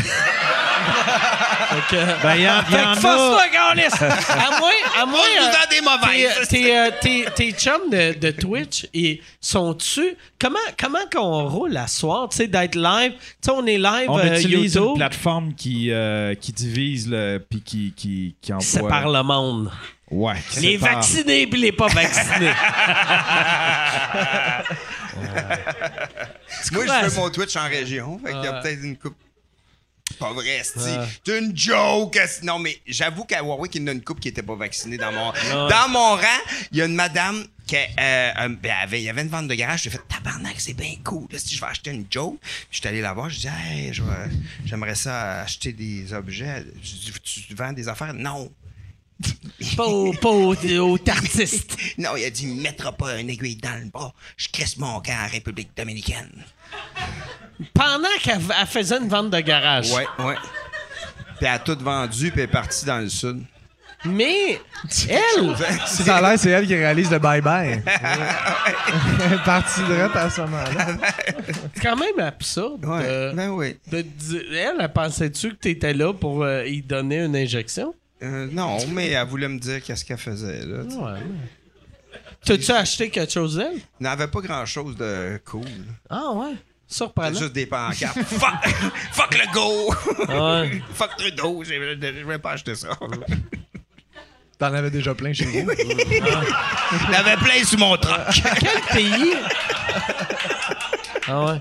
Fait que- Ben, il y, en- il y en que a. force-toi! *laughs* À moins, à moins, euh, des mauvaises. tes, tes, euh, tes- tes chums de, de Twitch, ils sont-tu. Comment, comment qu'on roule à soir, tu sais, d'être live? Tu sais, on est live On euh, utilise une YouTube. plateforme qui, euh, qui divise le. puis qui, qui, qui envoie. Sépare le monde. Ouais. qui Les sépare. vaccinés puis les pas vaccinés. *laughs* *laughs* Moi, courage. je fais mon Twitch en région. Fait qu'il y a Ouais. peut-être une coupe. C'est Pas vrai, esti. C'est une joke. Non, mais j'avoue qu'à Warwick, il y en a une coupe qui était pas vaccinée dans mon. Dans mon rang, il y a une madame qui euh, euh, ben, avait, il y avait une vente de garage. J'ai fait tabarnak, c'est bien cool. Là, si je vais acheter une joke, je suis allé la voir. Je dis, hey, j'aimerais ça acheter des objets. Je dis, tu vends des affaires? Non. Pas au, pas au, au artiste. *laughs* Non, il a dit, mettra pas un aiguille dans le bras. Je crisse mon camp en République dominicaine. Pendant qu'elle elle faisait une vente de garage. Ouais, ouais. Puis elle a tout vendu, puis elle est partie dans le sud. Mais elle, Ça *laughs* a l'air, c'est elle qui réalise le bye-bye. *laughs* Elle est partie de à ce moment-là. c'est quand même absurde. Ouais, euh, ben oui. de elle, elle pensait-tu que t'étais là pour euh, y donner une injection? Euh, non, mais elle voulait me dire qu'est-ce qu'elle faisait, là. tu sais. Ouais. T'as-tu acheté quelque chose d'elle? Elle n'avait pas grand-chose de cool. Ah ouais. Surprenant. Juste des pancartes. *laughs* fuck, fuck le go! Ouais. *laughs* fuck Trudeau! Je je vais pas acheter ça. *laughs* T'en avais déjà plein chez vous. Il avait plein sous mon truck. Quel pays? ah ouais.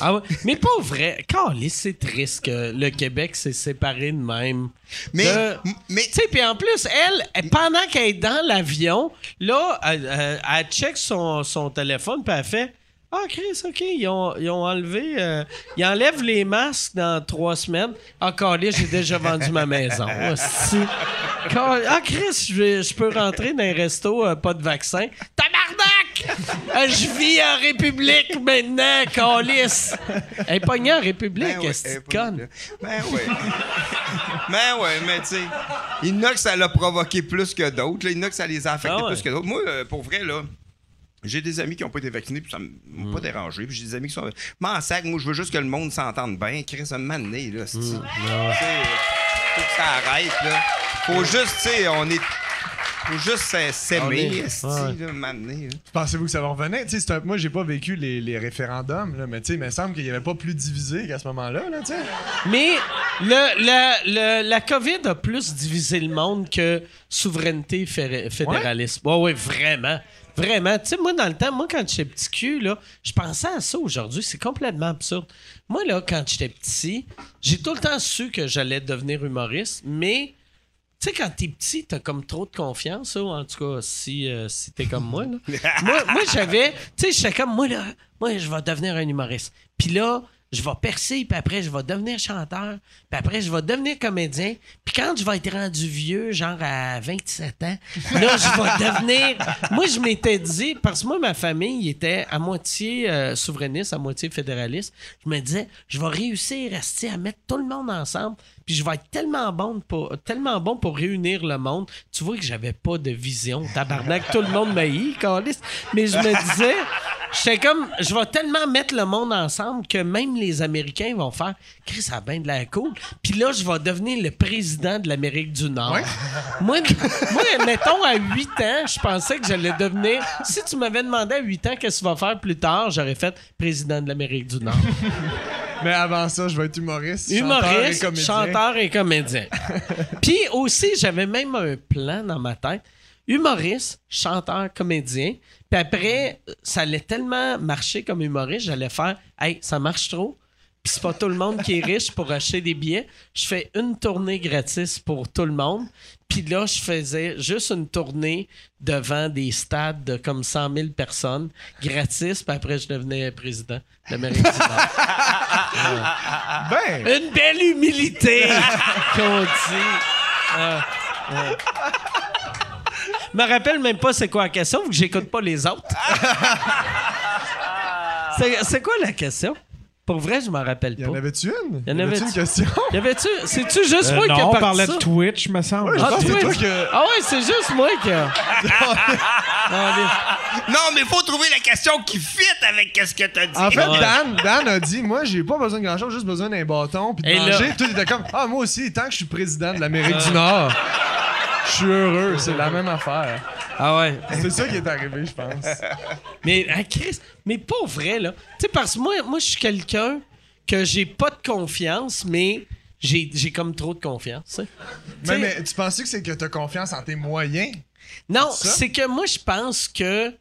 Ah ouais. Mais pas vrai. Caliste, c'est triste que le Québec s'est séparé de même. Mais, De- mais Tu sais, puis en plus, elle, elle, pendant qu'elle est dans l'avion, là, elle, elle- elle check son, son téléphone, puis elle fait Ah, Chris, OK, ils ont, ils ont enlevé. euh, ils enlèvent les masques dans trois semaines. Encore là, j'ai déjà vendu ma maison. *laughs* Car- Ah, Chris, je, peux rentrer dans un resto, euh, pas de vaccin. Tabarnak! Euh, je vis en République maintenant, Calice! Elle est pognée en République, elle est pas conne? Ben ouais. ben ouais, mais tu sais, il y en a que ça l'a provoqué plus que d'autres. Il y en a que ça les a affectés Ah ouais. plus que d'autres. Moi, pour vrai, là. J'ai des amis qui n'ont pas été vaccinés, puis ça m'a Mm. pas dérangé. Puis j'ai des amis qui sont. M'en sac, moi, je veux juste que le monde s'entende bien. Chris, ça m'a amené, là. Mm. Euh, faut que ça arrête, là. Faut juste, tu sais, on est. Faut juste On s'aimer, ouais. m'amener. là. Pensez-vous que ça va revenir? Tu sais, c'est un- moi, j'ai pas vécu les, les référendums, là, mais tu sais, il me semble qu'il y avait pas plus divisé qu'à ce moment-là. Là, tu sais. Mais le, le- le- la COVID a plus divisé le monde que souveraineté fé- fédéraliste. Ouais, ouais, vraiment. Vraiment. Tu sais, moi, dans le temps, moi, quand j'étais petit cul, là, je pensais à ça aujourd'hui. C'est complètement absurde. Moi, là, quand j'étais petit, j'ai tout le temps su que j'allais devenir humoriste, mais. Tu sais, quand t'es petit, t'as comme trop de confiance, là, en tout cas, si, euh, si t'es comme moi. Là. *laughs* moi, moi j'avais. Tu sais, j'étais comme, moi, là, moi, je vais devenir un humoriste. Puis là, je vais percer, puis après, je vais devenir chanteur, puis après, je vais devenir comédien. Puis quand je vais être rendu vieux, genre à 27 ans, là, je vais *laughs* devenir. Moi, je m'étais dit, parce que moi, ma famille était à moitié euh, souverainiste, à moitié fédéraliste. Je me disais, je vais réussir esti, à mettre tout le monde ensemble, puis je vais être tellement bon pour, tellement bon pour réunir le monde. Tu vois que j'avais pas de vision. Tabarnak, tout le monde m'a. Mais je me disais, J'étais comme, je vais tellement mettre le monde ensemble que même les Américains vont faire, Chris, ça a bien de l'air cool. Puis là, je vais devenir le président de l'Amérique du Nord. Moi, moi, mettons, à 8 ans, je pensais que j'allais devenir. Si tu m'avais demandé à 8 ans qu'est-ce que tu vas faire plus tard, j'aurais fait président de l'Amérique du Nord. Mais avant ça, je vais être humoriste. chanteur et Humoriste, comédien. chanteur et comédien. Puis aussi, j'avais même un plan dans ma tête. Humoriste, chanteur, comédien. Puis après, ça allait tellement marcher comme humoriste, j'allais faire Hey, ça marche trop. Puis c'est pas tout le monde qui est riche pour acheter des billets. Je fais une tournée gratis pour tout le monde. Puis là, je faisais juste une tournée devant des stades de comme 100 000 personnes, gratis. Puis après, je devenais président de l'Amérique du Nord. Ben, Une belle humilité *laughs* qu'on dit. Je me rappelle même pas c'est quoi la question, vu que j'écoute pas les autres. c'est, c'est quoi la question? Pour vrai, je m'en rappelle y en pas. avait-tu une? Y en avait-tu? une question? *laughs* Y avait-tu... C'est-tu juste Euh, moi qui a non, on parlait de Twitch, me semble. je Ah, pense que c'est Twitch? toi que- Ah ouais, c'est juste moi qui a... *laughs* Ah, Non, mais faut trouver la question qui fit avec ce que t'as dit. En fait, Ouais. Dan, Dan a dit Moi, j'ai pas besoin de grand chose, juste besoin d'un bâton puis de Et là- manger. Tout était comme Ah, moi aussi, tant que je suis président de l'Amérique du Nord, *laughs* je suis heureux. C'est la même affaire. ah ouais. C'est ça qui est arrivé, je pense. Mais, ah, Chris, mais pas vrai, là. Tu sais, parce que moi, moi je suis quelqu'un que j'ai pas de confiance, mais j'ai comme trop de confiance. tu. Tu Mais, mais tu pensais que c'est que t'as confiance en tes moyens? Non, c'est que moi, je pense que.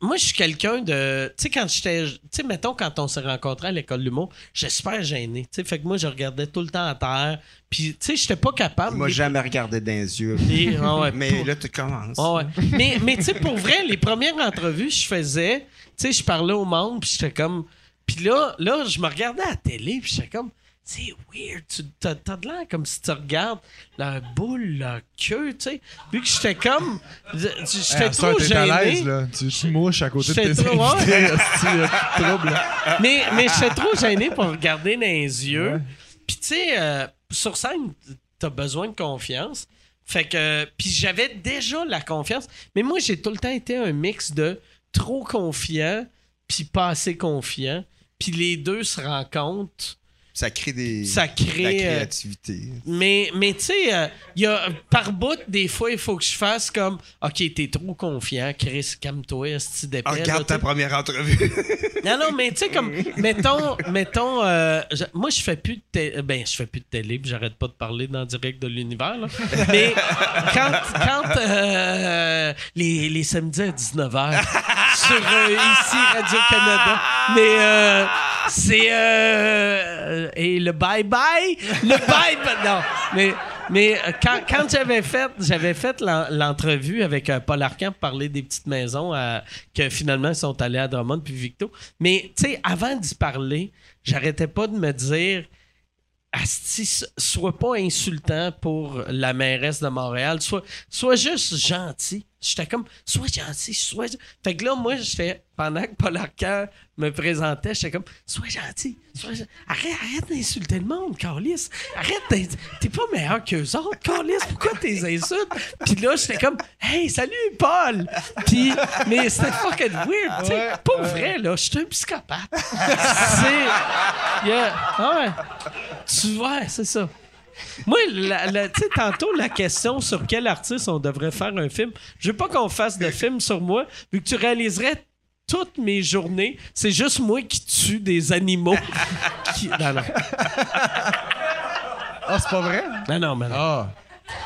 Moi, je suis quelqu'un de. Tu sais, quand j'étais. Tu sais, mettons, quand on s'est rencontrés à l'école de l'humour, j'étais super gêné. Tu sais, fait que moi, je regardais tout le temps à terre. Puis, tu sais, j'étais pas capable. Moi, mais- jamais regardé dans les yeux. Et- ouais, *laughs* Mais là, tu commences. Ouais. Mais, mais tu sais, pour vrai, les premières entrevues, je faisais, tu sais, je parlais au monde, puis j'étais comme. Puis là, là, je me regardais à la télé, puis j'étais comme. C'est weird. Tu t'as, t'as de l'air comme si tu regardes la boule, la queue, tu sais. Vu que j'étais comme. J'étais Hey, trop t'es à l'aise, gêné. là. Tu mouches à côté de tes trop- invités. *laughs* trouble. Mais, mais j'étais trop gêné pour regarder dans les yeux. Puis tu sais, euh, sur scène, t'as besoin de confiance. Fait que, puis j'avais déjà la confiance. Mais moi, j'ai tout le temps été un mix de trop confiant puis pas assez confiant. Puis les deux se rencontrent. Ça crée des. Ça crée, La euh, créativité. Mais, mais tu sais, euh, il y a, par bout, des fois, il faut que je fasse comme OK, t'es trop confiant, Chris, calme-toi, si tu Ah, regarde ta première entrevue. *laughs* Non, non, mais tu sais, comme, mettons, mettons, euh, je- moi, je fais plus de télé, ben, je fais plus de télé, puis j'arrête pas de parler dans le direct de l'univers, là. *laughs* Mais quand, quand euh, les, les samedis à 19h, *laughs* sur euh, ici, Radio-Canada, mais euh, c'est, euh, et le bye-bye, le *laughs* bye-bye, non, mais... Mais euh, quand, quand j'avais fait, j'avais fait l'en- l'entrevue avec euh, Paul Arcand pour parler des petites maisons euh, que finalement ils sont allés à Drummond puis Victo. Mais tu sais, avant d'y parler, j'arrêtais pas de me dire Asti, so- sois pas insultant pour la mairesse de Montréal, sois, sois juste gentil. J'étais comme, sois gentil, sois. Fait que là, moi, j'étais, pendant que Paul Arcand me présentait, j'étais comme, sois gentil, sois gen- Arrête, arrête d'insulter le monde, Carlis. Arrête, t'es pas meilleur qu'eux autres, Carlis. Pourquoi t'es insultes? Puis là, j'étais comme, hey, salut, Paul. Puis, mais c'était fucking weird, tu. Pas vrai, là, je suis un psychopathe. c'est. Yeah. Ah ouais. Tu vois, c'est ça. Moi, la- la- tu sais, tantôt, la question sur quel artiste on devrait faire un film, je veux pas qu'on fasse de film sur moi, vu que tu réaliserais toutes mes journées, c'est juste moi qui tue des animaux. *laughs* qui... Non, non. Ah, c'est pas vrai? Non, non, mais non. Ah.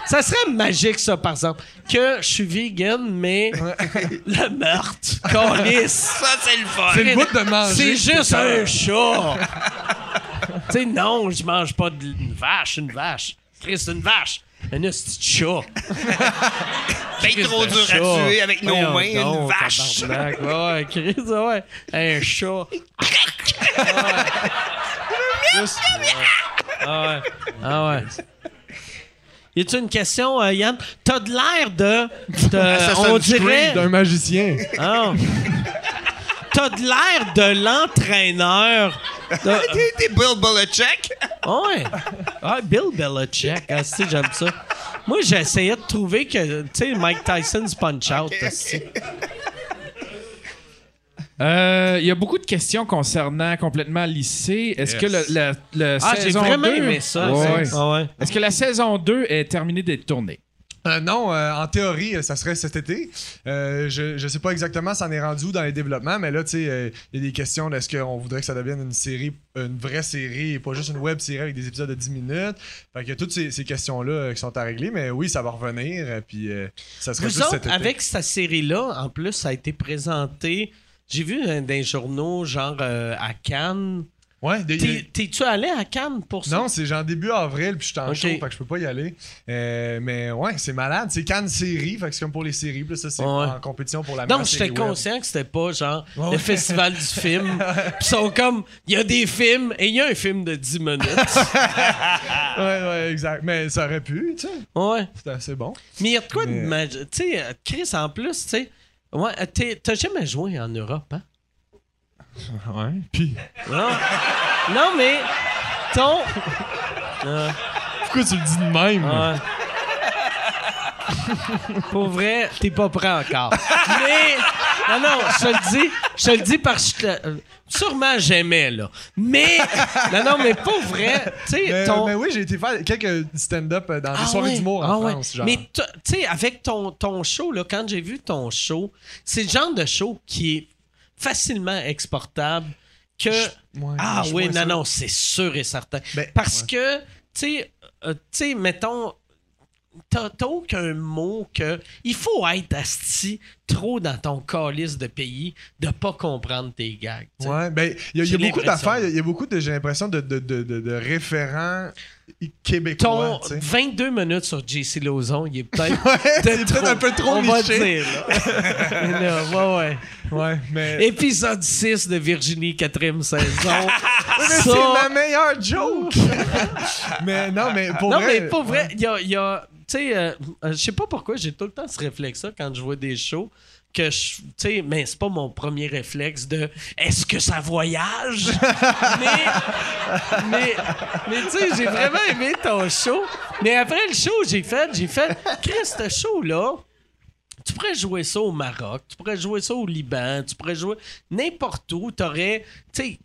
Ça serait magique, ça, par exemple. Que je suis vegan, mais *laughs* le meurtre, câlisse. Ça, c'est le fun. C'est le bout de manger. C'est juste un chat. *laughs* tu sais, non, je mange pas d'une vache, une vache. Chris, c'est une vache. Un petit chat. *laughs* Ben trop dur à tuer avec nos mains, une vache. tabarnak. Ouais, ouais, Chris, ouais. Un chat. Juste- Ah ouais. Ah ouais. Y a-tu une question, euh, Yann? T'as de l'air de. de- *laughs* on dirait. d'un magicien. Ah. T'as de l'air de l'entraîneur. *laughs* T'es Bill Belichick? Ouais. Ah, Bill Belichick. Ah, si, j'aime ça. Moi, j'essayais de trouver que, tu sais, Mike Tyson's Punch Out. asti. Euh, Il y a beaucoup de questions concernant complètement lycée. Est-ce Yes. que le, la, Ah, j'ai saison vraiment 2 aimé ça. Ouais, ça. ouais. Ah ouais. Est-ce que la saison 2 est terminée d'être tournée? Euh, non, euh, en théorie, euh, ça serait cet été. Euh, je, je sais pas exactement ça en est rendu où dans les développements, mais là, tu sais, il y a des questions de est-ce qu'on voudrait que ça devienne une série, une vraie série et pas juste une web série avec des épisodes de 10 minutes. Fait que toutes ces, ces questions-là qui sont à régler, mais oui, ça va revenir, puis ça serait Vous juste autres, cet été. avec cette série-là, en plus, ça a été présenté. J'ai vu dans des journaux, genre à Cannes. Ouais, T'es-tu allé à Cannes pour ça? Non, c'est genre début avril, puis je suis en Ok. show, fait que je peux pas y aller. Euh, mais ouais, c'est malade. C'est Cannes série, fait que c'est comme pour les séries, puis ça, c'est Ouais. en compétition pour la Donc, j'étais conscient que c'était pas genre Ouais, le festival du *laughs* film. Puis ils sont comme, il y a des films et il y a un film de 10 minutes. *laughs* Ouais, ouais, exact. Mais ça aurait pu, tu sais. ouais. C'était assez bon. Mais il y a de quoi de Mais- magi- Tu sais, Chris, en plus, tu sais, ouais, t'as jamais joué en Europe, hein? Ouais. Puis, Non, non mais ton. Euh, pourquoi tu le dis de même? ouais. Pour vrai, t'es pas prêt encore. Mais. Non, non, je te le dis. Je te le dis parce que. euh, Sûrement j'aimais, là. Mais. Non, non, mais pour vrai, tu sais, Mais, ton. mais oui, j'ai été faire quelques stand-up euh, dans des Ah soirées ouais, d'humour en ah ouais. France. Genre. Mais tu sais, avec ton, ton show, là, quand j'ai vu ton show, c'est le genre de show qui est facilement exportable que. Ouais, ah oui, non, sûr. non, c'est sûr et certain. Ben, Parce ouais. que, tu sais, euh, tu sais, mettons, t'as t'as aucun mot que. Il faut être asti trop dans ton calice de pays de pas comprendre tes gags. Ouais, ben, il y a, beaucoup d'affaires, il y a beaucoup de, j'ai l'impression, de, de, de, de, référents québécois. Ton tu sais. 22 minutes sur JC Lozon, il est peut-être *laughs* Ouais, un peu trop on va dire, là. *laughs* Ouais, ouais. Ouais, mais. Épisode 6 de Virginie, quatrième saison. *laughs* mais Ça- c'est ma meilleure joke! mais non, mais pour non, vrai. mais pas vrai. Il y a. il y a- tu sais, euh, euh, je sais pas pourquoi j'ai tout le temps ce réflexe-là quand je vois des shows. Que je. Tu sais, mais c'est pas mon premier réflexe de est-ce que ça voyage? *laughs* mais. Mais, mais tu sais, j'ai vraiment aimé ton show. Mais après le show, j'ai fait. J'ai fait. Chris, ce show-là. Tu pourrais jouer ça au Maroc, tu pourrais jouer ça au Liban, tu pourrais jouer n'importe où. T'aurais. Tu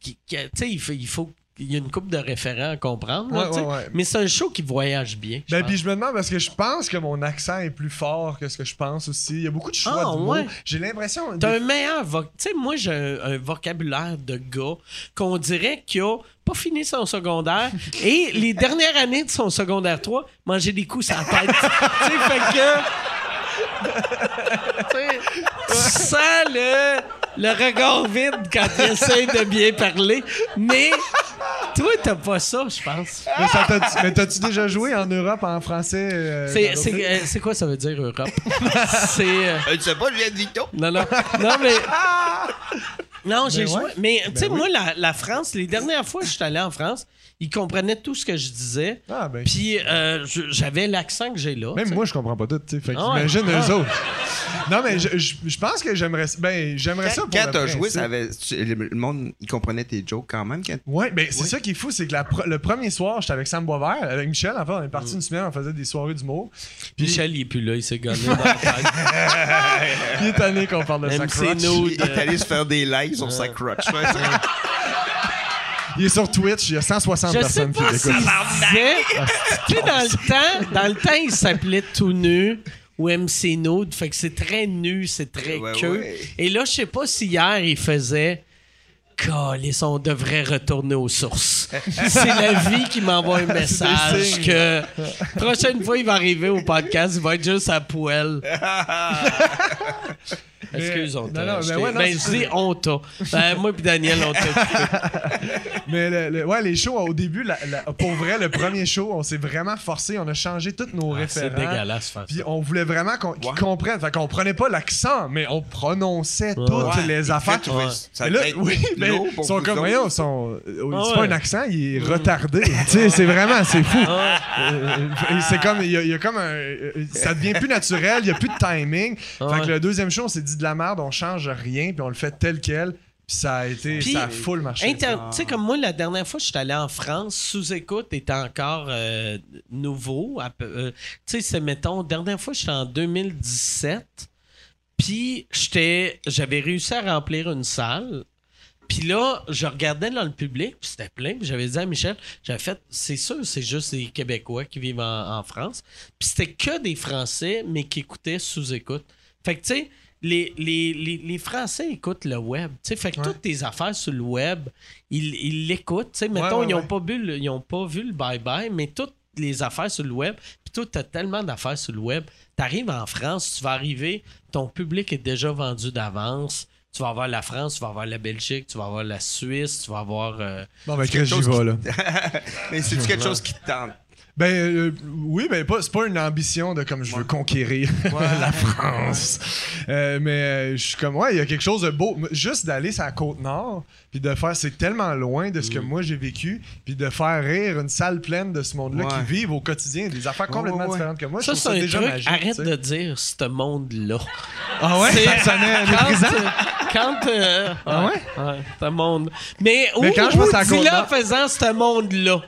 sais, faut. Il faut il y a une coupe de référents à comprendre. là, Ouais, tu sais. ouais, ouais. Mais c'est un show qui voyage bien. Ben, puis je me demande parce que je pense que mon accent est plus fort que ce que je pense aussi. Il y a beaucoup de choix Ah, de mots. J'ai l'impression. T'as des- un meilleur voc... Tu sais, moi, j'ai un, un vocabulaire de gars qu'on dirait qu'il a pas fini son secondaire *laughs* et les dernières années de son secondaire 3, manger des coups la tête. *laughs* tu sais, fait que... *laughs* tu sais, le, le regard vide quand il essaie de bien parler, mais toi, t'as pas ça, je pense. Mais, ça t'a- mais t'as-tu déjà joué en Europe en français? euh, C'est, euh, c'est quoi ça veut dire, Europe? *laughs* c'est... euh, Je sais pas, je viens de Vito. Non, non. Non, mais. *laughs* Non, j'ai Ben ouais. joué. Mais, tu sais, Ben oui. moi, la, la France, les dernières fois que je suis allé en France, ils comprenaient tout ce que je disais. Ah, ben. Puis, euh, j'avais l'accent que j'ai là. Même moi, je comprends pas tout, tu sais. Fait Ah ouais. qu'imagine eux autres. Non, mais je, je, je pense que j'aimerais ben, j'aimerais ça Quand, pour quand t'as joué, principe. ça avait, tu- le, monde, il comprenait tes jokes quand même. Quand... Ouais, ben c'est Ouais. ça qui est fou, c'est que la le premier soir, j'étais avec Sam Boisvert, avec Michel, en fait, on est Mm. parti une semaine, on faisait des soirées d'humour. Puis Michel, il est plus là, il s'est gagné dans la *laughs* tête. il est tanné qu'on parle de Même sa c'est crotch. nous. Il est allé se faire des likes sur sa crotch. Il est sur Twitch, il y a 160 Je sais personnes qui pas s'il l'écoutent. Tu sais, dans le temps, dans le temps, il s'appelait Tout Nu ou MC Nude. Fait que c'est très nu, c'est très Ouais, queue. ouais. Et là, je sais pas si hier, il faisait. Calice, on devrait retourner aux sources. C'est la vie qui m'envoie un message que prochaine fois il va arriver au podcast, il va être juste à poêle. *laughs* Excuse, on t'a non, non, acheté. mais ouais, non, Ben, c'est je dis on t'a. Ben, moi puis Daniel, on t'a. *laughs* Mais le- le- ouais, les shows, au début, la- la- pour vrai, le premier show, on s'est vraiment forcé, on a changé tous nos Ah, C'est dégueulasse faire Puis on voulait vraiment qu'on- qu'ils Ouais. comprennent. Fait qu'on prenait pas l'accent, mais on prononçait toutes Ouais, les il affaires. fait, ouais, Ouais. Ça là, oui, mais ils sont comme, voyons, ils sont, euh, Ah c'est pas un accent, il est retardé. tu sais, c'est vraiment, c'est fou. Euh, et c'est comme, il y, a- comme un, euh, ça devient plus naturel, il y a plus de timing. Ah fait que le deuxième show, on s'est dit de la merde, on change rien, puis on le fait tel quel. Puis ça a été, Puis, ça a full marché. Inter- Tu sais, comme moi, la dernière fois que je suis allé en France, sous-écoute était encore euh, nouveau. euh, tu sais, c'est, mettons, dernière fois, j'étais en 2017. Puis j'étais, j'avais réussi à remplir une salle. Puis là, je regardais dans le public, puis c'était plein. Puis j'avais dit à Michel, j'avais fait, c'est sûr, c'est juste des Québécois qui vivent en, en France. Puis c'était que des Français, mais qui écoutaient sous écoute. Fait que tu sais, les, les, les, les Français écoutent le web. Tu sais, fait que Ouais. toutes tes affaires sur le web, ils ils l'écoutent. Tu sais, mettons, ouais, ils n'ont pas, vu le- ils ont pas vu le bye-bye, mais toutes les affaires sur le web, puis toi, tu as tellement d'affaires sur le web. Tu arrives en France, tu vas arriver, ton public est déjà vendu d'avance. Tu vas avoir la France, tu vas avoir la Belgique, tu vas avoir la Suisse, tu vas avoir. euh, Bon, ben, Chris, quelque j'y vais, là. Mais c'est quelque *laughs* chose qui te tente? Ben euh, oui, ben pas, c'est pas une ambition de comme je veux conquérir *laughs* la France. Euh, mais euh, je suis comme ouais, il y a quelque chose de beau. Juste d'aller sur la côte nord, puis de faire, c'est tellement loin de ce que moi j'ai vécu, puis de faire rire une salle pleine de ce monde-là Ouais. qui vivent au quotidien des affaires complètement Ouais, ouais, ouais. différentes que moi. ça, je c'est un déjà truc. magique, Arrête de dire ce monde-là. Ah ouais, C'est- ça sonnait quand, méprisant? euh, quand euh, Ah ouais? ouais, ce monde. Mais où, Mais quand je où passe à la dis-le en faisant ce monde-là?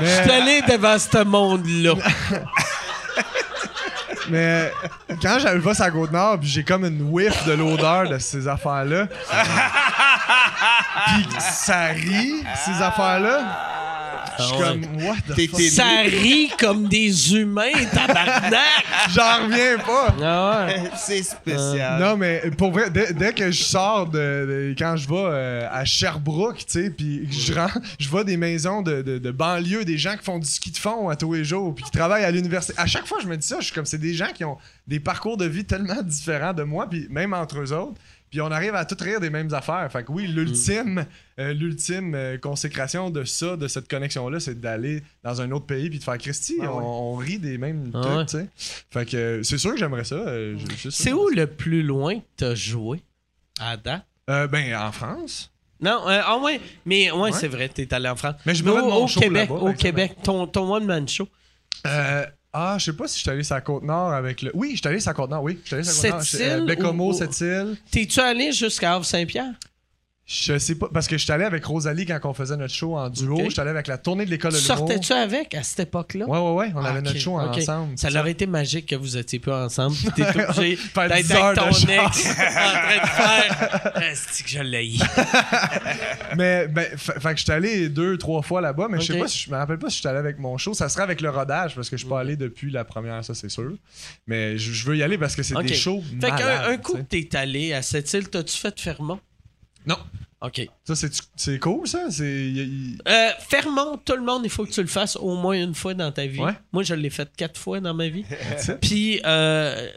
Je suis allé devant ce monde-là. *laughs* mais quand j'arrive pas sur la côte nord, puis j'ai comme une whiff de l'odeur de ces affaires-là. *laughs* puis ça rit, ces affaires-là. Je suis Ah ouais. comme, what the fuck? Ça rit comme des humains, tabarnak! *laughs* J'en reviens pas. Ah ouais. C'est spécial. Non, mais pour vrai, dès, dès que je sors de, de- quand je vais euh, à Sherbrooke, tu sais, puis que je rentre, je vois des maisons de, de, de banlieue, des gens qui font du ski de fond à tous les jours, puis qui travaillent à l'université. À chaque fois, je me dis ça, je suis comme, c'est des gens qui ont des parcours de vie tellement différents de moi, puis même entre eux autres. Puis on arrive à tout rire des mêmes affaires. Fait que oui, l'ultime, euh, l'ultime euh, consécration de ça, de cette connexion-là, c'est d'aller dans un autre pays puis de faire Christy, Ah ouais. on, rit des mêmes Ah trucs, ouais. tu sais. Fait que euh, c'est sûr que j'aimerais ça. euh, C'est où le plus loin que t'as joué? À date? Euh, ben, en France. Non, euh, ah ouais, mais ouais, Ouais. c'est vrai, t'es allé en France. Mais je me au, au Québec, au. Québec, ton, ton one-man show. Ah, je sais pas si je suis allé sur la Côte-Nord avec le. Oui, je suis allé sur la Côte-Nord, oui. Je suis allé sur la Côte-Nord. Cette euh, île Bécomo, ou- cette île. T'es-tu allé jusqu'à Havre-Saint-Pierre? Je sais pas, parce que je suis allé avec Rosalie quand on faisait notre show en duo. Je suis allé avec la tournée de l'école de l'humour. sortais-tu avec à cette époque-là? Ouais, ouais, ouais. On Ah, avait ok, notre show ensemble. Ça aurait été magique que vous étiez plus ensemble. T'es *laughs* obligé d'être 10 heures avec ton ex en train de faire. Est-ce que je l'ai *laughs* Mais, ben, fa- fait que je suis allé deux, trois fois là-bas, mais je sais pas si je me rappelle pas si je suis allé avec mon show. Ça serait avec le rodage, parce que je suis pas allé depuis la première, ça c'est sûr. Mais je, veux y aller parce que c'est des shows. Fait qu'un coup que t'es allé à cette île, t'as-tu fait Fermont? Non. OK. Ça, c'est, cool, ça? Y- Euh, Fermont, tout le monde, il faut que tu le fasses au moins une fois dans ta vie. Ouais. Moi, je l'ai fait quatre fois dans ma vie. *laughs* Puis, euh,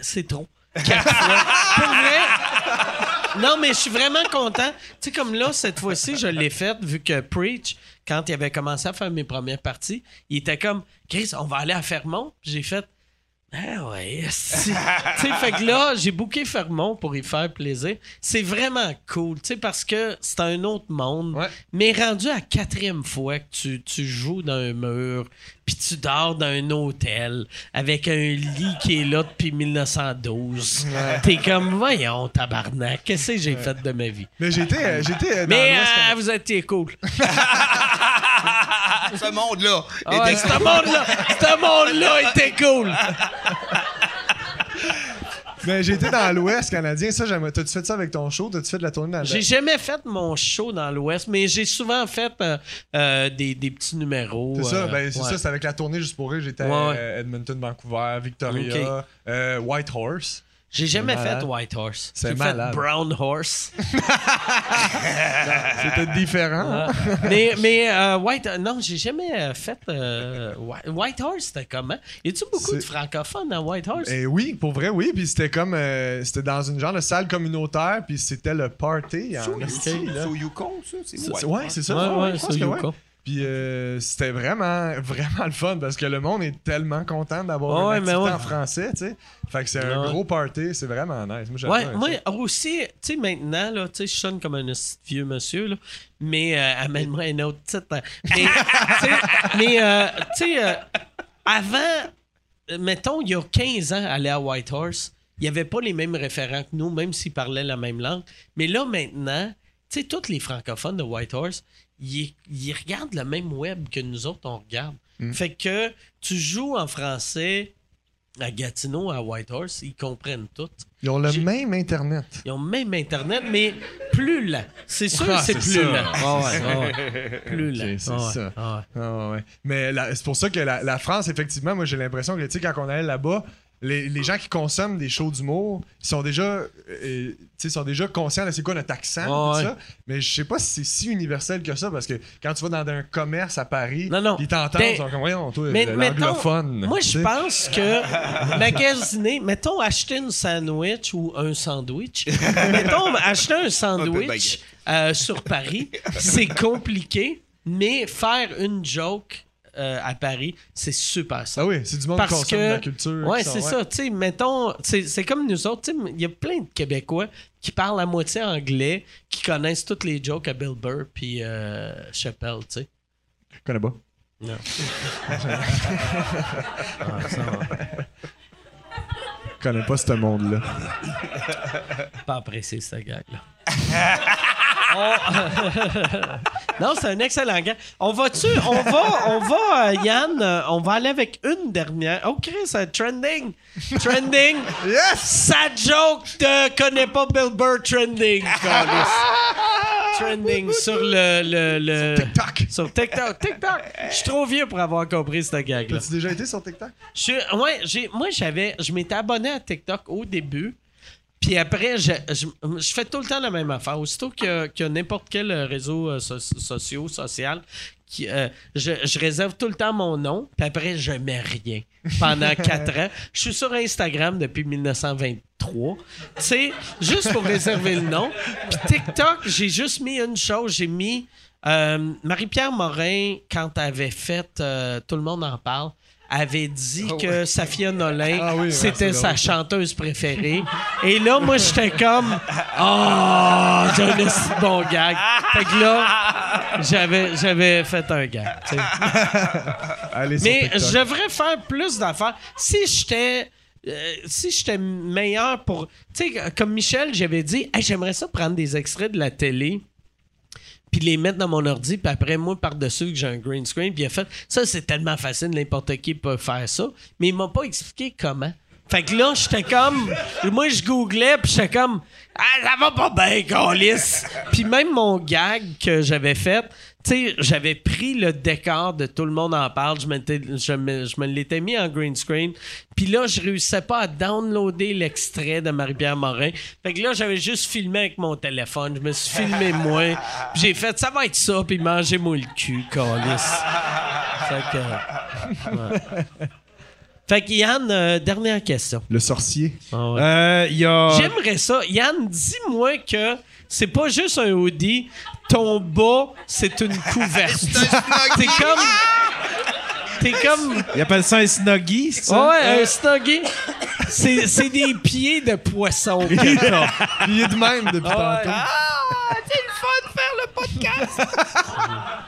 c'est trop. Quatre fois. Pour vrai. Non, mais je suis vraiment content. Tu sais, comme là, cette fois-ci, je l'ai fait vu que Preach, quand il avait commencé à faire mes premières parties, il était comme, Chris, on va aller à Fermont. J'ai fait, ah ouais, si. *laughs* tu sais, fait que là, j'ai booké Fermont pour y faire plaisir. C'est vraiment cool, tu sais, parce que c'est un autre monde. Ouais. Mais rendu à quatrième fois que tu, tu joues dans un mur, puis tu dors dans un hôtel avec un lit qui est là depuis 1912, t'es comme, voyons, tabarnak, qu'est-ce que j'ai fait de ma vie? Mais j'étais, j'étais dans Mais euh, vous étiez cool. *laughs* Ce monde-là. Ah ouais, ce monde-là, ce monde-là était cool. Mais j'ai été dans l'Ouest canadien, ça j'aimerais. T'as-tu fait ça avec ton show? T'as-tu fait de la tournée dans J'ai jamais fait mon show dans l'Ouest, mais j'ai souvent fait euh, euh, des, des petits numéros. C'est ça, euh, ben c'est ouais. ça, c'est avec la tournée juste pour rire. J'étais Ouais, à ouais. Edmonton, Vancouver, Victoria, euh, White Horse. J'ai jamais fait. White Horse. C'est J'ai fait. Brown Horse. *laughs* C'était différent. hein? Mais mais euh, White non, j'ai jamais euh, fait euh, White, White Horse, c'était comment Y a-tu beaucoup de francophones à White Horse? Et oui, pour vrai, oui. Puis c'était comme. euh, c'était dans une genre de salle communautaire, puis c'était le party. en c'est au Yukon, ça? C'est ouais. Ouais, c'est ça. Ouais, ouais, ouais. Puis euh, c'était vraiment, vraiment le fun parce que le monde est tellement content d'avoir Ouais, une activité ouais. en français, tu sais. Fait que c'est un gros party, c'est vraiment nice. Moi, moi aussi, tu sais, maintenant, là, tu sais, je sonne comme un vieux monsieur, là, mais euh, amène-moi un autre titre. hein. Mais, *laughs* tu sais, mais, euh, tu sais, euh, avant, mettons, il y a 15 ans, aller à Whitehorse, il n'y avait pas les mêmes référents que nous, même s'ils parlaient la même langue. Mais là, maintenant, tu sais, tous les francophones de Whitehorse, ils, ils regardent le même web que nous autres, on regarde. Fait que tu joues en français à Gatineau, à Whitehorse, ils comprennent tout. Ils ont le J'ai- même Internet. Ils ont même Internet, mais plus lent. C'est sûr Ah, que c'est c'est plus ça. lent. Ah ouais, ah ouais. *laughs* Plus lent. C'est- c'est Ah ça. ouais. Ouais. Mais la- c'est pour ça que la, la France, effectivement, moi j'ai l'impression que tu sais, quand on allait là-bas, les, les gens qui consomment des shows d'humour, ils sont déjà, euh, tu sais, sont déjà conscients de c'est quoi notre accent, tout ouais. ça. Mais je sais pas si c'est si universel que ça, parce que quand tu vas dans un commerce à Paris, Non, non. ils t'entendent, Ben, ils sont comme, voyons, toi, Mais l'anglophone. moi je pense que *laughs* magasiner, mettons acheter une sandwich ou un sandwich, mettons acheter un sandwich *laughs* baguette. euh, sur Paris, c'est compliqué, mais faire une joke euh, à Paris, c'est super simple. Ah oui, c'est du monde Parce qui consomme que- de la culture. Ouais, c'est ça. Tu sais, mettons, c'est comme nous autres. tu sais, Il y a plein de Québécois qui parlent à moitié anglais, qui connaissent toutes les jokes à Bill Burr puis euh, Chappelle, tu sais. Je connais pas. Non. Je connais pas ce monde-là. Pas apprécié cette gag-là. *laughs* On- *laughs* non, c'est un excellent gag. On va-tu, on va, on va, euh, Yann, euh, on va aller avec une dernière. Oh, Chris, euh, trending. Trending. Yes! Sa joke de connais pas Bill Burr trending. trending sur le, le, le- TikTok! Sur TikTok. TikTok. Je suis trop vieux pour avoir compris cette gag-là. T'as-tu déjà été sur TikTok? Je suis- ouais, j'ai, moi, j'avais, je m'étais abonné à TikTok au début. Puis après, je, je, je fais tout le temps la même affaire. Aussitôt y a n'importe quel réseau euh, so- social, social, qui, euh, je, je réserve tout le temps mon nom. Puis après, je mets rien. Pendant *laughs* quatre ans. Je suis sur Instagram depuis 1923. Tu sais, juste pour réserver le nom. Puis TikTok, j'ai juste mis une chose. J'ai mis euh, Marie-Pierre Morin, quand elle avait fait euh, Tout le monde en parle, avait dit que Safia Nolin, Ah oui, ouais, c'était sa drôle. chanteuse préférée. Et là, moi, j'étais comme, oh, j'ai un de bon gag. Fait que là, j'avais, j'avais fait un gag. *laughs* Allez Mais je devrais faire plus d'affaires. Si j'étais. euh, si j'étais meilleur pour. Tu sais, comme Michel, j'avais dit, Hey, j'aimerais ça prendre des extraits de la télé, puis les mettre dans mon ordi, puis après, moi, par-dessus, que j'ai un green screen, puis il a fait, ça, c'est tellement facile, n'importe qui peut faire ça. Mais il m'a pas expliqué comment. Fait que là, j'étais comme. *laughs* Moi, je googlais, puis j'étais comme. Ah, ça va pas bien, Calis. Puis même mon gag que j'avais fait, tu sais, j'avais pris le décor de Tout le monde en parle, je, me, je me l'étais mis en green screen. Puis là, je réussissais pas à downloader l'extrait de Marie-Pierre Morin. Fait que là, j'avais juste filmé avec mon téléphone. Je me suis filmé *laughs* moi. Puis j'ai fait, ça va être ça, puis mangez-moi le cul, Calis. Fait que. ouais. Fait que Yann, euh, dernière question. Le sorcier. Ah ouais. Euh, y a. J'aimerais ça. Yann, dis-moi que c'est pas juste un hoodie. Ton bas, c'est une couverture. *laughs* T'es comme. T'es comme. Il appelle ça un snuggie, c'est ça? Ouais, un snuggie. C'est c'est des pieds de poisson. *laughs* Il est de même depuis Ah ouais. tantôt. Euh, *laughs*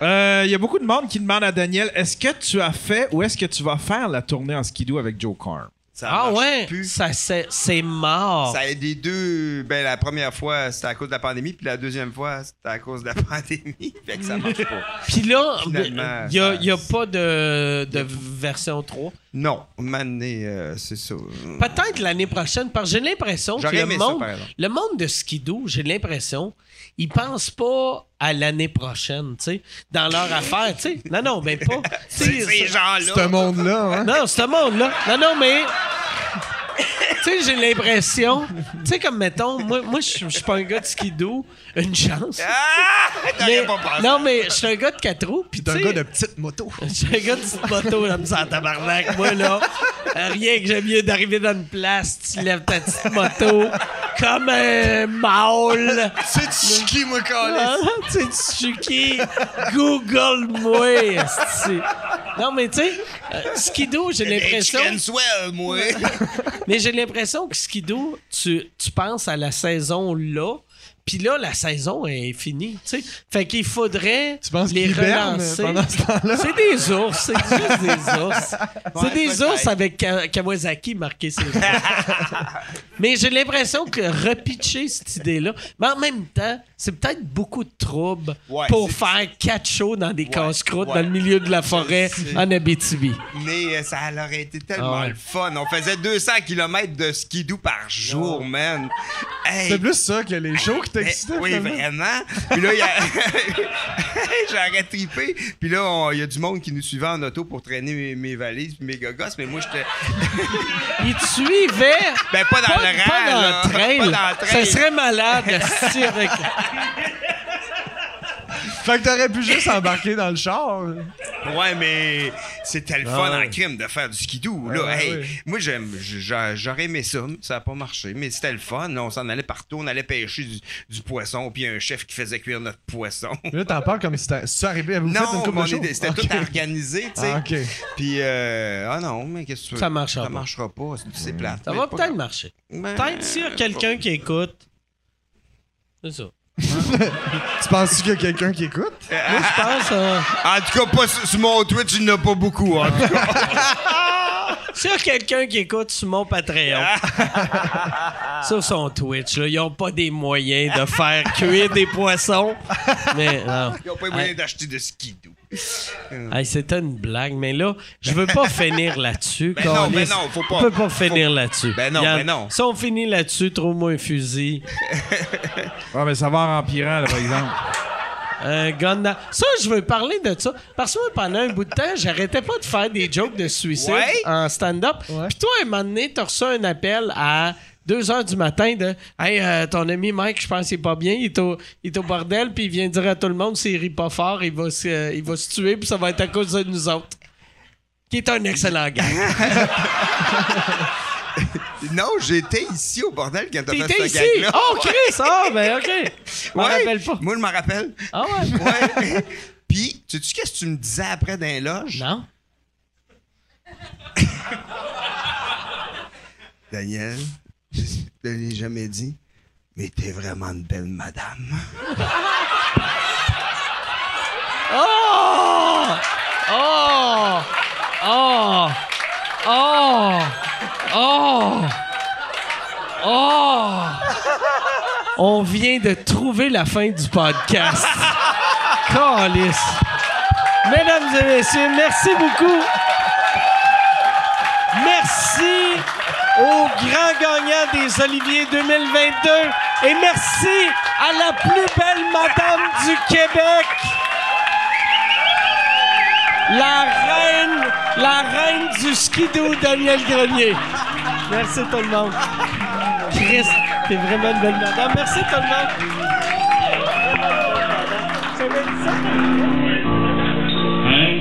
Il y a beaucoup de monde qui demande à Daniel est-ce que tu as fait ou est-ce que tu vas faire la tournée en skidoo avec Joe Carr? Ça Ah ouais, plus. ça c'est c'est mort. Ça a les deux. Ben, la première fois, c'était à cause de la pandémie, puis la deuxième fois, c'était à cause de la *laughs* pandémie. fait que ça marche pas. Puis là, Finalement, il y a, y a pas de, de version 3. Non, mané, euh, c'est ça. Peut-être l'année prochaine, parce que j'ai l'impression que le ça, monde, le monde de skidoo, j'ai l'impression, ils pensent pas à l'année prochaine, tu sais, dans leur affaire, tu sais. Non, non, ben pas. C'est *laughs* ces gens-là. Ce monde-là, hein? Non, ce monde-là. Non, non, mais. Tu sais, j'ai l'impression. Tu sais, comme mettons, moi, moi je suis pas un gars de skidoo, une chance. Ah! T'aurais Mais- pas pensé. non, mais je suis un gars de quatre roues, puis T'es un gars de petite moto. *laughs* je suis un gars de petite moto, là, me sens en tabarnak. Moi, là, rien que j'aime mieux d'arriver dans une place, tu lèves ta petite moto comme un mâle. C'est Tsuki, moi, Ah, tu sais, Tsuki, Google-moi. Non, mais tu sais, euh, skidoo, j'ai l'impression. Moi. Mais j'ai l'impression que skidoo, tu, tu penses à la saison là, puis là, la saison est finie, tu sais. Fait qu'il faudrait Tu penses les relancer. pendant ce temps-là? C'est des ours, c'est juste des *laughs* ours. c'est Ouais, des ours avec Ka- Kawasaki marqué sur *laughs* Mais j'ai l'impression que repitcher cette idée-là, mais en même temps, c'est peut-être beaucoup de trouble Ouais, pour faire quatre shows dans des casse-croûtes ouais. dans le milieu de la forêt en Abitibi. Mais euh, ça aurait été tellement Ah ouais. le fun. On faisait 200 km de skidoo par jour, man. Hey, C'est plus ça que les shows qui Eh, t'excitaient. oui, vraiment. Puis là, a... *laughs* j'aurais trippé. Puis là, on- il y a du monde qui nous suivait en auto pour traîner mes, mes valises puis mes gogos. Mais moi, j'étais... *laughs* Ils te suivaient? Ben, pas dans pas, le rang, pas dans le train. Pas là. dans le train. Ça serait malade avec. *laughs* Fait que t'aurais pu juste embarquer dans le char. Ouais, mais c'était le fun Ah ouais. en crime de faire du skidoo. Là. Ah, Hey, ouais. Moi, j'aime, j'aurais aimé ça, mais ça n'a pas marché. Mais c'était le fun. là. On s'en allait partout. On allait pêcher du, du poisson. Puis il y a un chef qui faisait cuire notre poisson. Là, t'en parles comme si c'était ça arrivé à vous faites une Non, c'était tout organisé, tu sais. Ah. Puis, euh, ah non, mais qu'est-ce que tu veux? Ça marchera Ça pas. marchera pas. c'est- plate. Ça va peut-être marcher. Ben, Peut-être s'il y a quelqu'un qui écoute. C'est ça. *laughs* Tu penses qu'il y a quelqu'un qui écoute? Moi, je pense. euh, *laughs* En tout cas, pas sur, sur mon Twitch, il n'y en a pas beaucoup. En tout cas. *laughs* S'il y a quelqu'un qui écoute sur mon Patreon, sur son Twitch, là, ils n'ont pas des moyens de faire cuire des poissons. Mais non. Ils n'ont pas moyen d'acheter de skidoo. Hey, C'était une blague, mais là, je veux pas *laughs* finir là-dessus. Ben non, câlisse. ben non, faut pas. On peut pas finir là-dessus. Ben non, Yann, ben non. Si on finit là-dessus, trouve-moi un fusil. *laughs* Ouais, mais ça va en empirant, là, par exemple. *laughs* Un gun dans- Ça, je veux parler de ça. Parce que moi, pendant un bout de temps, j'arrêtais pas de faire des jokes de suicide Ouais? en stand-up. Puis toi, un moment donné, t'as reçu un appel à 2 h du matin de Hey, euh, ton ami Mike, je pense qu'il est pas bien, il est, au, il est au bordel, puis il vient dire à tout le monde s'il rit pas fort, il va, se, euh, il va se tuer, puis ça va être à cause de nous autres. Qui est un excellent gars. *laughs* Non, j'étais ici au bordel quand t'as fait ce ici? gag-là. Oh, Chris! Ah, ben, OK. Je m'en Ouais, rappelle pas. Moi, je m'en rappelle. Ah, ouais. *laughs* Ouais. Puis, sais-tu qu'est-ce que tu me disais après dans les loges? Non. Daniel, je te l'ai jamais dit, mais t'es vraiment une belle madame. Oh! Oh! Oh! Oh! Oh! Oh! On vient de trouver la fin du podcast. *laughs* Calice. Mesdames et messieurs, merci beaucoup. Merci au grand gagnant des Oliviers 2022 et merci à la plus belle madame du Québec. La reine, la reine du skidoo, Daniel Grenier. Merci tout le monde. Chris, t'es vraiment une belle madame. Merci tout le monde. J'avais dit ça. Un